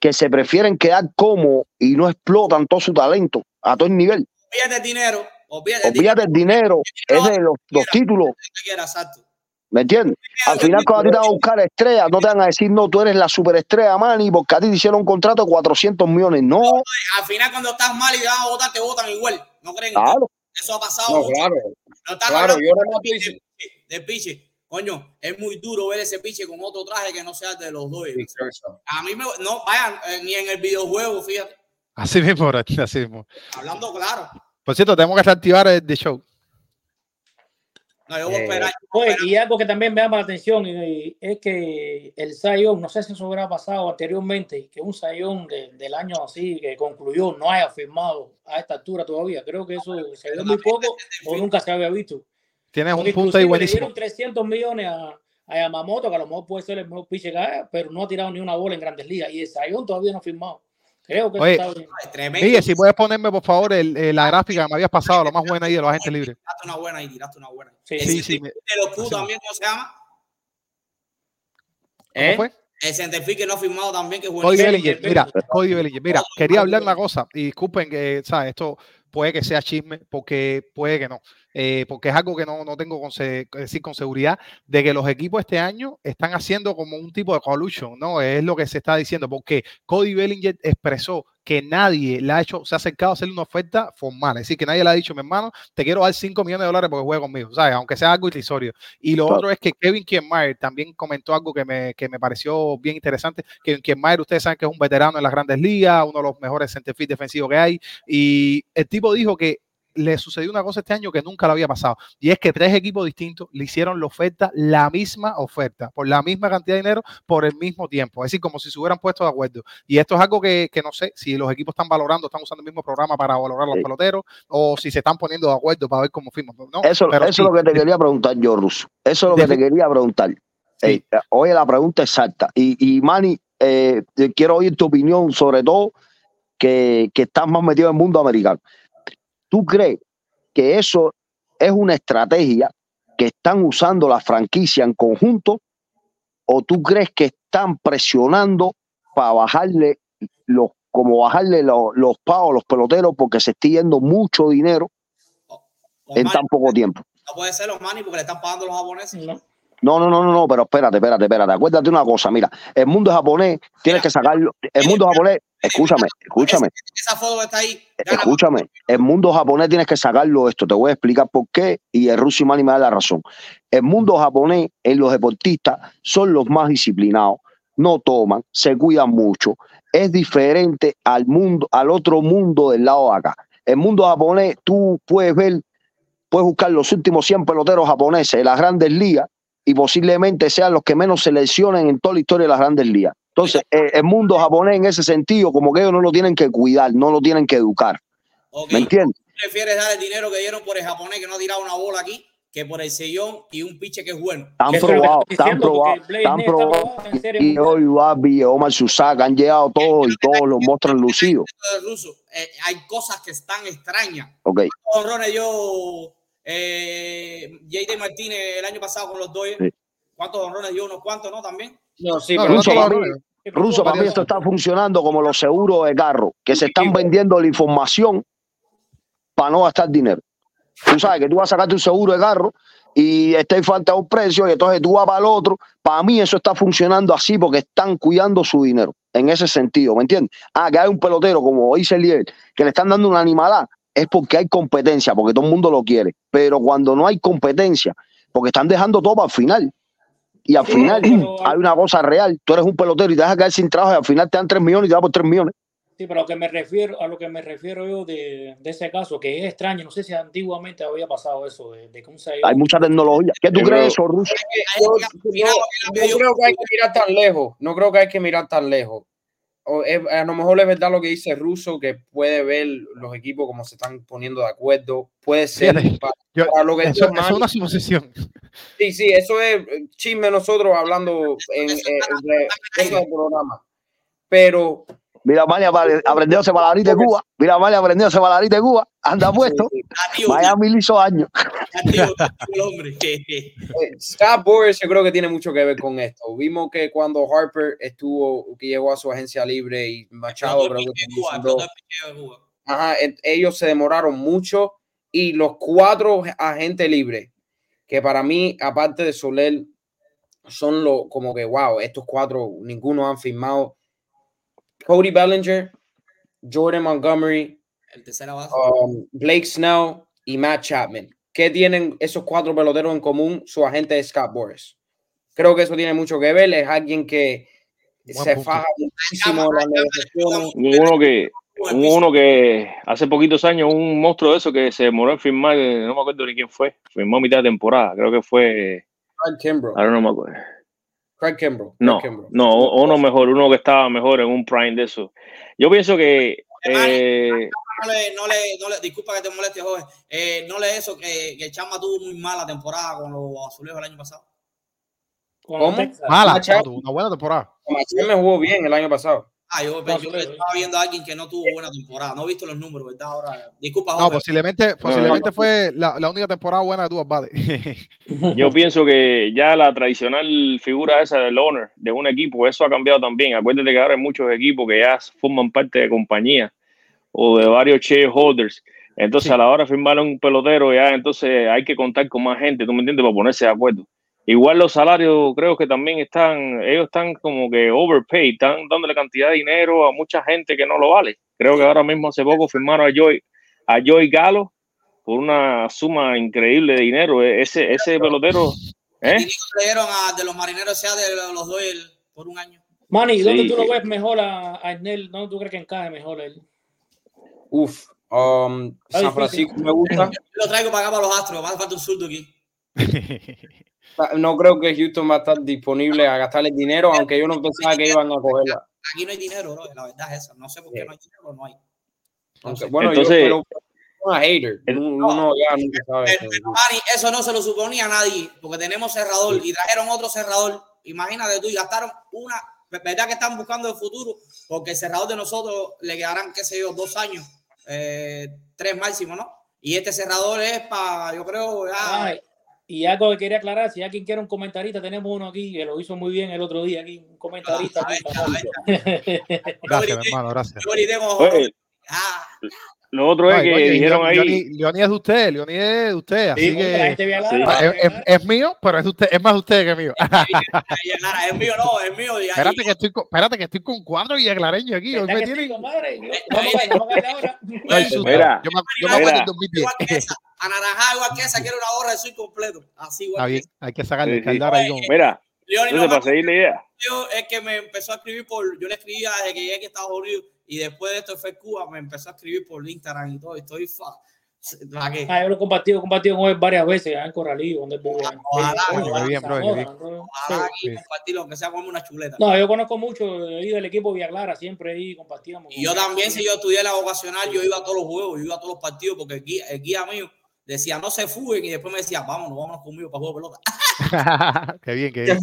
que se prefieren quedar como y no explotan todo su talento a todo el nivel. Olvídate el dinero. Olvídate el dinero, es de los, los títulos, exacto. ¿Me entiendes? Al final, cuando a ti te van a buscar estrellas, no te van a decir, no, tú eres la superestrella, Manny, porque a ti te hicieron un contrato de 400 millones. No, Al final, cuando estás mal y te van a votar, te votan igual. ¿No creen? claro. Eso ha pasado. No, mucho. claro, No están claro. Yo no de piche, de piche. Coño, es muy duro ver ese piche con otro traje que no sea de los dos. A mí me, no, vayan, eh, ni en el videojuego, fíjate. Así mismo, así mismo. Hablando claro. Por cierto, tenemos que reactivar el de show. No, yo voy a Eh, esperar. yo voy a Oye, esperar. y algo que también me llama la atención y- y es que el Sayón, no sé si eso hubiera pasado anteriormente, que un Sayón de- del año así que concluyó no haya firmado a esta altura todavía. Creo que eso se ve muy poco o nunca se había visto. Tienes Porque un punto ahí inclusive le buenísimo. dieron 300 millones a, a Yamamoto, que a lo mejor puede ser el mejor pitcher que haya, pero no ha tirado ni una bola en grandes ligas. Y el Sayón todavía no ha firmado. Creo que Oye, está bien. Tremendo. Miguel, si puedes ponerme, por favor, el- eh, la gráfica que me habías pasado, lo más buena ahí de los agentes libres. Tiraste una buena ahí, tiraste una buena. Sí, El Sí, sí. me- de los Q también, ¿cómo se llama? ¿Cómo ¿Eh? fue? El científico que no ha firmado también, que es Cody. Bellinger, mira, Cody Bellinger, mira, quería hablar una cosa y disculpen que, ¿sabes? Esto puede que sea chisme, porque puede que no, eh, porque es algo que no, no tengo con, decir con seguridad, de que los equipos este año están haciendo como un tipo de collusion, ¿no? Es lo que se está diciendo, porque Cody Bellinger expresó que nadie le ha hecho, se ha acercado a hacerle una oferta formal, es decir, que nadie le ha dicho, mi hermano, te quiero dar 5 millones de dólares porque juegue conmigo, ¿sabes? Aunque sea algo irrisorio. Y lo Claro. otro es que Kevin Kiermaier también comentó algo que me, que me pareció bien interesante. Kevin Kiermaier, ustedes saben que es un veterano en las grandes ligas, uno de los mejores centerfield defensivos que hay. Y el tipo dijo que le sucedió una cosa este año que nunca le había pasado. Y es que tres equipos distintos le hicieron la oferta, la misma oferta, por la misma cantidad de dinero, por el mismo tiempo. Es decir, como si se hubieran puesto de acuerdo. Y esto es algo que, que no sé si los equipos están valorando, están usando el mismo programa para valorar a los Sí. peloteros, o si se están poniendo de acuerdo para ver cómo firman. ¿no? Eso, Pero eso sí, es lo que te quería preguntar yo, Russo. Eso es lo que te quería preguntar. Sí. Eh, oye, la pregunta exacta. Y, y Manny, eh, te quiero oír tu opinión, sobre todo que, que estás más metido en el mundo americano. ¿Tú crees que eso es una estrategia que están usando la franquicia en conjunto? ¿O tú crees que están presionando para bajarle los, como bajarle los, los pagos a los peloteros porque se está yendo mucho dinero en tan poco tiempo? no puede ser los Manny porque le están pagando los japoneses. No. No, no, no, no, no, pero espérate, espérate, espérate. Acuérdate una cosa, mira, el mundo japonés tienes que sacarlo. El mundo japonés, escúchame, escúchame, Esa foto está ahí. gana escúchame. El mundo japonés tienes que sacarlo esto. Te voy a explicar por qué y el Russo y Mani me da la razón. El mundo japonés, en los deportistas, son los más disciplinados. No toman, se cuidan mucho. Es diferente al mundo, al otro mundo del lado de acá. El mundo japonés, tú puedes ver puedes buscar los últimos 100 peloteros japoneses de las grandes ligas y posiblemente sean los que menos se lesionen en toda la historia de las grandes ligas. Entonces, eh, el mundo japonés en ese sentido, como que ellos no lo tienen que cuidar, no lo tienen que educar. Ok. ¿Me entiendes? ¿Tú prefieres dar el dinero que dieron por el japonés que no ha tirado una bola aquí que por el sellón y un piche que es bueno? Están probados, están probados, están probados. Y hoy Babi, Omar Susaka han llegado todos y todos los monstruos lucidos. Eh, hay cosas que están extrañas. Ok, ¿Cuántos honrones dio eh, J.D. Martínez el año pasado con los Dodgers? Sí. ¿Cuántos honrones dio? Unos cuantos, ¿no? También. No, sí, No, pero no Ruso, todos, para no, mí, no. Ruso, para mí esto está funcionando como los seguros de carro, que se están vendiendo la información para no gastar dinero. Tú sabes que tú vas a sacarte un seguro de carro y está en falta un precio y entonces tú vas para el otro. Para mí eso está funcionando así porque están cuidando su dinero en ese sentido, ¿me entiendes? Ah, que hay un pelotero como dice Lier, que le están dando una animalada, es porque hay competencia, porque todo el mundo lo quiere. Pero cuando no hay competencia, porque están dejando todo para el final. Y al Sí, final pero- hay una cosa real. Tú eres un pelotero y te dejas caer sin trabajo y al final te dan 3 millones y te dan por 3 millones. Sí, pero a lo que me refiero, a lo que me refiero yo de, de ese caso, que es extraño, no sé si antiguamente había pasado eso, de, de que un sellón- Hay mucha tecnología. ¿Qué tú Yo crees creo- eso, Ruso? yo, yo- yo creo que hay que mirar tan lejos. No creo que hay que mirar tan lejos. Es- a lo mejor es verdad lo que dice Russo, que puede ver los equipos como se están poniendo de acuerdo. Puede ser Fíjate, para, Yo- para lo que eso, es una suposición. Sí, sí, eso es eh, chisme nosotros hablando en, en- de cosas del programa. Pero Mira, Amalia apare- aprendió a hacer bailarín de Cuba. Mira, Amalia aprendió a hacer bailarín de Cuba. Anda puesto. Miami le hizo años. tío, el hombre. [LAUGHS] [LAUGHS] eh, Scott Boris yo creo que tiene mucho que ver con esto. Vimos que cuando Harper estuvo, que llegó a su agencia libre y Machado creo que. Ajá, ellos se demoraron mucho y los cuatro agentes libres, que para mí, aparte de Soler, son lo como que, wow, estos cuatro, ninguno han firmado. Cody Bellinger, Jordan Montgomery, El um, Blake Snell y Matt Chapman. ¿Qué tienen esos cuatro peloteros en común? Su agente es Scott Boris. Creo que eso tiene mucho que ver. Es alguien que Buen se punto. faja muchísimo las negociaciones. Uno que, uno que hace poquitos años, un monstruo de eso que se demoró en firmar, no me acuerdo ni quién fue, firmó a mitad de temporada, creo que fue, no me acuerdo. Craig Kimbrough. No, Craig Kimbrough. no, uno mejor, uno que estaba mejor en un prime de eso. Yo pienso que eh, no le, no le, no le, disculpa que te moleste, joven. Eh, no le eso que, que Chamba tuvo muy mala temporada con los azulejos el año pasado. ¿Cómo? Mala, Machado. tuvo una buena temporada. Machado me jugó bien el año pasado. Ah, yo, No, yo estaba viendo a alguien que no tuvo buena temporada. No he visto los números, ¿verdad? Ahora, disculpa, No, joven. posiblemente, posiblemente fue la, la única temporada buena de tu Bade. [LAUGHS] yo pienso que ya la tradicional figura esa del owner de un equipo, eso ha cambiado también. Acuérdate que ahora hay muchos equipos que ya forman parte de compañías o de varios shareholders. Entonces, Sí. a la hora de firmar un pelotero, ya entonces hay que contar con más gente, ¿tú me entiendes? Para ponerse de acuerdo. Igual los salarios creo que también están, ellos están como que overpaid, están dándole cantidad de dinero a mucha gente que no lo vale. Creo que ahora mismo hace poco firmaron a Joy, a Joy Galo por una suma increíble de dinero. E- Ese, ese pelotero, ¿eh? Y le dieron a de los marineros sea de los dos el- por un año. Manny, ¿dónde Sí, tú lo ves mejor a, a Snell? ¿Dónde tú crees que encaje mejor él? Uf, um, San. Francisco me gusta. Yo lo traigo para acá para los astros. Me hace falta un zurdo aquí. [LAUGHS] No creo que Houston va a estar disponible a gastarle dinero, aunque yo no pensaba que iban a cogerla. Aquí no hay dinero, bro. La verdad es esa. No sé por qué no hay dinero, no hay. Aunque, sé. bueno, Entonces- yo, pero una hater. Uno ya nunca sabe. Pero, pero, Manny, eso no se lo suponía a nadie, porque tenemos cerrador y trajeron otro cerrador. Imagínate tú, y gastaron una. ¿Verdad que están buscando el futuro? Porque el cerrador de nosotros le quedarán, qué sé yo, dos años, eh, tres máximo, ¿no? Y este cerrador es para, yo creo, ya. Y algo que quería aclarar, si alguien quiere un comentarista, tenemos uno aquí que lo hizo muy bien el otro día aquí, un comentarista. Ah, aquí, Gracias, mi hermano, gracias. Oye, Ah, lo otro es que oye, dijeron ahí, Leoni es de usted, Leoni es de usted, así que Ah, es, mío, pero es usted, es más de usted que mío. es mío, no, es mío. y- espérate que estoy con, espérate que estoy con cuatro y aclareño aquí. Hoy ¿Verdad me tienen. yo me, yo me mira, acuerdo del 2010. Igual que esa, anaranjada igual que esa, quiero una gorra de soy completo. Así igual Está bien, hay que sacarle Sí, el caldar ahí con. mira, Leoni no para seguir la idea, Yo es que me empezó a escribir por, yo le escribía desde que llegué aquí a Estados Unidos y después de esto fue Cuba, me empezó a escribir por Instagram y todo, y estoy fa. ¿Para qué? Ah, yo lo he compartido, he compartido con él varias veces allá en Corralillo, donde. Ojalá, ojalá. compartirlo, aunque sea como una chuleta. No, yo conozco mucho ahí del equipo Villa Clara, siempre ahí compartíamos. Y yo también, si yo estudié la vocacional, yo iba a todos los juegos, yo iba a todos los partidos, porque el guía, el guía mío decía, no se fuguen, y después me decía, vámonos, vámonos conmigo para jugar pelota. [LAUGHS] qué bien, qué bien,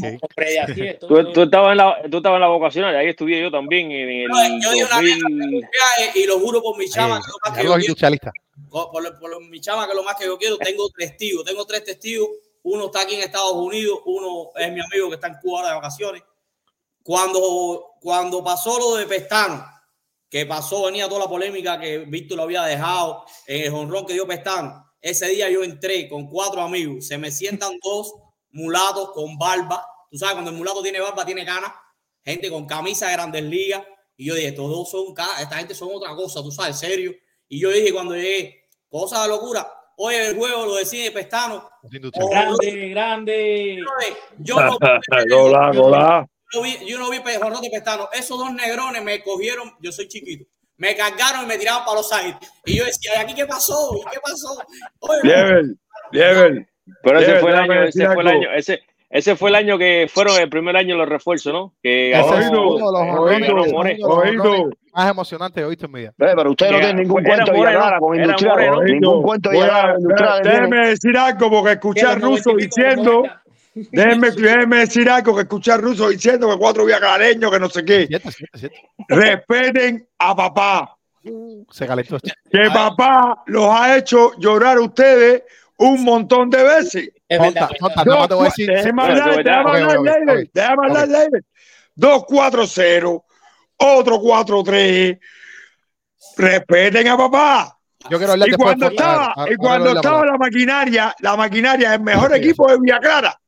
qué Tú, tú estabas en la, tú estabas en la vocacional, ahí estudié yo también en el No, yo di una vez 2000. viaje, y lo juro por mi chama, Eh, que lo más que yo los quiero, por, por- por mi chama, que lo más que yo quiero, tengo testigos, tengo tres testigos, uno está aquí en Estados Unidos, uno es mi amigo que está en Cuba ahora de vacaciones. Cuando, cuando pasó lo de Pestano, que pasó, venía toda la polémica que Víctor lo había dejado en el jonrón que dio Pestano. Ese día yo entré con cuatro amigos, se me sientan dos mulatos con barba. Tú sabes, cuando el mulato tiene barba, tiene canas, gente con camisa de grandes ligas. Y yo dije, estos dos son, esta gente son otra cosa, tú sabes, serio. Y yo dije cuando llegué, cosa de locura, oye, el juego lo decide Pestano. Industrialistas. Grande, grande. Yo no, [LAUGHS] Gola, gola. yo no vi, yo no vi jonrón de Pestano. Esos dos negrones me cogieron, yo soy chiquito, me cargaron y me tiraron para los aires. Y yo decía, ¿y aquí qué pasó? ¿Y qué pasó? Oye, Lieber. Pero ese fue el año, ese fue el año, ese, ese fue el año que fueron el primer año los refuerzos, ¿no? Que Oído, Oído. más he visto en. Eh, pero usted no tiene ningún cuento de Villa con moreno. Ningún cuento de déjeme decir algo porque escuché a Que los Russo 90 y pico, los diciendo, 90. déjeme, déjeme decir algo que escuché a Russo diciendo que cuatro viaclareños, que no sé qué. Cierto, cierto, cierto. Respeten a papá. Se calentó. Que papá los ha hecho llorar a ustedes un montón de veces. Es verdad. es tonta, verdad. nada más te voy a decir. Déjame Bueno, hablar, de verdad. déjame Ok, hablar, ok, Leiber, ok. déjame hablar, Ok. Leiber. 2-4-0, otro 4-3. Respeten a papá. Yo quiero hablar Y después cuando estaba, y cuando estaba la maquinaria, la maquinaria, el mejor equipo de Villa Clara,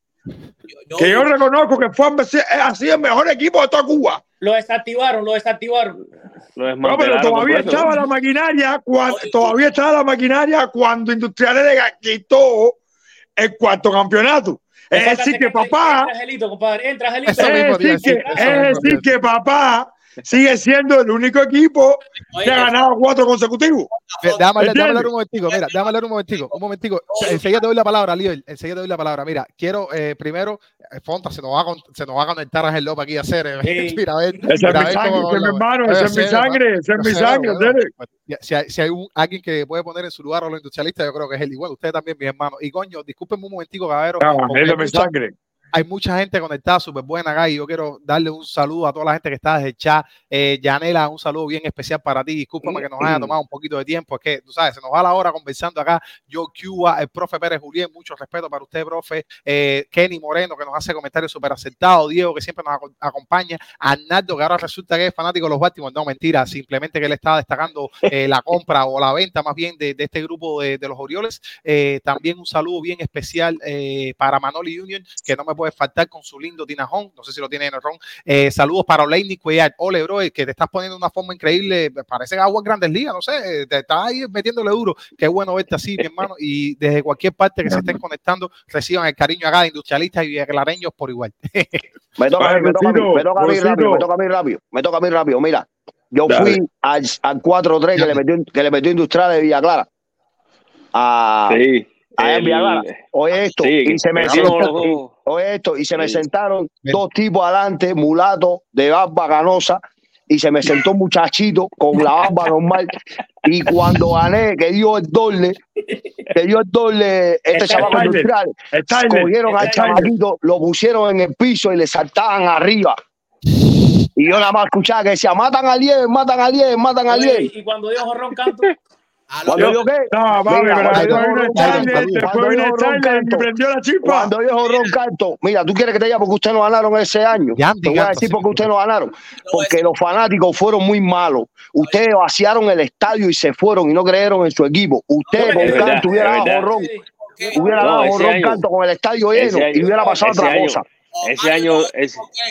yo- que yo reconozco que fue ha sido el mejor equipo de toda Cuba. Lo desactivaron, lo desactivaron. lo No, pero todavía estaba la maquinaria, cuando, todavía estaba la maquinaria cuando Industriales le quitó el cuarto campeonato. Es decir, que papá, Entra Angelito, compadre. Entra Angelito. Es decir que papá sigue siendo el único equipo Oye, que ha ganado cuatro consecutivos. Déjame, hablar- déjame ¿Entiendes? hablar un momentico, mira, déjame hablar un momentico, un momentico. Enseguida te doy la palabra, Lior, enseguida te doy la palabra. Mira, quiero eh, primero, eh, Fonta, se nos, va a, con- se nos va a conectar Ángel López aquí a hacer. eh, [LAUGHS] mira, a ver, Esa es mira, mi sangre, ese es mi hermano, esa es mi sangre, esa es mi sangre. bueno, Si hay, si hay un, alguien que puede poner en su lugar a los industrialistas, yo creo que es él. Igual, usted también, mi hermano. Y coño, discúlpenme un momentico, esa hay es mi mucha- sangre. Hay mucha gente conectada, súper buena acá, y yo quiero darle un saludo a toda la gente que está desde el chat. Eh, Yanela, un saludo bien especial para ti. Discúlpame que nos haya tomado un poquito de tiempo, es que, tú sabes, se nos va la hora conversando acá. Yo, Cuba, el profe Pérez Julián, mucho respeto para usted, profe. Eh, Kenny Moreno, que nos hace comentarios súper acertados. Diego, que siempre nos aco- acompaña. Arnaldo, que ahora resulta que es fanático de los Baltimore. No, mentira, simplemente que él estaba destacando eh, la compra o la venta más bien de, de este grupo de, de los Orioles. Eh, también un saludo bien especial eh, para Manoli Union, que no me puede faltar con su lindo tinajón. No sé si lo tiene en el ron. Eh, saludos para Oleini Cuellar. Ole, bro, que te estás poniendo de una forma increíble. Parece que agua en grandes ligas, no sé. Te estás ahí metiéndole duro. Qué bueno verte así, mi hermano. Y desde cualquier parte que se estén conectando, reciban el cariño acá de industrialistas y viclarareños por igual. [LAUGHS] Me toca, a mí, me toca a mí, me toca a mí rápido, me toca a mí rápido, me toca a mí rápido. Mira, yo Dale. fui al, al 4-3 que le metió, que le metió Industrial de Villa Clara. A, Sí. A Clara. Oye esto, sí, y se me dos. oye esto, y se me Sí. sentaron dos tipos adelante, mulatos, de barba canosa, y se me sentó un muchachito con la barba normal. Y cuando gané, que dio el doble, que dio el doble, este chaval industrial, cogieron al chamaquito, lo pusieron en el piso y le saltaban arriba. Y yo nada más escuchaba que decía, matan a Lieber, matan a Lieber, matan a Lieber. Y cuando dio jorrón canto, Cuando yo qué, No, Mira, pero cuando después yo vino ron- cuando después yo vino ron Tyler y prendió la chispa. cuando yo Ron Canto, mira, tú quieres que te diga porque ustedes no ganaron ese año. Yandy Te voy a decir sí. por qué ustedes no ganaron. Porque los fanáticos fueron muy malos. Ustedes vaciaron el estadio y se fueron y no creyeron en su equipo. Ustedes Es con Canto es hubiera dado ¿Qué? hubiera dado año- Canto con el estadio lleno y hubiera pasado otra cosa. Ese año,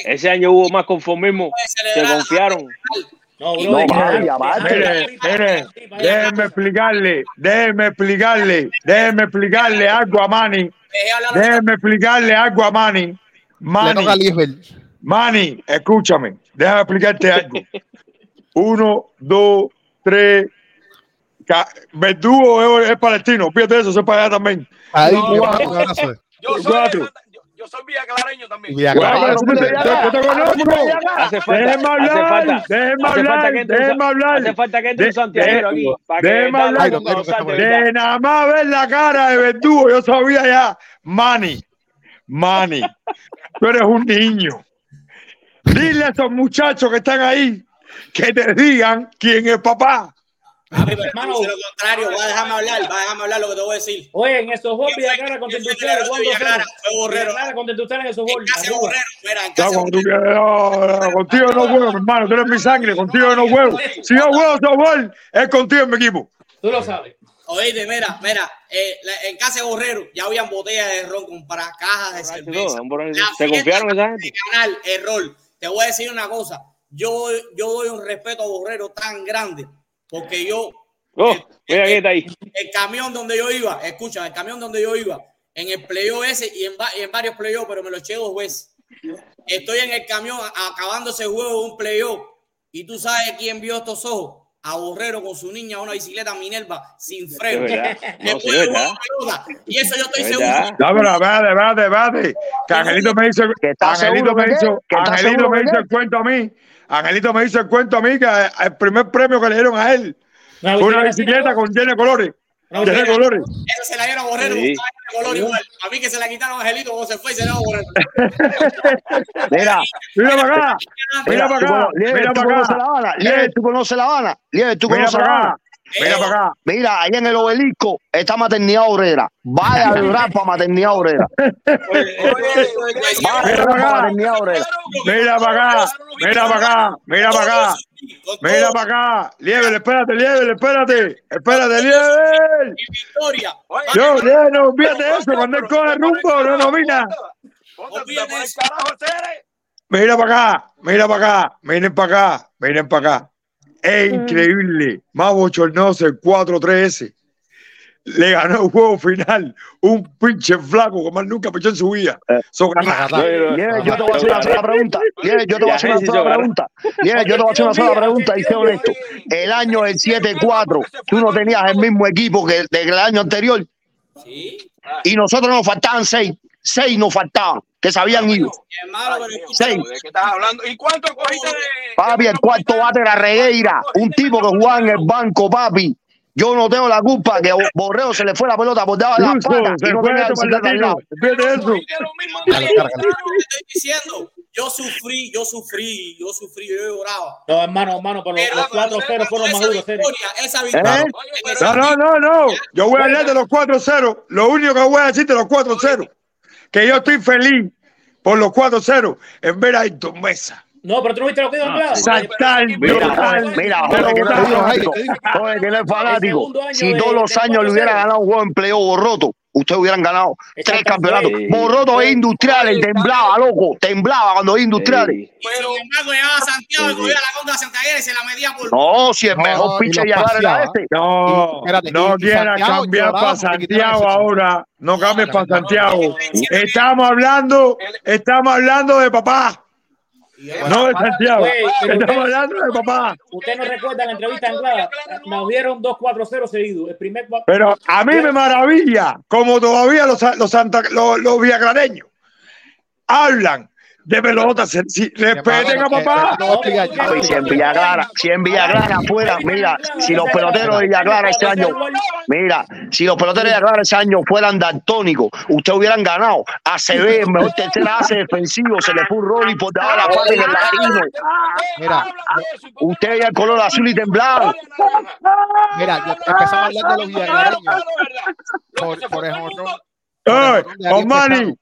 ese, año hubo más conformismo. Puede Se confiaron. No, bro. no, vaya, vaya. Mire, mire, déjenme explicarle, déjenme explicarle, déjenme explicarle algo a Manny, déjenme explicarle algo a Manny. Manny. Manny, escúchame, déjame explicarte algo. Uno, dos, tres, Verdugo es, es palestino, fíjate eso, es para allá también. Ahí, No, abrazo. Yo soy, Cuatro. Yo soy villaclareño también. Villa Bueno, Clara. pero tú te- yo te conozco. Hace falta, Déjeme hablar, déjeme hablar, que entre un déjeme hablar. hace falta que entre un De- santiaguero aquí déjeme hablar. De nada más ver la cara de Verdugo, yo sabía ya, Manny, Manny, tú eres un niño. Dile a esos muchachos que están ahí que te digan quién es papá. Papi, pero Hermano. lo contrario, va a dejarme hablar, va a dejarme hablar lo que te voy a decir. Oye, en esos goles ¿Quién fue- Villaclara contra Industriales, ¿cuándo? Fue Borrero. Villaclara contra Industriales en esos En goles. arriba. Borrero, mira, en casa Borrero. contigo no juego, mi hermano, tú eres mi sangre, contigo no juego. Si yo juego softball, es contigo en mi equipo. Tú lo sabes. Oíste, mira, mira, eh, la- en casa de Borrero ya habían botellas de ron con para cajas de cerveza. ¿Se confiaron gente? ganar error. Te voy a decir una cosa. Yo, yo doy un respeto a Borrero tan grande porque yo, Oh, mira quién está ahí. el camión donde yo iba, escucha, el camión donde yo iba, en el playoff ese y en, va- y en varios playoffs, pero me lo eché dos veces. Estoy en el camión acabando ese juego de un playoff y tú sabes quién vio estos ojos. A Borrero con su niña, una bicicleta Minerva sin freno. No, sí. Y eso yo estoy Es seguro. Ya, pero espérate, espérate, espérate. Que Angelito me hizo, ¿Que está Angelito seguro me hizo, ¿Que está Angelito seguro me hizo el cuento a mí. Angelito me hizo el cuento a mí que el primer premio que le dieron a él Una fue una bicicleta con llena de colores. Bicicleta. colores. Eso se la dieron a Borrero Sí. con traje de color igual. A mí que se la quitaron a Angelito cuando se fue y se la dio a Borrero. [LAUGHS] Mira, Mira para acá. Mira para tú acá. Lieber, Mira tú para conoces acá. La Habana. Lieber, tú conoces La Habana. Lieber, tú Mira conoces La Habana. Mira para acá. Mira, ahí en el obelisco está maternidad obrera. Vaya a llorar para maternidad obrera. Vaya para para acá. maternidad obrera. Mira para acá. Mira para acá. Mira para acá. Mira para acá. Lieber, espérate, Lieber, espérate. Espérate. Victoria. Yo, no olvídate de eso. Cuando él coge rumbo, no Cere. Mira para acá, mira para acá, miren para acá, miren para acá. Es increíble. Más bochornoso el 4-3S. Le ganó el juego final un pinche flaco que más nunca pichó en su vida. Son ganadas. Lieber, yo te voy a hacer una sola pregunta. Yo te voy a hacer una sola pregunta. Yo te voy a hacer una sola pregunta y sé honesto. El año del 7-4, tú no tenías el mismo equipo que del año anterior Sí. y nosotros nos faltaban seis. Seis nos faltaban, que se habían ido. Seis. ¿De qué estás hablando? ¿Y cuánto cogiste de.? Papi, el cuarto bate era Regueira, un tipo que jugaba en el banco, papi. Yo no tengo la culpa que Borreo se le fue la pelota por debajo de patas y se no tenía bicicleta al lado. Fíjate eso. Diciendo, yo sufrí, yo sufrí, yo sufrí, yo lloraba. No, hermano, hermano, pero los 4-0 fueron más esa duros. Esa victoria. ¿Eh? No, no, no, no. Yo voy a hablar de los 4-0. Lo único que voy a decir de los 4-0. Que yo estoy feliz por los 4-0 en ver a Ayrton Mesa. No, pero tú no viste lo que dijo Andrade. Saltar, Mira, mira, Pero joder, que no es fanático. Joder, que no es fanático. Si todos los años le 4-0. hubiera ganado un juego en playoff Borroto, ustedes hubieran ganado tres campeonatos. Borroto es industrial y temblaba, loco. Temblaba cuando es industrial. Y sin embargo, llegaba a Santiago y cogía la contra Santiago y se la medía por. No, si el No, mejor de Agar era este. No, espérate, no Santiago cambiar para Santiago ahora. No cambies para Santiago. Sí. Estamos hablando, estamos hablando de papá, no de Santiago. Estamos hablando de papá. Usted no recuerda la entrevista Anglada. Nos dieron 2-4-0 seguidos. El primer Pero a mí me maravilla como todavía los, los, los, los hablan de pelotas. Si, respeten a papá. Si en Villa Clara, si en Villa Clara fuera, mira, si los peloteros de Villa Clara este año, mira, si los peloteros de Villa Clara este año fueran daltónicos, ustedes hubieran ganado. ACB, el [LAUGHS] mejor tercera base defensivo, se le fue un rol y por debajo la pata en el latino. Mira, Usted veía el color azul y temblado. Mira, yo- empezamos a hablar de los villaglareños. Por, por ejemplo, Ay, Osmani,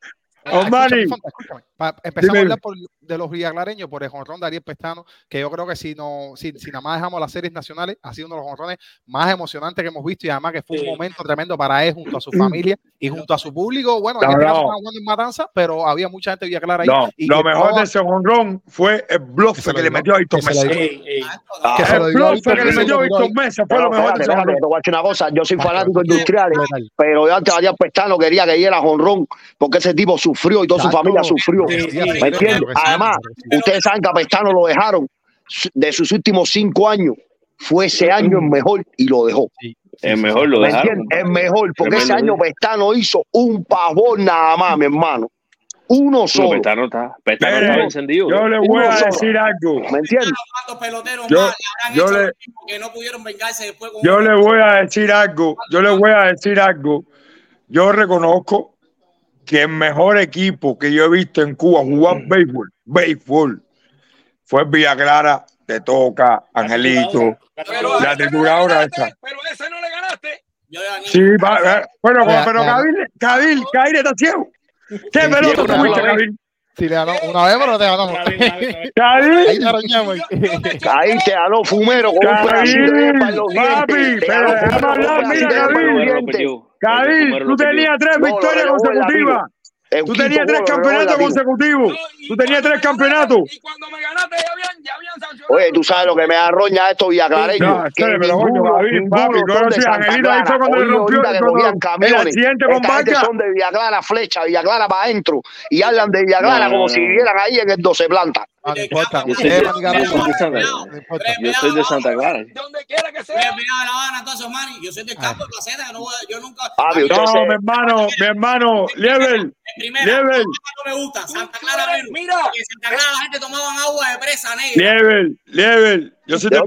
Empezamos Dime. a hablar por- de los villaglareños por el jonrón de Ariel Pestano, que yo creo que si no, si, si nada más dejamos las series nacionales, ha sido uno de los jonrones más emocionantes que hemos visto y además que fue Sí. un momento tremendo para él junto a su familia y junto a su público. Bueno, en No, este caso no. en Matanza, pero había mucha gente de Villa Clara ahí. No, y lo mejor de ese honrón fue el bluff Que le metió a lo Mesa. dio. Ey, ey. Ah, El bluff Víctor que le metió a ahí. Mesa fue lo mejor de ese decir una cosa. Yo soy fanático Letal. pero yo antes Ariel Pestano quería que diera jonrón porque ese tipo sufrió y toda su familia sufrió. Además, ustedes saben que a Pestano lo dejaron de sus últimos cinco años. fue ese año el mejor y lo dejó. El mejor lo ¿Me dejaron. El mejor, porque ese año Pestano hizo un pavor nada más, mi hermano. Uno No, solo. Petano está, estaba encendido. Yo le voy Uno a solo. decir algo. ¿Me entiendes? ¿Cuántos peloteros Yo- yo le- Yo le voy a decir algo. Yo le voy a decir algo. Yo reconozco que el mejor equipo que yo he visto en Cuba jugar béisbol, béisbol, fue Villa Clara, de Toca, Angelito. Pero La a ese no le trituradora ganaste, esta. Pero ese no le ganaste. Sí, va, Ya, pero. Cabil, Cabil, Cabil está ciego. ¿Qué pelota sí, te Si le ganó una vez, pero te ganamos. [LAUGHS] Ahí te arañamos. Yo te los [LAUGHS] fumeros con un pedacito de papi, pero ganó déjame fumero hablar, mira, Fumero. Cabil, Fumero tú tenías tres victorias consecutivas. Tú tenías tres lo campeonatos consecutivos. Tú tenías tres campeonatos. Y cuando me ganaste ya habían, ya habían sancionado. Oye, tú sabes lo que me da roña esto Villaclareño. No, que espere, pero coño, David, papi, son no, Santa Angelito ahí fue cuando le rompió el- que cuando- cogían el camiones. accidente con Barca. son de Villaclara flecha, Villaclara para adentro. Y hablan de Villaclara como si vivieran ahí en el 12 planta. Ah, no importa. Yo soy de- Santa no importa. Yo soy de Santa Clara. Donde quiera que sea. De La Habana, entonces, Manny, yo soy del campo de Placeta, no yo nunca. Papi, a mí usted No, mi hermano, mi hermano, primera, Lieber, no me gusta, Santa Clara menos. mira. Santa Clara la gente tomaban agua de presa negra. Lieber, Lieber, yo soy ¿De. ¿De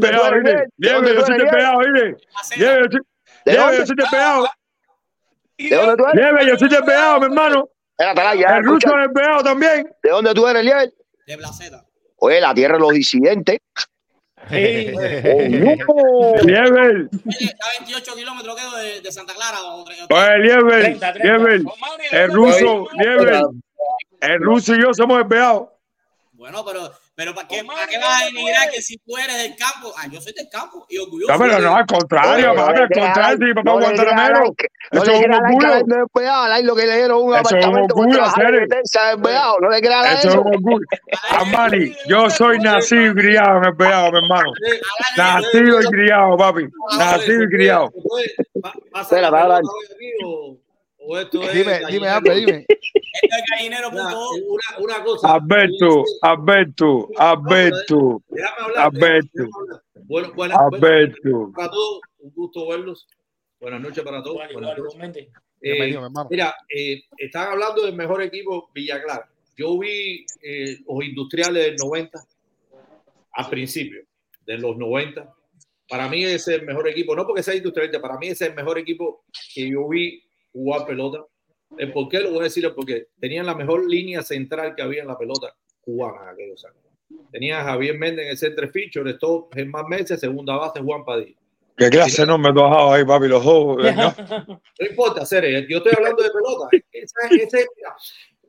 Lieber, dónde yo soy despegado, ¿viste? Placeta. Lieber, yo soy- ¿De Lieber, dónde? yo soy despegado. Y ¿De dónde tú eres? Lieber, yo soy despegado, mi hermano. Espérate, la, ya, El ruso también. ¿De dónde tú eres, Lieber? De Placeta. Oye, la tierra de los disidentes. [LAUGHS] Sí. [LAUGHS] Oh, no. Lieber, está a 28 kilómetros de, de Santa Clara. Oye, Lieber, 30, 30. Lieber, Con Manny, el ¿dónde ruso? Lieber, el ruso y yo somos despegados. Bueno, pero, pero ¿para qué, Omar, ¿para qué ¿de vas a denigrar que si tú eres del campo? Ah, yo soy del campo y orgulloso. No, pero no, al contrario, Oye, le al contrario, sí, papá Guantanamero. Eso es un orgullo. lo que le dieron un Eso es un orgullo, no le creas a Eso es un orgullo. Armani, yo soy nacido y criado en el pegado, mi hermano. Nacido y criado, papi. Nacido y criado. Espera, hablar. O esto es Dime, dime, hambre, dime. Esto es gallinero.com. Una, una cosa. Alberto, Alberto, Alberto, Déjame hablar. Alberto. Bueno, buenas Alberto. para todos. Un gusto verlos. Buenas noches para todos. Buenas. Eh, mira, eh, están hablando del mejor equipo Villa Clara. Yo vi eh, los industriales del 90 al principio, de los 90. Para mí ese es el mejor equipo, no porque sea industrialista, para mí ese es el mejor equipo que yo vi jugar pelota. El por qué lo voy a decir es porque tenían la mejor línea central que había en la pelota cubana en aquellos años. Tenía a Javier Méndez en el centro feature, top Germán Meses, segunda base Juan Padilla. ¿Qué clase no me bajado ahí, papi? Los dos. [LAUGHS] ¿no? No importa, Cere, yo estoy hablando de pelota. Ese, ese-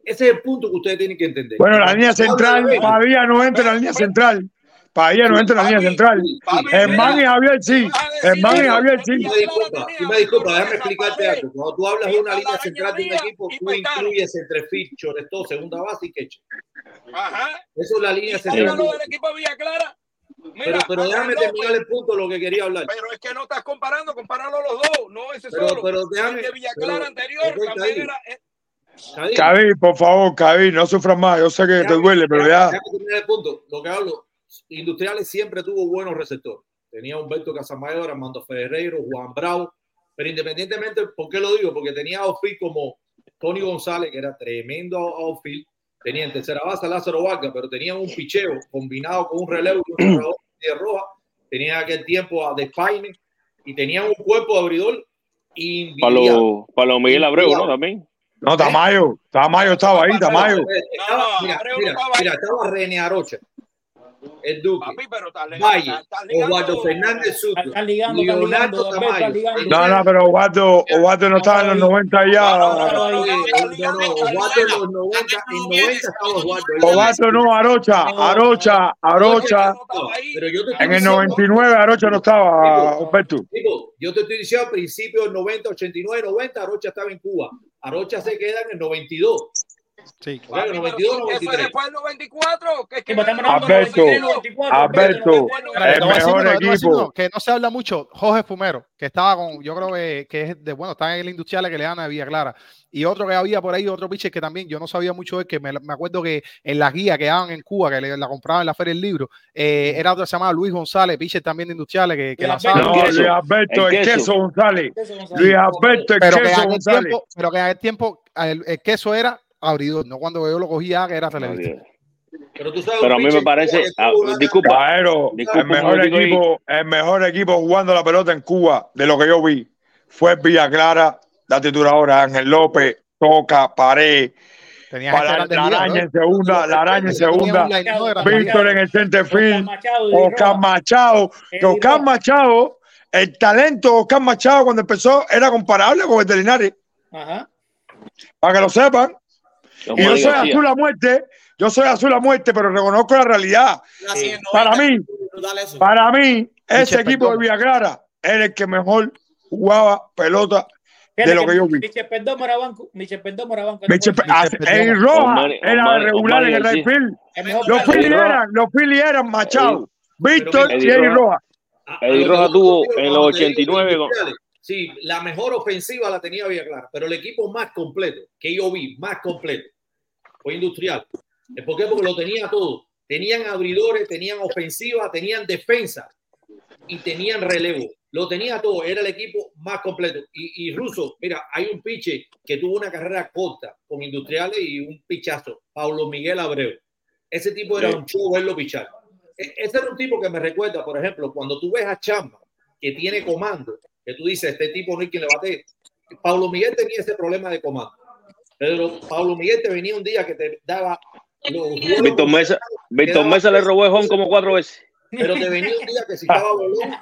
ese es el punto que ustedes tienen que entender. Bueno, la línea central, Pavía no entra en la línea central. Pavía no entra en la línea central. Germán y Javier sí. Germán y Javier sí. Me disculpas, tú me disculpas, déjame explicarte algo. Cuando tú hablas de una línea central de un equipo, tú incluyes entre features, todo, segunda base y catcher. Ajá. Eso es la línea central. háblalo del equipo de Villa Clara. Pero, Mira, pero déjame López, terminar el punto de lo que quería hablar. Pero es que no estás comparando, comparando los dos, no ese Pero- solo. pero déjame- el de Villa pero- Clara anterior también era. eh, Cadí, Cavi, por favor, Cavi, no sufras más. Yo sé que te duele, pero ya. déjame terminar el punto. Lo que hablo, Industriales siempre tuvo buenos receptores. Tenía Humberto Casamayor, Armando Ferreiro, Juan Bravo. Pero independientemente, ¿por qué lo digo? Porque tenía outfield como Tony González, que era tremendo outfield. Tenía en tercera base a Lázaro Vargas, pero tenía un picheo combinado con un relevo de roja. Tenía en aquel tiempo a Despaine y tenía un cuerpo de abridor Para invidiable. los para los Miguel Abreu, ¿no? También. No, Tamayo. Tamayo estaba ahí, Tamayo. Estaba, mira, mira, no estaba ahí. mira, estaba René Arocha, el Duque, Papi, pero Valle, Osvaldo Fernández Suto, ligando, Leonardo Tamayo. No, no, pero Osvaldo, no estaba en los 90 No, ya. no, no, Osvaldo en los 90, en 90 estaba Osvaldo. ahí. Osvaldo no, Arocha, Arocha, Arocha. no estaba ahí. Pero yo te estoy En el diciendo- 99 Arocha no estaba, Humberto. Yo te estoy diciendo a principios del 90, 89, 90, Arocha estaba en Cuba. Arocha se queda en el 92. Sí. Papi, 92, pero Eso es 93. después del 94. Que es que Sí, pues estamos hablando Alberto, 93, 94, Alberto, el mejor equipo. que no se habla mucho, Jorge Fumero, que estaba con, yo creo que, que es de, bueno, está en el industrial que le dan a Villa Clara. Y otro que había por ahí, otro pitcher que también yo no sabía mucho de que me, me acuerdo que en las guías que daban en Cuba, que le- la compraban en la Feria del Libro, eh, era otro que se llamaba Luis González, pitcher también de industriales, que, que El lanzaba. No, Luis Alberto, el el queso queso. González. Luis Alberto, el pero que en queso González. tiempo, pero que en aquel tiempo el, el queso era abridor, no cuando yo lo cogía que era televista. Pero tú sabes, Pero a mí me parece, ah, disculpa, Claro, Disculpa el mejor ahí. equipo, el mejor equipo jugando la pelota en Cuba, de lo que yo vi, fue Villa Clara, la tituladora Ángel López, Toca, Pared, para la araña ¿no? en segunda, la araña en segunda, Víctor en el center Oscar Machado, que Oscar. Machado, el talento de Oscar Machado cuando empezó era comparable con el de Linares, Ajá. para que lo sepan. Como Y yo soy García. azul a muerte, yo soy azul a muerte, pero reconozco la realidad. Para 90, mí. Para mí, ese equipo de. Villaclara era el que mejor jugaba pelota de lo que yo vi. Michel Perdomo era banco. Michel Perdomo era banco. Michel ah. Roja era regular en el Omar right García. field. El mejor Los. Philly eran, los Philly eran Machado, Víctor Eddie y Eddie Roja. Eddie Roja tuvo en los te digo 89 con- industriales, Sí, la mejor ofensiva la tenía Villa Clara, pero el equipo más completo que yo vi, más completo, fue industrial. ¿Por qué? Porque lo tenía todo. Tenían abridores, tenían ofensiva, tenían defensa y tenían relevo. Lo tenía todo. Era el equipo más completo. Y, y Russo, mira, hay un piche que tuvo una carrera corta con industriales y un pichazo. Pablo Miguel Abreu. Ese tipo era un show verlo pichar. E- Ese era un tipo que me recuerda, por ejemplo, cuando tú ves a Chamba, que tiene comando, que tú dices, este tipo no hay quien le bate. Pablo Miguel tenía ese problema de comando. Pero Pablo Miguel te venía un día que te daba Víctor Mesa, Víctor Mesa le robó el home como cuatro veces. pero te venía un día que si estaba bolón,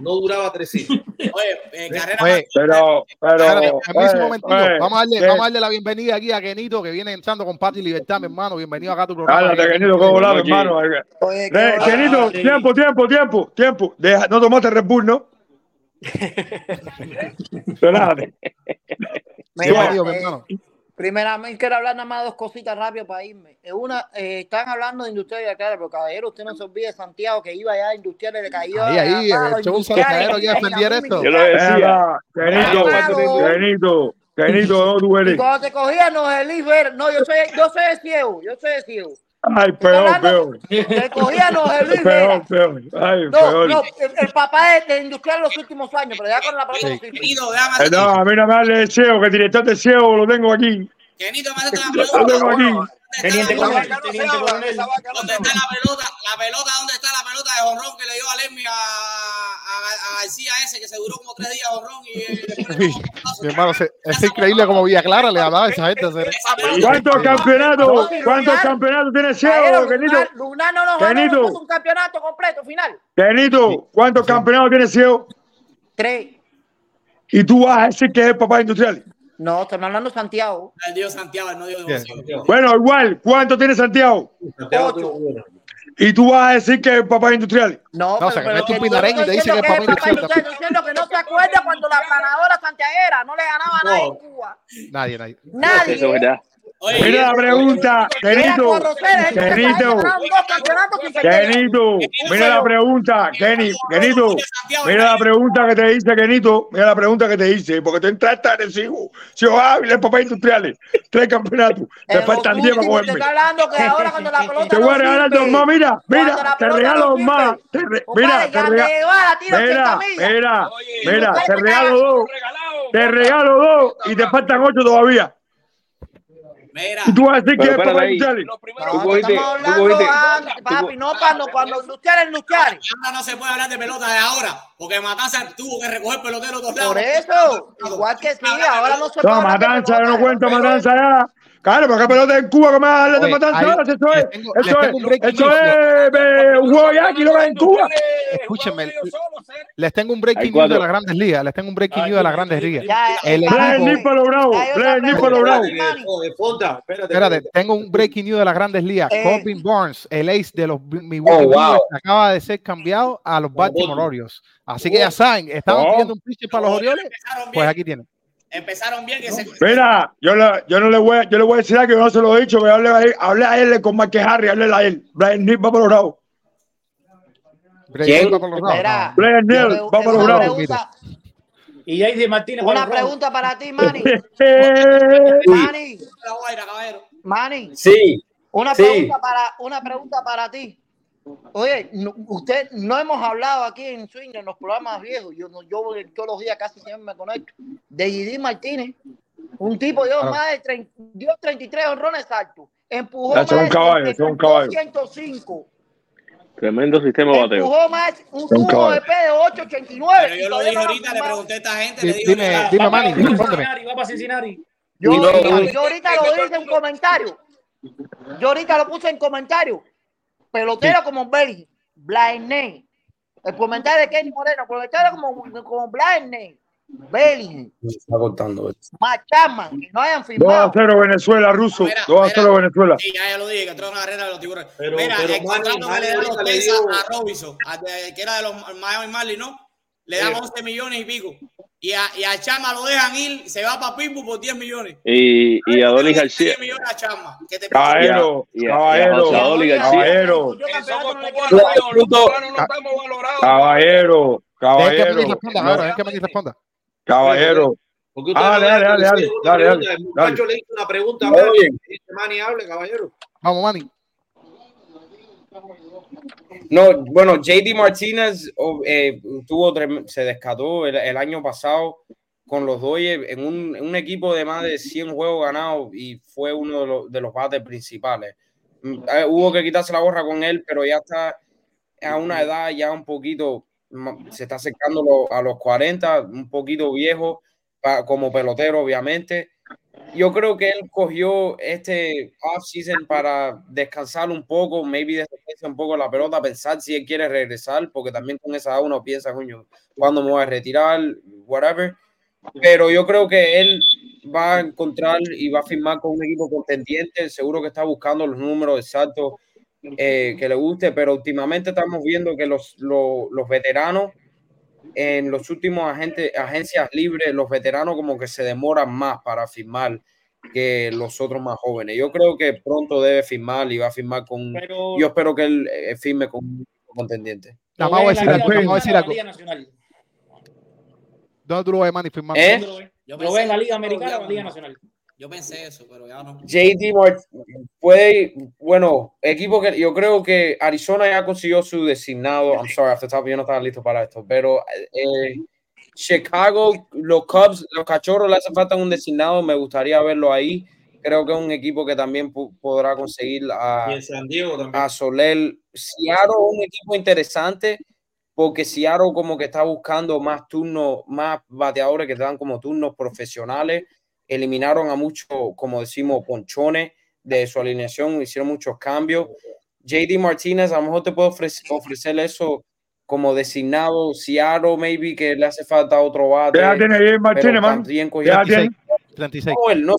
no duraba tres hijos. Oye, eh, carrera Oye, Pero, pero, eh, momentito. eh, vamos, a darle, ¿qué? vamos a darle la bienvenida aquí a Kenito, que viene entrando con Pati Libertad, mi hermano. Bienvenido acá a tu programa. Cállate, Kenito, volado, Oye. hermano. Oye, Eh. Kenito, sí. tiempo, tiempo, tiempo, tiempo. Deja- no tomaste Red Bull, ¿no? Espérate. [LAUGHS] Mira, eh, primeramente quiero hablar nada más dos cositas rápido para irme. Una, eh, están hablando de industrial de claro, pero caballero, usted no se olvide de Santiago que iba allá a industriales le cayó. Ahí, ahí, Industriales, que iba a defender esto. Yo lo decía. Venga, Kenito, Claro. Kenito, Kenito, ¿dónde tú Y eres? cuando te cogían los Elífer, no, yo soy, yo soy de ciego, yo soy de ciego. Ay, peor, peor. Te cogían los. Peor, peor. Ay, No, peor. no, el, el papá es de industrial en los últimos años, pero ya con la pelota Sí. no Eh, No, a mí no me hable de ciego, que el director de ciego lo tengo aquí. Kenito, me hace la Lo tengo aquí. Teniente ¿Dónde coronel, está la teniente pelota? coronel. ¿Dónde está la pelota? La pelota, ¿dónde está la pelota de Jorrón que le dio a Lermi a, a, a García ese que se duró como tres días Jorrón y eh, [LAUGHS] hermano, es increíble como Villa Clara le hablaba a esa gente. hacer- Esa pelota- ¿Cuántos campeonatos? ¿Cuántos campeonatos tiene ciego, Kenito? Lunar, no nos ganó un campeonato completo final. Kenito, ¿cuántos campeonatos tiene ciego? Tres. Y tú vas a decir que es el papá industrial. No, estamos hablando de Santiago. El Dios Santiago, el no Dios. José. Bueno, igual, ¿cuánto tiene Santiago? Santiago. Y tú vas a decir que es papá industrial. No, No, pero, un que- pinareño y te dice que es papá Estoy diciendo que no se acuerda cuando la planadora santiaguera no le ganaba a nadie en No. Cuba. Nadie, nadie. Nadie. Eso es verdad. Oye, Mira la pregunta, Kenito. Kenito. Kenito, mira la pregunta, Kenny, Kenito, mira la pregunta que te dice Kenito, mira la pregunta que te dice, porque tú entraste agresivo, si hábiles, papá industriales, tres campeonatos, te faltan diez para cogerme. Te voy a regalar dos más, mira, mira, te regalo dos más, mira, te ya te regalo, lleva a tiro 80 mira, mira, te regalo dos, te regalo dos y te faltan ocho todavía. Mira, tú vas a decir que es espérate ahí. No, Tú no cogiste- estamos hablando antes, papi, no cuando, cuando industriales, industriales. ahora no se puede hablar de pelota de ahora, porque Matanza tuvo que recoger pelotero todos lados. Por eso, igual que sí, ahora no se puede No, hablar de matanza, no cuento matanza ya. Claro, porque pelota en Cuba, ¿cómo vas a hablar de Oye, matanza ahí- ahora? Eso es, tengo- eso un es, breaking eso es un juego yaqui, lo que hay en Cuba. Escúchenme, Les tengo un breaking news de las grandes ligas. Les tengo un breaking news de las grandes ligas. El Nípolo Bravo. Nípolo Bravo. Espérate. Tengo un breaking news de las grandes ligas. Eh. Corbin Barnes, el ace de los Milwaukee Oh. Brewers, acaba de ser cambiado a los Baltimore. Orioles. Así que ya saben, estaban Oh. pidiendo un pitcher para los Orioles. Pues aquí tienen. Empezaron bien que se. Mira, yo, le- yo no le voy, a- yo le voy a decir algo que yo no se lo he dicho, que hable a él, hable a él con Marque Harry, hable a él. Brian Nick va por los lados. ¿Quién? Lados. Brian Neal va por los pregunta, Y Jaidi Martínez para una pregunta para ti, Manny. [LAUGHS] Manny, Sí, una Sí. pregunta para una pregunta para ti. Oye, no- usted no hemos hablado aquí en Swing en los programas viejos. Yo, no- yo todos los días casi siempre me conecto. De Gidi Martínez, un tipo dio Claro. más de 30, dio 33 honrones altos. Empujó más un caballo, caballo. 105. Tremendo sistema de bateo. Empujó más un tubo de P de 889. Pero yo y lo dije ahorita, le pregunté a esta gente, le digo. dime, dime, Manny, va para. Cincinnati, yo ahorita lo dije en comentario. Yo ahorita lo puse en comentario. Pelotero como Belly, Blind Name. El comentario de Kenny Moreno, pelotero como, como Blind Name. Belly, me está cortando. esto. Machaman, que no hayan 2 a firmado. 0 Venezuela, ruso. Mira, 2 a mira. 0 Venezuela. Sí, ya, ya lo dije, que entró en la carrera de los tiburones. Pero- Mira, pero el contrato que le dan los a Robinson, a- que era de los Miami Marlins, ¿no? Le dan Sí. 11 millones y pico. Y a, y a Chama lo dejan ir, se va para Pittsburgh por 10 millones. Y, y a Dolly García. 10 millones a Chama. Que te Caballero, Y a- y a- y a caballero, José Adoli García. caballero, caballero, caballero, caballero. Porque usted Ah, no dale, deja dale, que dale, le siga una dale, pregunta. dale, El muchacho le hizo una pregunta a Oye. Manny. Dice, Manny, hable, caballero. Vamos, Manny. No, bueno, JD Martínez oh, eh, tuvo, se descató el, año pasado con los Dodgers en un, equipo de más de 100 juegos ganados y fue uno de los, de los bates principales. Mm, eh, hubo que quitarse la gorra con él, pero ya está a una edad ya un poquito, se está acercando a los 40, un poquito viejo como pelotero, obviamente. Yo creo que él cogió este off-season para descansar un poco, maybe deshacerse un poco la pelota, pensar si él quiere regresar, porque también con esa uno piensa, coño, ¿cuándo me voy a retirar? Whatever. Pero yo creo que él va a encontrar y va a firmar con un equipo contendiente, seguro que está buscando los números exactos eh, que le guste, pero últimamente estamos viendo que los, los, los veteranos en los últimos agentes, agencias libres, los veteranos como que se demoran más para firmar que los otros más jóvenes. Yo creo que pronto debe firmar y va a firmar con... Pero Yo espero que él eh, firme con un contendiente. Nada ¿lo más voy a decir la algo, voy a decir Nacional la? ¿Dónde tú lo ves, Manny, firmando? ¿Eh? ¿Dónde lo ves? Yo ¿Lo ves en la Liga Americana o en la Liga Nacional? Yo pensé eso, pero ya no. JD Mart puede, bueno, equipo que yo creo que Arizona ya consiguió su designado. I'm sorry, after top, yo no estaba listo para esto, pero eh, Chicago, los Cubs, los cachorros le hace falta un designado. Me gustaría verlo ahí. Creo que es un equipo que también podrá conseguir a, San Diego también. a Soler. Seattle es un equipo interesante porque Seattle como que está buscando más turnos, más bateadores que te dan como turnos profesionales. Eliminaron a muchos, como decimos, ponchones de su alineación, hicieron muchos cambios. JD Martínez, a lo mejor te puedo ofrecer, ofrecer eso como designado. Seattle, maybe que le hace falta otro bate. Ya tiene bien Martínez, man. también cogió- Ya tiene. 36. No, él no.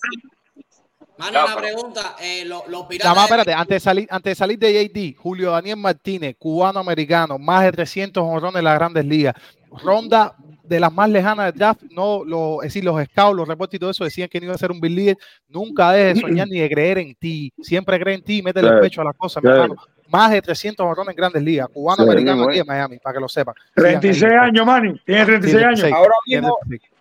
Mano, una pregunta. Eh, lo- los Nada piratas. más, espérate, antes de salir, antes de salir de JD, Julio Daniel Martínez, cubano-americano, más de 300 honrones en las grandes ligas, ronda de las más lejanas del draft, no, lo, es decir, los scouts, los reportes y todo eso decían que no iba a ser un big leaguer, nunca dejes de soñar ni de creer en ti, siempre cree en ti, métele el pecho a las cosas, mi hermano. Más de 300 honrones en grandes ligas, cubano-americano Sí, aquí en Miami, para que lo sepan. 36 años, Manny. Tiene 36 años. Ahora mismo, 36.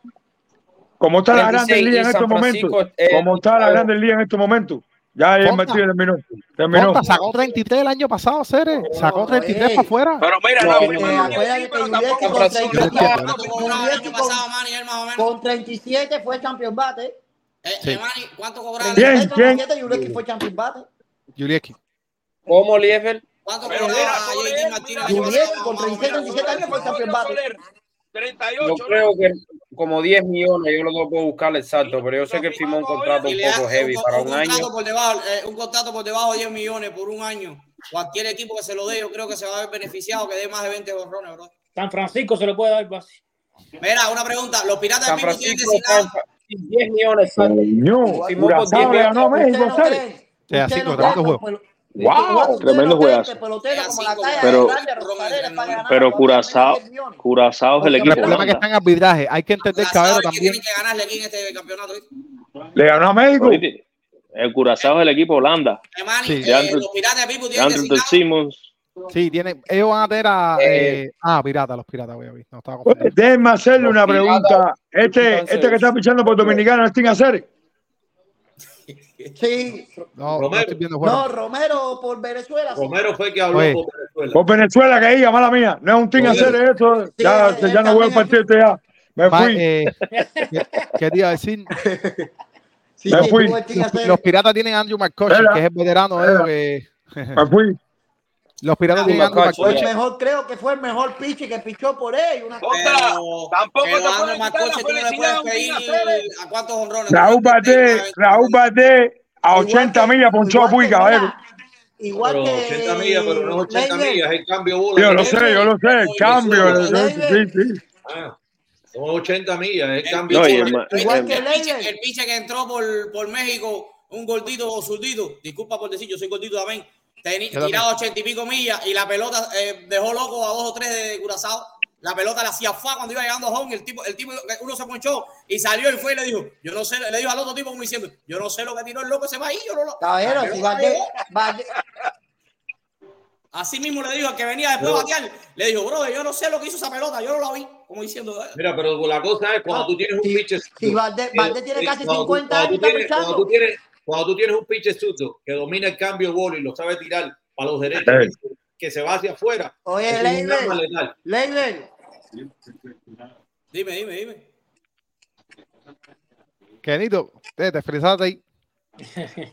Como está la 36 Grande Liga en y estos momentos. Eh, Como está la Grande Liga en estos momentos. Ya el Fonta. Martínez terminó. Terminó. Sacó 33 el año pasado, Cere, sacó 33 Ey. para afuera. Pero mira, No, con con 37. 37 ¿Cuánto cobraba el año pasado, Manny, él más o menos? con 37 fue champion bate. Eh, Sí. eh, Manny, ¿cuánto cobraba? ¿Quién? 37, ¿Quién? 37, Yuleki fue champion bate. Julieki. ¿cómo Liefer? ¿Cuánto cobraba el Julián, pasado, con más o 37, menos? 37 años fue campeón bate. Soler, 38. Yo creo que como 10 millones, yo no puedo buscar exacto, pero yo sé que firmó un contrato un poco heavy un, para un un año. contrato por debajo, eh, un contrato por debajo de 10 millones por un año. Cualquier equipo que se lo dé, yo creo que se va a ver beneficiado, que dé más de 20 borrones, bro. San Francisco se le puede dar base. Mira, una pregunta. Los piratas de San Francisco está 10 millones. exacto. Coño, Firmó por Curazao 10 le ganó a ¿Ustedes México, no así, ¿Ustedes no tremendo creen juego. ¡Wow! Tremendo juegazo. Pero- Pero Curazao. Curazao es el El equipo. problema es que está en arbitraje. Hay que entender, cabrón, ¿Sabes que también. tienen que ganarle aquí en este campeonato? Le ganó a México. El Curazao es el equipo Holanda. Sí. eh, De Andrew- de. Simmons. Sí, tienen, ellos van a tener a. Eh, eh, ah, pirata, los piratas, voy a ver. No estaba confundido. Déjenme hacerle una piratas, pregunta. Este, este que está pichando por Dominicana, ¿es Tim Aceres? Sí, No, Romero. estoy viendo juego. no, Romero por Venezuela. Romero fue el que habló Oye. por Venezuela. Por Venezuela que diga, mala mía. No es un Romero. Aceres eso. Ya, ya no voy a este ya. Me Ma- fui. eh, ¿qué, qué te iba a decir? [LAUGHS] Sí, Me fui. Los, piratas tienen a Andrew McCutcheon, que es el veterano que- Me fui. Los piratas el McCutcheon. mejor, creo que fue el mejor pitcher que pichó por ellos. Tampoco te McCutcheon, tú no le puedes pedir a cuántos honrones. Raúl Bate, Raúl Bate a Igual 80 que- millas ponchó a mira, Igual Pero que 80 millas, pero no es 80 Leiber. millas, es el cambio bola. Yo lo sé, yo lo sé. El cambio. Sí, sí. Ah, son 80 millas, es el cambio No, el ma- Igual el- que El piche, el piche que entró por, por México, un gordito o zurdito, disculpa por decir, yo soy gordito también, tirado ochenta y pico millas y la pelota eh, dejó loco a dos o tres de Curazao. La pelota le hacía fa cuando iba llegando a home el tipo, el tipo, uno se ponchó y salió y fue y le dijo, yo no sé, le dijo al otro tipo como diciendo, yo no sé lo que tiró el loco ese maíz, yo no lo. Caballero, La si Así mismo le dijo al que venía después a batear, le dijo, bro, yo no sé lo que hizo esa pelota, yo no la vi, como diciendo, "Eh, Mira, pero la cosa es cuando tú tienes un si- pitcher si Valdés, Valdés tiene casi cuando tú- 50 cuando años, tú está tienes- cuando tú tienes un pitcher zurdo que domina el cambio de bola y lo sabe tirar para los derechos que se va hacia afuera Oye, letal. Leiber, dime, dime, dime. Kenito, te, te frisaste ahí.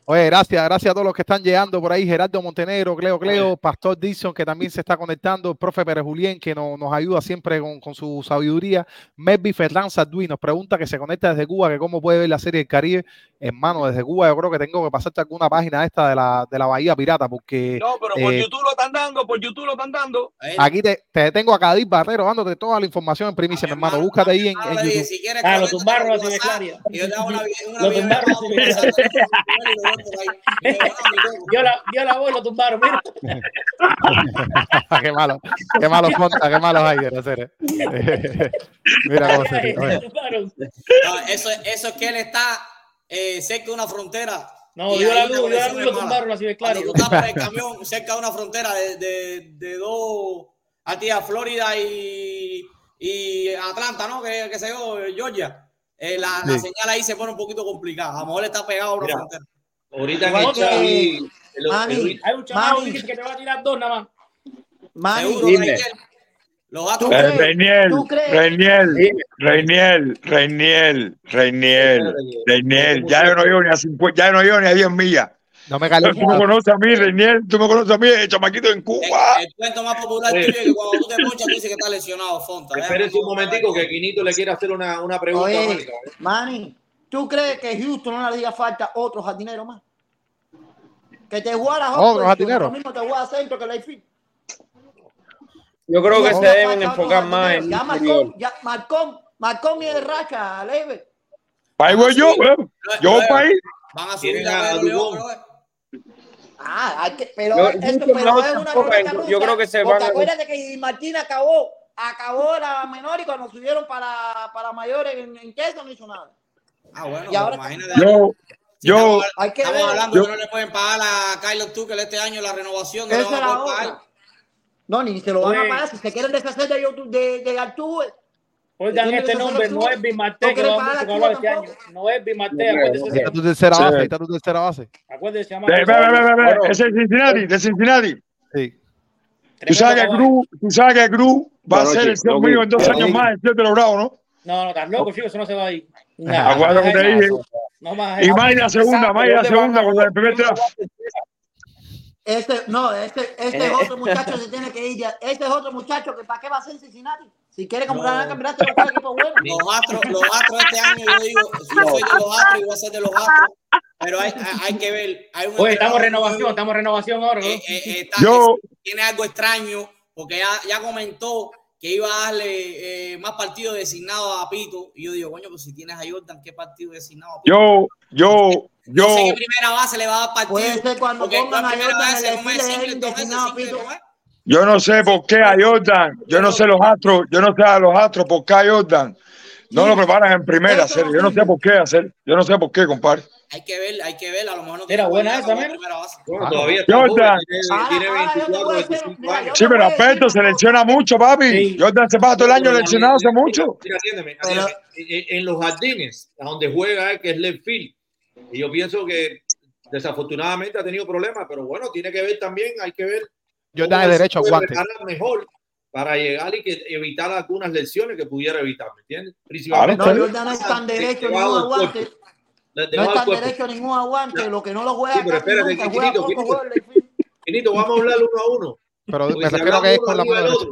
Oye, gracias, gracias a todos los que están llegando por ahí. Gerardo Montenegro, Cleo Cleo, Pastor Dixon, que también se está conectando, el profe Pérez Julián, que no- nos ayuda siempre con, con su sabiduría. Melvi Ferran Sarduy nos pregunta que se conecta desde Cuba, que cómo puede ver la serie del Caribe. Hermano, desde Cuba yo creo que tengo que pasarte alguna página esta de la, de la Bahía Pirata, porque No, pero por Eh, YouTube lo están dando, por YouTube lo están dando. Aquí te, te tengo a Cadir Barrero dándote toda la información en primicia, mi hermano. Búscate ahí en, en YouTube. Si quieres, Ah, lo tumbaron una Lo tumbaron [LAUGHS] de yo, la, yo la voy y lo tumbaron, mira. [LAUGHS] qué malo, qué malos conta, qué malos hay en la serie. Mira cómo se. No, eso, eso es que él está eh, cerca de una frontera. No, y dio la luz, dio la luz y lo tumbaron así de claro. Cuando tú estás por el camión cerca de una frontera de, de, de dos, aquí a Florida y, y Atlanta, ¿no? Que, que sé yo, Georgia. Eh, la, la Sí. señal ahí se pone un poquito complicada. A lo mejor está pegado a una Mira. frontera. ahorita que- Hay un chaval que te va a tirar dos nada más. Manny, Seguro, Dime. Los ¿Tú Astros. Eh, crees? Reiniel. Reiniel. Reiniel, Reiniel, Reiniel, Reiniel. Ya yo no llego ni a 50, ya no llego ni a 10 millas. No me Tú me calientes. conoces a mí, Reiniel, tú me conoces a mí, el chamaquito en El, Cuba. el cuento más popular tuyo es que cuando tú te ponchas, tú dices que está lesionado, Fonta. Espérense un momentico que Quinito le quiere hacer una, una pregunta Oye, a Marca. Manny, ¿tú crees que Houston no le haría falta otro jardinero más? Que te jugara ¿Otro Hopkins, jardinero? Lo mismo te juega centro que Layfield. Yo creo que No, se deben enfocar otro más en Ya. Marcón, ya Marcón, Marcón viene de racha. Para ahí voy yo, eh. yo para ahí. Van a subir a a Pedro León, Dubón. Ah, hay que, pero Yo- esto, pero no es una ruleta rusa, yo creo que se van acuérdate que Martín acabó, acabó la menor y cuando subieron para, para mayores en, en queso no hizo nada. Ah, bueno, Y ahora- imagínate. Yo, Si yo, estamos, Hay que estamos ver. hablando yo- que no le pueden pagar a Kylo Tuchel este año la renovación, no le Esa van es a pagar. No, ni se lo van a Oye. pagar. Si se quieren deshacer de, de, de Arturo, Oigan ¿Quién este nombre, No la que hablar Cuba este año. No acuérdese no ese Ahí está tu tercera Sí. base, ahí está tu tercera base. Acuérdese, llama Ve, ve, es Cincinnati, de Cincinnati. Sí. Tú sabes que Cruz, tú sabes que Cruz va a ser el Loco. mío en dos años más, el siete logrado, ¿no? No, no, estás loco, chico, eso no se va a ir. [LAUGHS] No, Acuérdate que te no, dije. No más. Y más la segunda, más la segunda, con el primer draft. Este, no, este, este Eh. es otro muchacho que se [LAUGHS] tiene que ir. ya. Este es otro muchacho que para qué va a ser Cincinnati. Si quiere comprar No. el campeonato, buscar equipo bueno. Los Astros, los Astros este año, yo digo, yo soy de los Astros y voy a ser de los Astros, pero hay, hay, que ver. Hay un Oye, estamos renovación, nuevo, estamos en renovación ahora, ¿no? eh, eh, eh, está- Yo, tiene algo extraño, porque ya, ya comentó que iba a darle eh, más partidos designados a Pito, y yo digo, coño, pues si tienes a Jordan, ¿qué partido designado a Pito? yo, yo, Yo, No sé qué primera base le va a dar partido. Puede ser cuando porque pongan ¿cuál a primera Jordan el. ¿Cómo es designado, simple? Pito. Yo no sé por qué a Jordan, yo no sé los astros, yo no sé a los astros por qué a Jordan no lo preparan en primera no Yo no sé por qué hacer, yo no sé por qué, compadre. Hay que ver, hay que ver. A lo mejor no Era buena esa. Bueno, Ah, todavía Jordan. joven, tiene, Ahora- tiene ahora yo te 24, voy a decir, 25 mira, años. yo Sí, pero Alberto se lesiona mucho, papi. Sí. Jordan se pasa todo el año lesionándose mira, mucho. Mira, atiéndeme, atiéndeme. En, los jardines, a donde juega él, que es left field, y yo pienso que desafortunadamente ha tenido problemas, pero bueno, tiene que ver también, hay que ver Es él se derecho a puede guante. preparar mejor para llegar y que evitar algunas lesiones que pudiera evitar, ¿me entiendes? Principalmente No. Jordan no es tan de- derecho debajo ningún aguante. No es tan cuerpo. derecho ningún aguante. Lo que no lo juega Sí, pero espérate, nunca, que juega Quinito, poco, Quinito. vamos a hablar uno a uno. Pero Porque me si refiero a que es con la mano derecha.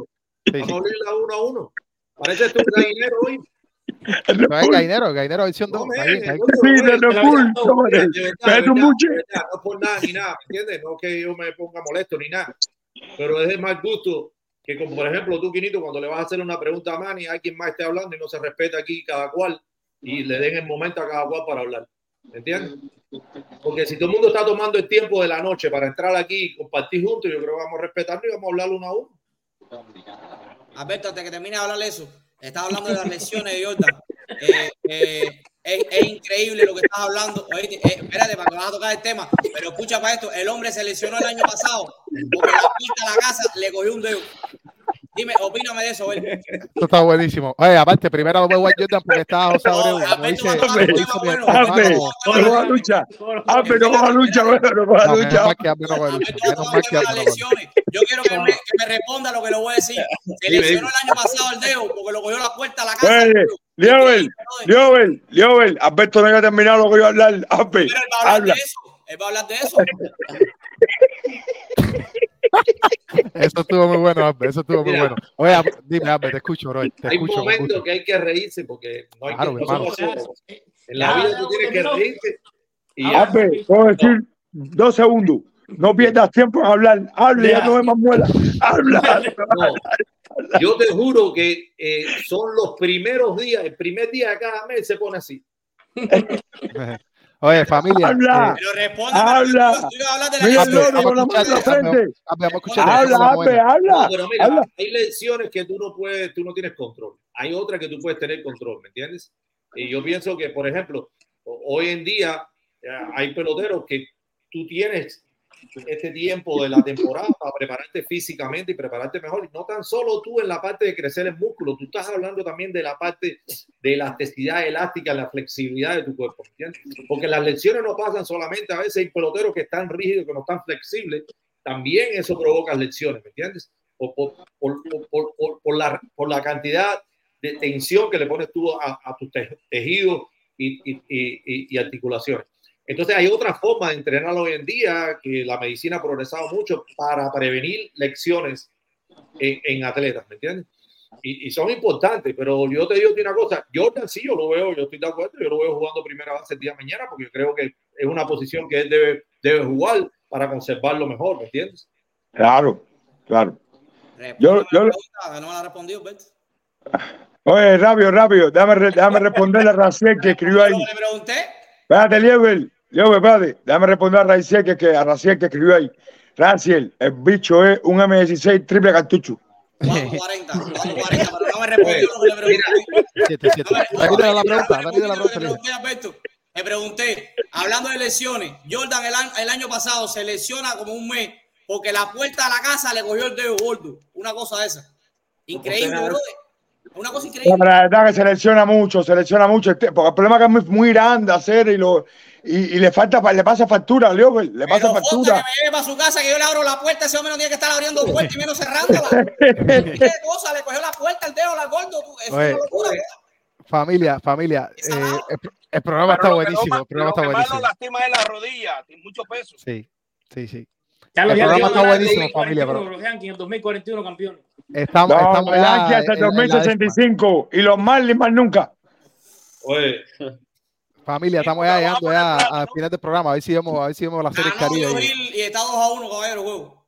Sí, vamos sí. a hablar uno a uno. Parece tú un gallinero hoy. [LAUGHS] No es Gainero, Gainero versión No, 2. men, Está bien, está bien. coño, Sí, oye, de la cool, verdad, tómate. Mira, de verdad, de Pégate un verdad, no por nada ni nada, ¿me entiendes? No que yo me ponga molesto ni nada, pero es de mal gusto que, como por ejemplo tú, Quinito, cuando le vas a hacer una pregunta a Manny, hay más esté hablando y no se respeta aquí cada cual y le den el momento a cada cual para hablar, ¿me entiendes? Porque si todo el mundo está tomando el tiempo de la noche para entrar aquí y compartir juntos, yo creo que vamos a respetarnos y vamos a hablar uno a uno. Alberto, antes que termine de hablar eso, estaba hablando de las lesiones Jordan. Eh, eh, es, increíble lo que estás hablando. Oíste, eh, espérate, para que vas a tocar el tema. Pero escucha para esto: el hombre se lesionó el año pasado porque la puerta a la casa le cogió un dedo. Dime, opíname de eso, él. Esto está buenísimo. Oye, aparte, primero lo veo a Jordan porque está José Abreu. Dice, a no coja lucha. Hazme, no lucha, lucha. lucha. Va a Abel no lucha. Yo quiero que me, que me responda lo que le voy a decir. Se lesionó el año pasado el dedo porque lo cogió la puerta a la casa. Liobel, Liobel, Liobel, Alberto no iba a terminar lo que iba a hablar. Hazme, Pero él va a hablar habla. de eso. Él va a hablar de eso. Eso estuvo muy bueno. Eso estuvo muy Mira. bueno. Oye, dime, Abel, te escucho, bro. Te Hay escucho. gusto. que hay que reírse porque no hay Claro, que, no somos. En la vida tú tienes que reírte. Y puedo decir dos segundos. No pierdas tiempo en hablar. Hable, ya Ya. no hay más muela. Habla. No, yo te juro que eh, son los primeros días, el primer día de cada mes se pone así. [LAUGHS] Oye, familia. Habla. eh, Pero responde. Habla. Habla, Habla, pero mira, habla. hay lesiones que tú no puedes, tú no tienes control. Hay otras que tú puedes tener control, ¿me entiendes? Y yo pienso que, por ejemplo, ho- hoy en día eh, hay peloteros que tú tienes este tiempo de la temporada para prepararte físicamente y prepararte mejor. Y no tan solo tú en la parte de crecer el músculo, tú estás hablando también de la parte de elasticidad elástica, la flexibilidad de tu cuerpo, ¿me entiendes? Porque las lesiones no pasan solamente, a veces hay peloteros que están rígidos, que no están flexibles, también eso provoca lesiones, ¿me entiendes? Por, por, por, por, por, la, por la cantidad de tensión que le pones tú a, a tus te- tejidos y, y, y, y articulaciones. Entonces hay otra forma de entrenar hoy en día que la medicina ha progresado mucho para prevenir lesiones en, en atletas, ¿me entiendes? Y, y son importantes, pero yo te digo una cosa, Jordan sí, yo lo veo, yo estoy de acuerdo, yo lo veo jugando primera base el día de mañana porque creo que es una posición que él debe, debe jugar para conservarlo mejor, ¿me entiendes? Claro, claro. Yo- la yo- pregunta, no me la ha respondido, Alberto. Oye, rápido, rápido. Déjame, re- déjame [LAUGHS] responderle a Raciel que escribió ahí. Le pregunté, Espérate, Liebel. Liebel, espérate. Déjame responder a Raciel que, que, a Raciel que escribió ahí. Raciel, el bicho es un M16 triple cartucho. 440, 440, [LAUGHS] pero no me respondió lo que le pregunté. Siete, siete. Repítele la pregunta, repítele la pregunta. le pregunté hablando de lesiones, Jordan el, año- el año pasado se lesiona como un mes porque la puerta de la casa le cogió el dedo gordo. Una cosa de esa. Increíble, Pues, brother. Una cosa increíble. La verdad que selecciona mucho, selecciona mucho. Este- Porque el problema es que es muy, muy grande hacer y, lo, y, y le falta, fa- le pasa factura, Liebel. Le pasa Pero Fonte, que factura. me lleve para su casa, que yo le abro la puerta, ese hombre no tiene que estar abriendo puertas y menos cerrándola. [LAUGHS] ¿Qué cosa? Le cogió la puerta el dedo, la gordo. es una locura. Familia, familia. Eh, el, el programa está buenísimo. El programa lo está que más buenísimo. lo lastima es la rodilla, tiene mucho peso. Sí, sí, sí. Ya El programa está en buenísimo, 2041, familia, pero- Los Yankees en 2041 campeones. Estamos, No, estamos Yankees ya hasta en- el en la décima. 2065 y los Marlins más nunca. Oye, Familia, estamos ya llegando ya al final del programa. A ver si vemos, a ver si vemos la serie Caribe. Y está 2 a 1, caballero, juego.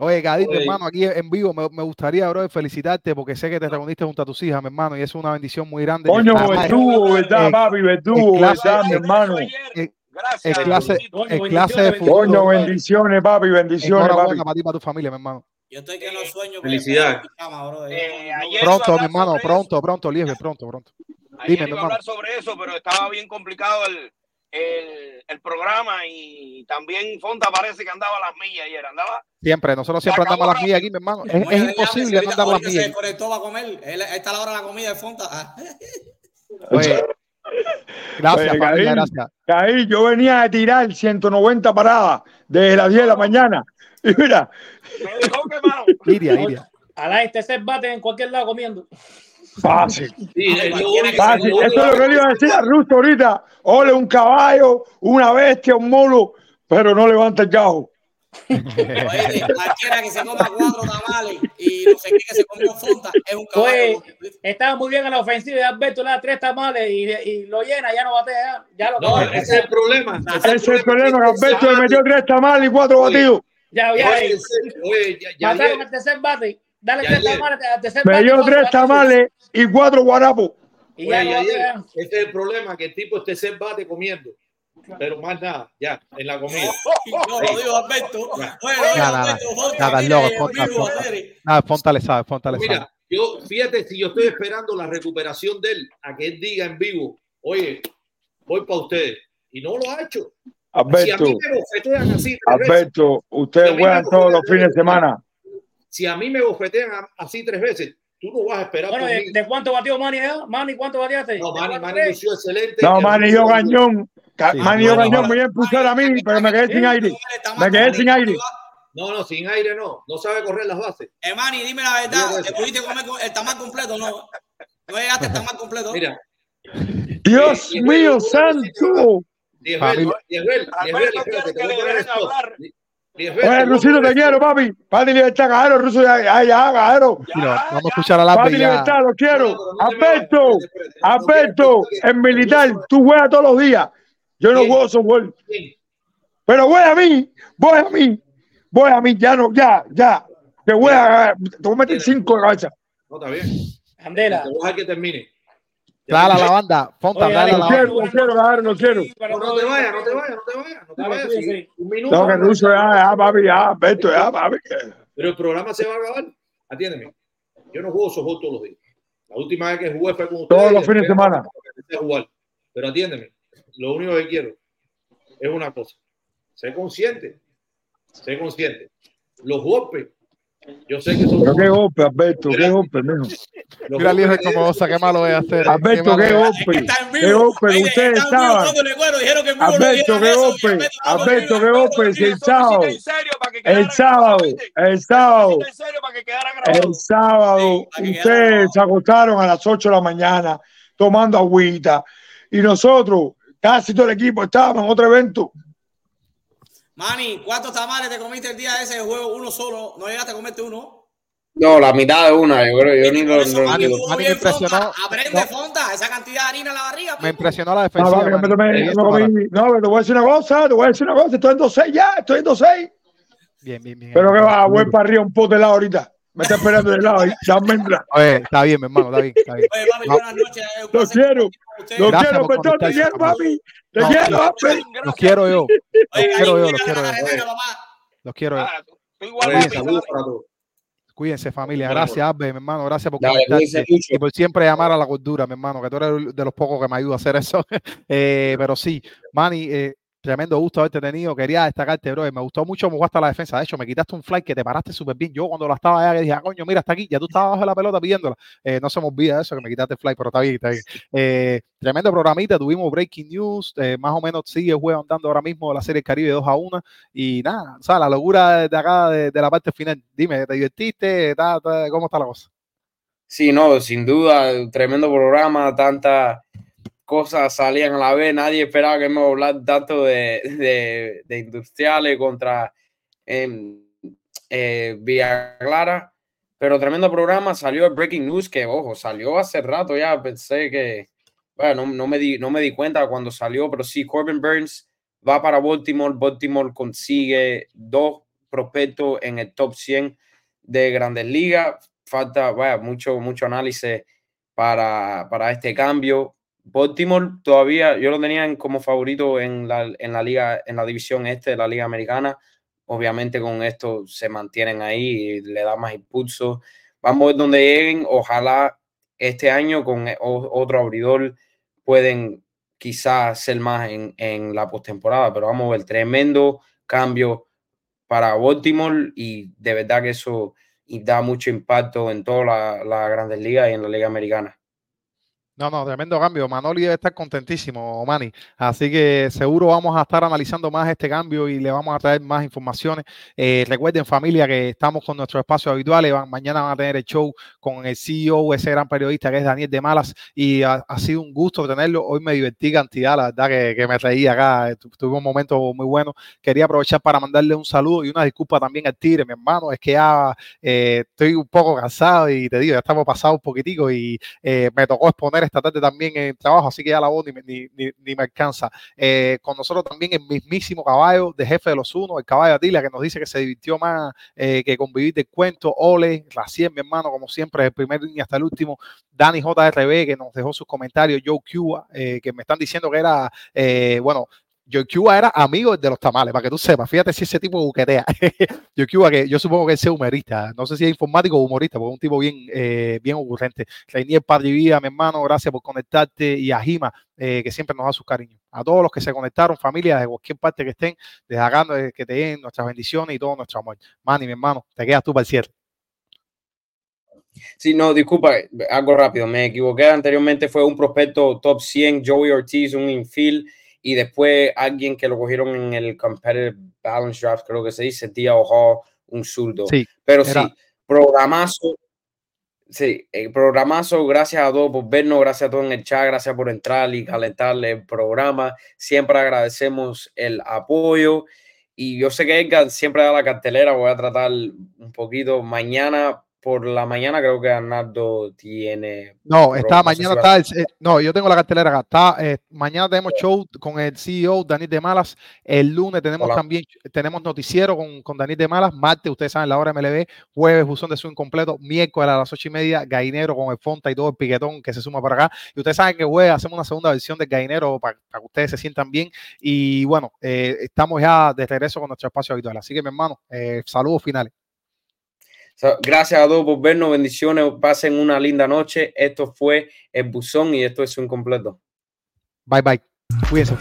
Oye, Gadito, hermano, aquí en vivo me, me gustaría, bro, felicitarte porque sé que te reuniste junto a tus hijas, mi hermano, y es una bendición muy grande. Coño, verdugo, ¿verdad, eh, papi? Verdugo, ¿verdad, mi hermano? Gracias. El clase, de bendiciones, futuro. Coño, bendiciones, papi, bendiciones, papi. Enhorabuena para ti, para tu familia, mi hermano. Yo estoy que no sueño. pijama. Yo Eh, Pronto, mi hermano, pronto, pronto, Lieve, pronto, pronto. Ayer Dime, iba a hablar sobre eso, pero estaba bien complicado el, el, el programa y también Fonta parece que andaba a las millas ayer. Andaba. Siempre, nosotros siempre andamos a las millas aquí, mi hermano. Es, imposible si no andar a las millas. se conectó para comer. Él- Ahí está la hora de la comida de Fonta. Ah. [LAUGHS] Oye, gracias, Oye, gracias. Ahí yo venía de tirar 190 paradas desde las 10 de la mañana. [LAUGHS] Y mira, Me dejó quemado. Iria, Iria. Alá, este se bate en cualquier lado comiendo. Fácil. Sí, es Fácil. Esto es lo que le iba a decir a Rusto ahorita. Ole, un caballo, una bestia, un molo, pero no levanta el cajo. Oye, cualquiera que se coma cuatro tamales y no sé qué que se comió Fonta es un caballo. estaba muy bien en la ofensiva de Alberto, le da tres tamales y, y lo llena, ya no batea, ya lo No, ese es el problema. Ese es el problema, que Alberto le metió tres tamales y cuatro batidos. Ya, ya, Oye, oye, ya- ya mataron ayer- al tercer bate. Dale tres tamales tercer Me dio tres tamales y cuatro guarapos. Y Oye, ayer, ese es el problema, que el tipo esté se bate comiendo. Pero más nada, ya, en la comida. [LAUGHS] No, lo dijo Alberto. Nada, nada, Alberto. Loco. Nada, Fonta le sabe, Fonta le sabe. Mira, yo, fíjate, si yo estoy esperando la recuperación de él, a que él diga en vivo, oye, voy para ustedes. Y no lo ha hecho. Si a Alberto, mí me así Alberto, ustedes juegan todos los fines de semana. Si a mí me bofetean así tres veces, tú no vas a esperar Bueno, ¿de, cuánto batió Manny? eh? Manny, ¿cuánto bateaste? No, ¿De Manny, Manny lució excelente. No, El Manny, yo gañón. Sí, Manny, yo gañón. Voy a impulsar a mí, pero me quedé sin aire. Me quedé sin aire. No, no, sin aire no. No sabe correr las bases. Emani, dime la verdad. ¿Te pudiste comer el tamal completo? No. No llegaste al tamal completo. Mira, Dios mío santo. Diezbel, Familia. Diezbel, Diezbel, Alberto espérate, quiere te que voy a le poner dejen esto. Oye, Rusito, te quiero, papi. Padre Libertad, cajero, Ruso, ya, ya, ya, cajero. Vamos a escuchar a la Padre. Libertad, lo quiero. Alberto, Alberto, en militar, tú juegas todos los días. Yo no juego softball. Pero voy a mí, voy a mí, voy a mí, ya no, ya, ya. Te voy a, te voy a meter cinco de cabeza. No, está bien. Andela. Te voy a dejar que termine. Dale a la banda, Fonta, Oye, dale a la Lo banda. quiero, lo quiero, cajero, lo quiero. No, no te vayas, no te vayas, no te vayas, no te Dale, vayas. cuídense. Sí, Un minuto. No, que ya, ya, papi, ya, Alberto, ya, papi. Pero el programa se va a acabar. Atiéndeme. Yo no juego softball todos los días. La última vez que jugué fue con ustedes. Todos los fines de semana. jugar. Pero atiéndeme. Lo único que quiero es una cosa. Sé consciente. Sé consciente. Los golpes. Yo sé que son. Pero qué golpe, Alberto, qué golpe, mijo. Mira, golpes como cosa, qué malo es hacer. Alberto, qué golpe. Qué golpe, ustedes estaban. Alberto, qué golpe. Alberto qué golpe. Si el sábado, el sábado, el sábado, el sábado, ustedes se acostaron a las 8 de la mañana tomando agüita y nosotros, casi todo el equipo, estábamos en otro evento. Manny, ¿cuántos tamales te comiste el día de ese juego? Uno solo. ¿No llegaste a comerte uno? No, la mitad de una, yo creo. Yo ni lo. eso, no- Manny, me impresionó. Aprende, No. Fonta. Esa cantidad de harina en la barriga. Me impresionó la para- no, pero te voy a decir una cosa, te voy a decir una cosa, estoy en 2-6 ya, estoy en 2-6. Bien, bien, bien. Pero que va, voy para arriba un pote de helado ahorita. Me está esperando el helado ahí. Oye, está bien, mi hermano, está bien, está bien. Oye, papi, buenas noches. Eh, Lo quiero, lo quiero, por Petón, te quiero, papi. Te quiero, papi. Los quiero yo, Oye, quiero yo, los quiero yo. los quiero yo. Ah, todos. Cuídense, familia. Gracias, Abbe, mi hermano. Gracias por conectarte y por siempre llamar a la cordura, mi hermano, que tú eres de los pocos que me ayuda a hacer eso. [LAUGHS] Eh, pero sí, Manny, eh, tremendo gusto haberte tenido. Quería destacarte, bro. Me gustó mucho cómo jugaste la defensa. De hecho, me quitaste un fly que te paraste súper bien. Yo cuando la estaba allá, que dije, ah, coño, mira, está aquí. Ya tú estabas bajo la pelota pidiéndola. Eh, no se me olvida eso, que me quitaste el fly, pero está bien, está bien. Eh, tremendo programita. Tuvimos breaking news. eh, más o menos sigue el juego andando ahora mismo la Serie Caribe 2 a 1. Y nada, o sea, la locura de acá, de, la parte final. Dime, ¿te divertiste? ¿Está- está- ¿Cómo está la cosa? Sí, no, sin duda, tremendo programa, tantas cosas salían a la vez, nadie esperaba que me hablar tanto de, de, de industriales contra em, eh, Villa Clara, pero tremendo programa, salió el Breaking News, que ojo, salió hace rato ya, pensé que, bueno, no, no me, di, no me di cuenta cuando salió, pero sí, Corbin Burns va para Baltimore, Baltimore consigue dos prospectos en el top 100 de Grandes Ligas, falta vaya, mucho, mucho análisis para, para este cambio. Baltimore todavía yo lo tenían como favorito en la, en la liga, en la división este de la liga americana. Obviamente con esto se mantienen ahí y le da más impulso. Vamos a ver dónde lleguen. Ojalá este año con otro abridor pueden quizás ser más en, en la postemporada, pero vamos a ver tremendo cambio para Baltimore y de verdad que eso da mucho impacto en todas las la grandes ligas y en la liga americana. No, no, tremendo cambio. Manoli debe estar contentísimo, Manny. Así que seguro vamos a estar analizando más este cambio y le vamos a traer más informaciones. Eh, recuerden, familia, que estamos con nuestros espacios habituales. mañana van a tener el show con el CEO, ese gran periodista que es Daniel de Malas. Y ha, sido un gusto tenerlo. Hoy me divertí cantidad, la verdad que, me reí acá. Tuve un momento muy bueno. Quería aprovechar para mandarle un saludo y una disculpa también al Tigre, mi hermano. Es que ya eh, estoy un poco cansado y te digo, ya estamos pasados un poquitico y eh, me tocó exponer esta tarde también en trabajo, así que ya la voz ni, ni, ni, me alcanza. Eh, con nosotros también el mismísimo caballo de jefe de los unos, el caballo Atila, que nos dice que se divirtió más eh, que convivir del cuento. Ole, Raciel, mi hermano, como siempre, el primer línea hasta el último. Dani JRB, que nos dejó sus comentarios. Joe Cuba, eh, que me están diciendo que era, bueno, Joe Cuba era amigo de los tamales, para que tú sepas. Fíjate si ese tipo buquetea. [LAUGHS] Joe Cuba, que yo supongo que es humorista. No sé si es informático o humorista, porque es un tipo bien, eh, bien ocurrente. Reinier Padre mi hermano, gracias por conectarte. Y a Jima, eh, que siempre nos da sus cariños. A todos los que se conectaron, familia, de cualquier parte que estén, desde acá, eh, que te den nuestras bendiciones y todo nuestro amor. Manny, mi hermano, te quedas tú para el cierre. Sí, no, disculpa, algo rápido, me equivoqué anteriormente, fue un prospecto top 100, Joey Ortiz, un infield, y después alguien que lo cogieron en el Competitive Balance Draft, creo que se dice, Ojo, un zurdo. Sí, Pero sí, programazo. Sí, el programazo, gracias a todos por vernos, gracias a todos en el chat, gracias por entrar y calentarle el programa. Siempre agradecemos el apoyo. Y yo sé que Edgar siempre da la cartelera, voy a tratar un poquito mañana por la mañana creo que Arnaldo tiene. No, está mañana está. Eh, no, yo tengo la cartelera acá. Está, eh, mañana tenemos show con el CEO Daniel de Malas. El lunes tenemos también tenemos noticiero con, con Daniel de Malas. Martes, ustedes saben, la hora MLB. Jueves, buzón de su incompleto. Miércoles a las ocho y media, Gainero con el Fonta y todo el piquetón que se suma para acá. Y ustedes saben que jueves hacemos una segunda versión de Gainero para, que ustedes se sientan bien. Y bueno, eh, estamos ya de regreso con nuestro espacio habitual. Así que, mi hermano, saludos finales. Gracias a todos por vernos, bendiciones, pasen una linda noche. Esto fue el buzón y esto es un completo. Bye bye. Cuídense.